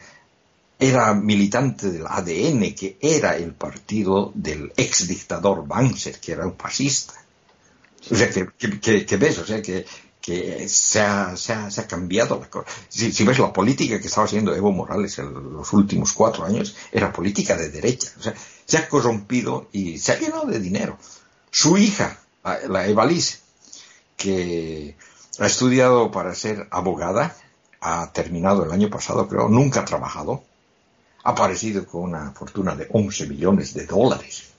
era militante del ADN, que era el partido del ex dictador Banzer, que era un fascista. O sea, que, que ves, o sea, que, que se ha, se, ha, se ha, cambiado la cosa. Si, si, ves la política que estaba haciendo Evo Morales en los últimos cuatro años, era política de derecha. O sea, se ha corrompido y se ha llenado de dinero. Su hija, la Evalice, que ha estudiado para ser abogada, ha terminado el año pasado, creo, nunca ha trabajado, ha aparecido con una fortuna de 11 millones de dólares.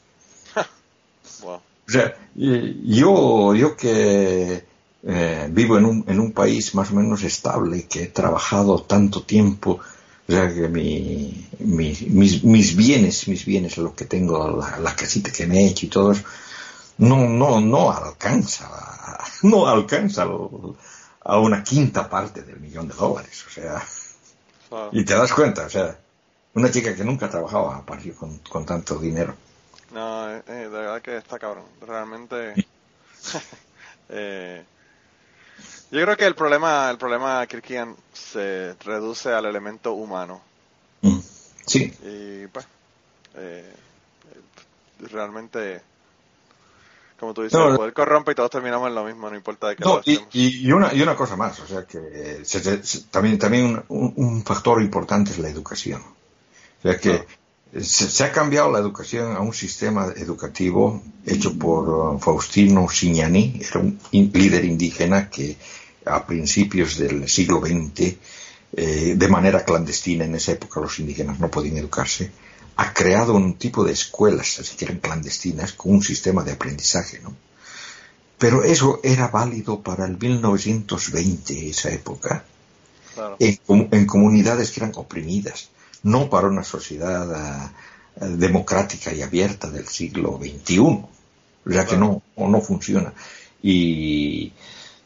*laughs* wow. O sea, yo, yo que eh, vivo en un, en un país más o menos estable, que he trabajado tanto tiempo, o sea, que mi, mi, mis, mis, bienes, mis bienes, lo que tengo, la, la, casita que me he hecho y todo eso, no, no, no alcanza, no alcanza a una quinta parte del millón de dólares, o sea, y te das cuenta, o sea, una chica que nunca trabajaba apareció con, con tanto dinero. No, eh, de verdad que está cabrón. Realmente. *laughs* eh, yo creo que el problema, el problema Kirkian se reduce al elemento humano. Mm. Sí. Y pues, eh, realmente, como tú dices, No, el poder corrompe y todos terminamos en lo mismo, no importa de qué No, y, y, una, y una cosa más, o sea que se- se- se- también, también un, un factor importante es la educación. O sea que se, se ha cambiado la educación a un sistema educativo hecho por uh, Faustino Signani, era un líder indígena que a principios del siglo XX, eh, de manera clandestina, en esa época los indígenas no podían educarse, ha creado un tipo de escuelas, así que eran clandestinas, con un sistema de aprendizaje, ¿no? Pero eso era válido para el 1920, esa época, Claro. en, en comunidades que eran oprimidas, no para una sociedad ah, democrática y abierta del siglo XXI. O sea que no, o no funciona. Y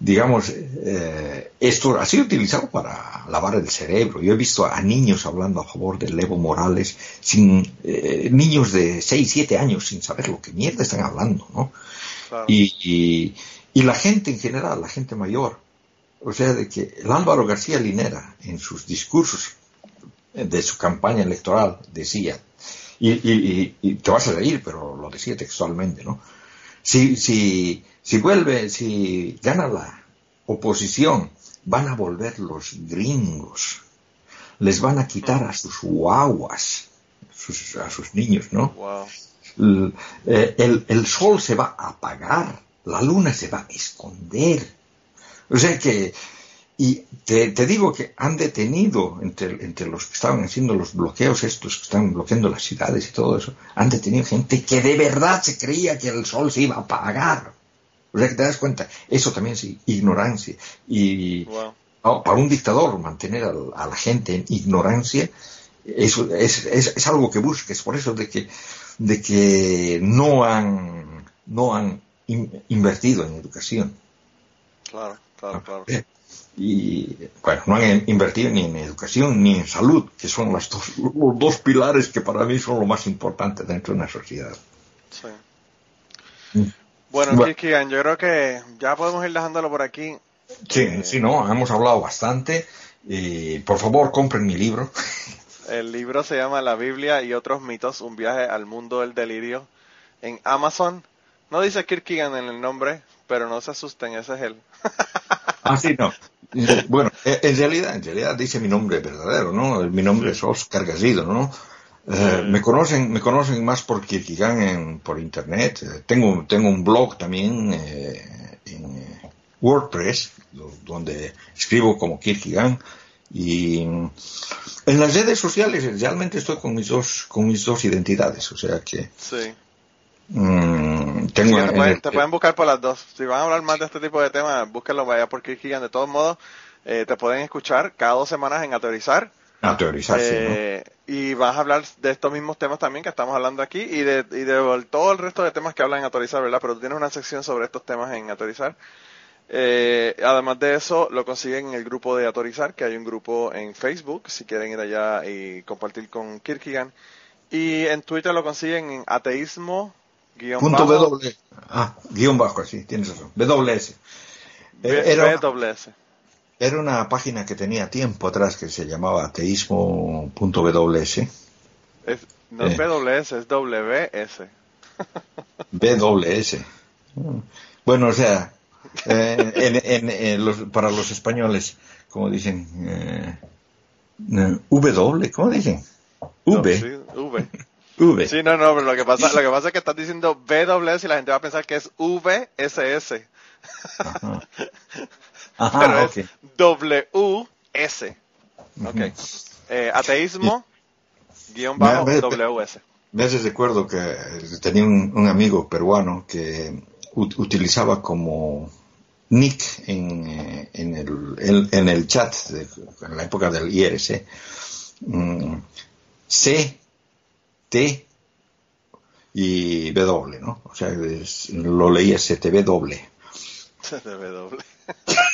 digamos, eh, esto ha sido utilizado para lavar el cerebro. Yo he visto a niños hablando a favor del Evo Morales, sin eh, niños de 6, 7 años sin saber lo que mierda están hablando, ¿no? claro. y, y, y la gente en general, la gente mayor. O sea, de que el Álvaro García Linera, en sus discursos de su campaña electoral, decía, y, y, y- y te vas a reír, pero lo decía textualmente, ¿no? Si, si, si vuelve, si gana la oposición, van a volver los gringos, les van a quitar a sus guaguas, sus- a sus niños, ¿no? Wow. el, eh, el- el sol se va a apagar, la luna se va a esconder. O sea que, y te, te digo que han detenido entre, entre los que estaban haciendo los bloqueos estos, que están bloqueando las ciudades y todo eso, han detenido gente que de verdad se creía que el sol se iba a apagar. O sea que te das cuenta, eso también es ignorancia. Y Wow. no, para un dictador mantener al- a, la gente en ignorancia eso es, es, es algo que busques por eso de que de que no han no han in- invertido en educación Claro, claro, claro. Y bueno no han invertido ni en educación ni en salud que son las dos, los dos pilares que para mí son lo más importante dentro de una sociedad Sí. Bueno, Bueno. Yo creo que ya podemos ir dejándolo por aquí. sí Eh, sí no hemos hablado bastante y por favor compren mi libro El libro se llama La Biblia y otros mitos, un viaje al mundo del delirio en Amazon. No dice Kirkigan en el nombre, pero no se asusten, ese es él. *laughs* Ah, sí, no. Bueno, eh, en realidad, en realidad dice mi nombre verdadero, ¿no? Mi nombre es Oscar Garrido, ¿no? Eh, me conocen, me conocen más por Kierkegaard en, por internet. Eh, tengo, tengo un blog también eh, en eh, WordPress, do- donde escribo como Kierkegaard. Y mm, en las redes sociales realmente estoy con mis dos, con mis dos identidades, o sea que Sí. mm, tengo que te, en pueden, el- te pueden buscar por las dos. Si van a hablar más de este tipo de temas, búsquenlo vaya por Kirkigan. De todos modos, eh, te pueden escuchar cada dos semanas en Ateorizar. a teorizar, sí, ¿no? Eh, y vas a hablar de estos mismos temas también que estamos hablando aquí y de, y de todo el resto de temas que hablan en Autorizar, ¿verdad? Pero tú tienes una sección sobre estos temas en Autorizar. Eh, además de eso, lo consiguen en el grupo de Autorizar, que hay un grupo en Facebook, si quieren ir allá y compartir con Kirkigan. Y en Twitter lo consiguen en ateísmo guion Punto bajo W. Ah, guion bajo, sí, tienes razón. WS. Era, BWS. Era una página que tenía tiempo atrás que se llamaba ateísmo.ws. Es, no es Eh. BWS, es *laughs* WS. BWS. Bueno, o sea, eh, en, en- en los- para los españoles, como dicen, eh, eh, W, ¿cómo dicen? No, V, sí, V. *laughs* V. Sí, no, no, pero lo que pasa, lo que pasa es que estás diciendo BWS y la gente va a pensar que es VSS. *laughs* Ajá, pero Ajá, es WS. Ok. Eh, ateísmo guion bajo Me- me- WS. Me recuerdo que tenía un, un amigo peruano que ut- utilizaba como nick en, eh, en, el, en, en el chat de, en la época del IRC mm, C, T y W, ¿no? O sea, es- lo leía CTW. W. *laughs* *laughs*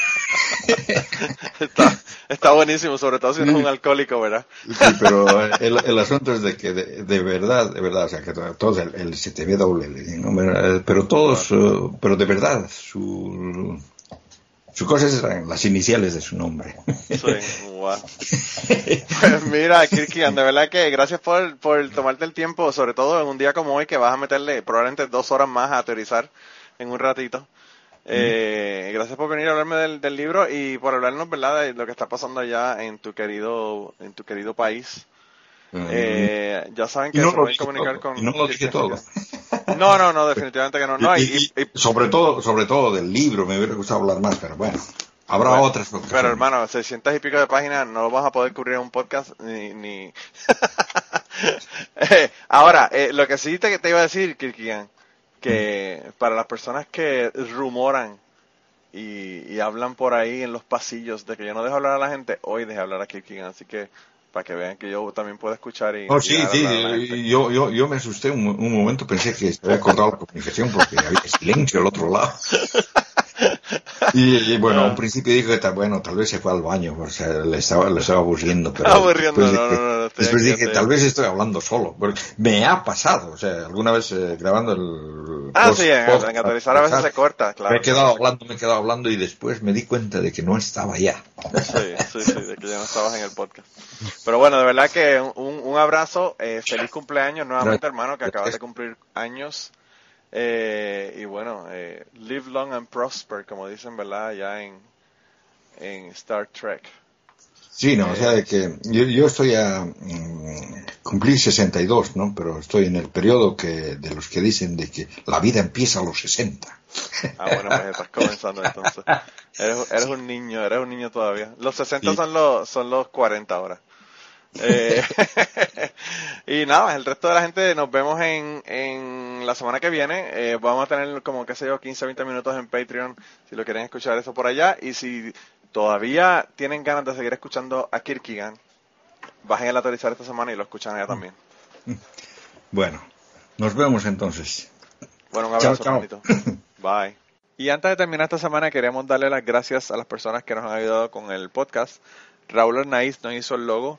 *laughs* está, está buenísimo, sobre todo si uno es un alcohólico, ¿verdad? Sí, pero el, el asunto es de que de, de verdad, de verdad, o sea, que todos el, el CTW, ¿no? Pero- pero todos, eh, pero de verdad, su, su cosa eran las iniciales de su nombre. Sí, *laughs* wow. Pues mira, Kirkian, de verdad que gracias por, por tomarte el tiempo, sobre todo en un día como hoy que vas a meterle probablemente dos horas más a teorizar en un ratito. Eh, gracias por venir a hablarme del, del libro y por hablarnos, ¿verdad?, de lo que está pasando allá en tu querido, en tu querido país. Eh, ya saben que no se pueden comunicar todo, con y no lo dije todo. No, no, no, definitivamente que no. no Y- y- y- y- y- sobre todo, sobre todo del libro, me hubiera gustado hablar más, pero bueno, habrá Bueno, otras ocasiones. Pero hermano, 600 y pico de páginas no lo vas a poder cubrir en un podcast ni... ni... *laughs* Eh, Ahora, eh, lo que sí te, te iba a decir, Kirkian, que para las personas que rumoran y, y hablan por ahí en los pasillos de que yo no dejo hablar a la gente, hoy dejé hablar a Kirkian, así que para que vean que yo también puedo escuchar y... Oh, y sí, dejar sí, yo, yo, yo me asusté un, un momento, pensé que se había cortado la comunicación porque había silencio al otro lado. *laughs* Y, y, bueno, a un principio dije que tal, bueno, tal vez se fue al baño, o sea, le estaba, le estaba aburriendo, pero Aburriendo, después no, no, no, después dije, tal vez estoy hablando solo, porque me ha pasado, o sea, alguna vez eh, grabando el Ah, post- sí, en, post- en Aterrizar a veces se corta, claro. me he quedado hablando, me he quedado hablando y después me di cuenta de que no estaba ya. Sí, sí, sí, de que ya no estabas en el podcast. Pero bueno, de verdad que un, un abrazo, eh, feliz cumpleaños nuevamente, hermano, que acabas de cumplir años. Eh, y bueno, eh, live long and prosper, como dicen, ¿verdad? Ya en, en Star Trek. Sí, no, o sea, Eh, de que yo, yo estoy a mm, cumplir 62, ¿no? Pero estoy en el periodo que de los que dicen de que la vida empieza a los 60. Ah, bueno, pues estás *laughs* comenzando entonces. Eres, eres un niño, eres un niño todavía. Los 60 Sí. son los, son los 40 ahora. Eh, *laughs* y nada, el resto de la gente nos vemos en, en la semana que viene. Eh, vamos a tener como, qué sé yo, 15, 20 minutos en Patreon si lo quieren escuchar eso por allá. Y si todavía tienen ganas de seguir escuchando a Kirkigan, bajen el autorizar esta semana y lo escuchan allá también. *laughs* Bueno, nos vemos entonces. Bueno, un Chao, abrazo, chao. hermanito. *laughs* Bye. Y antes de terminar esta semana, queremos darle las gracias a las personas que nos han ayudado con el podcast. Raúl Arnaiz nos hizo el logo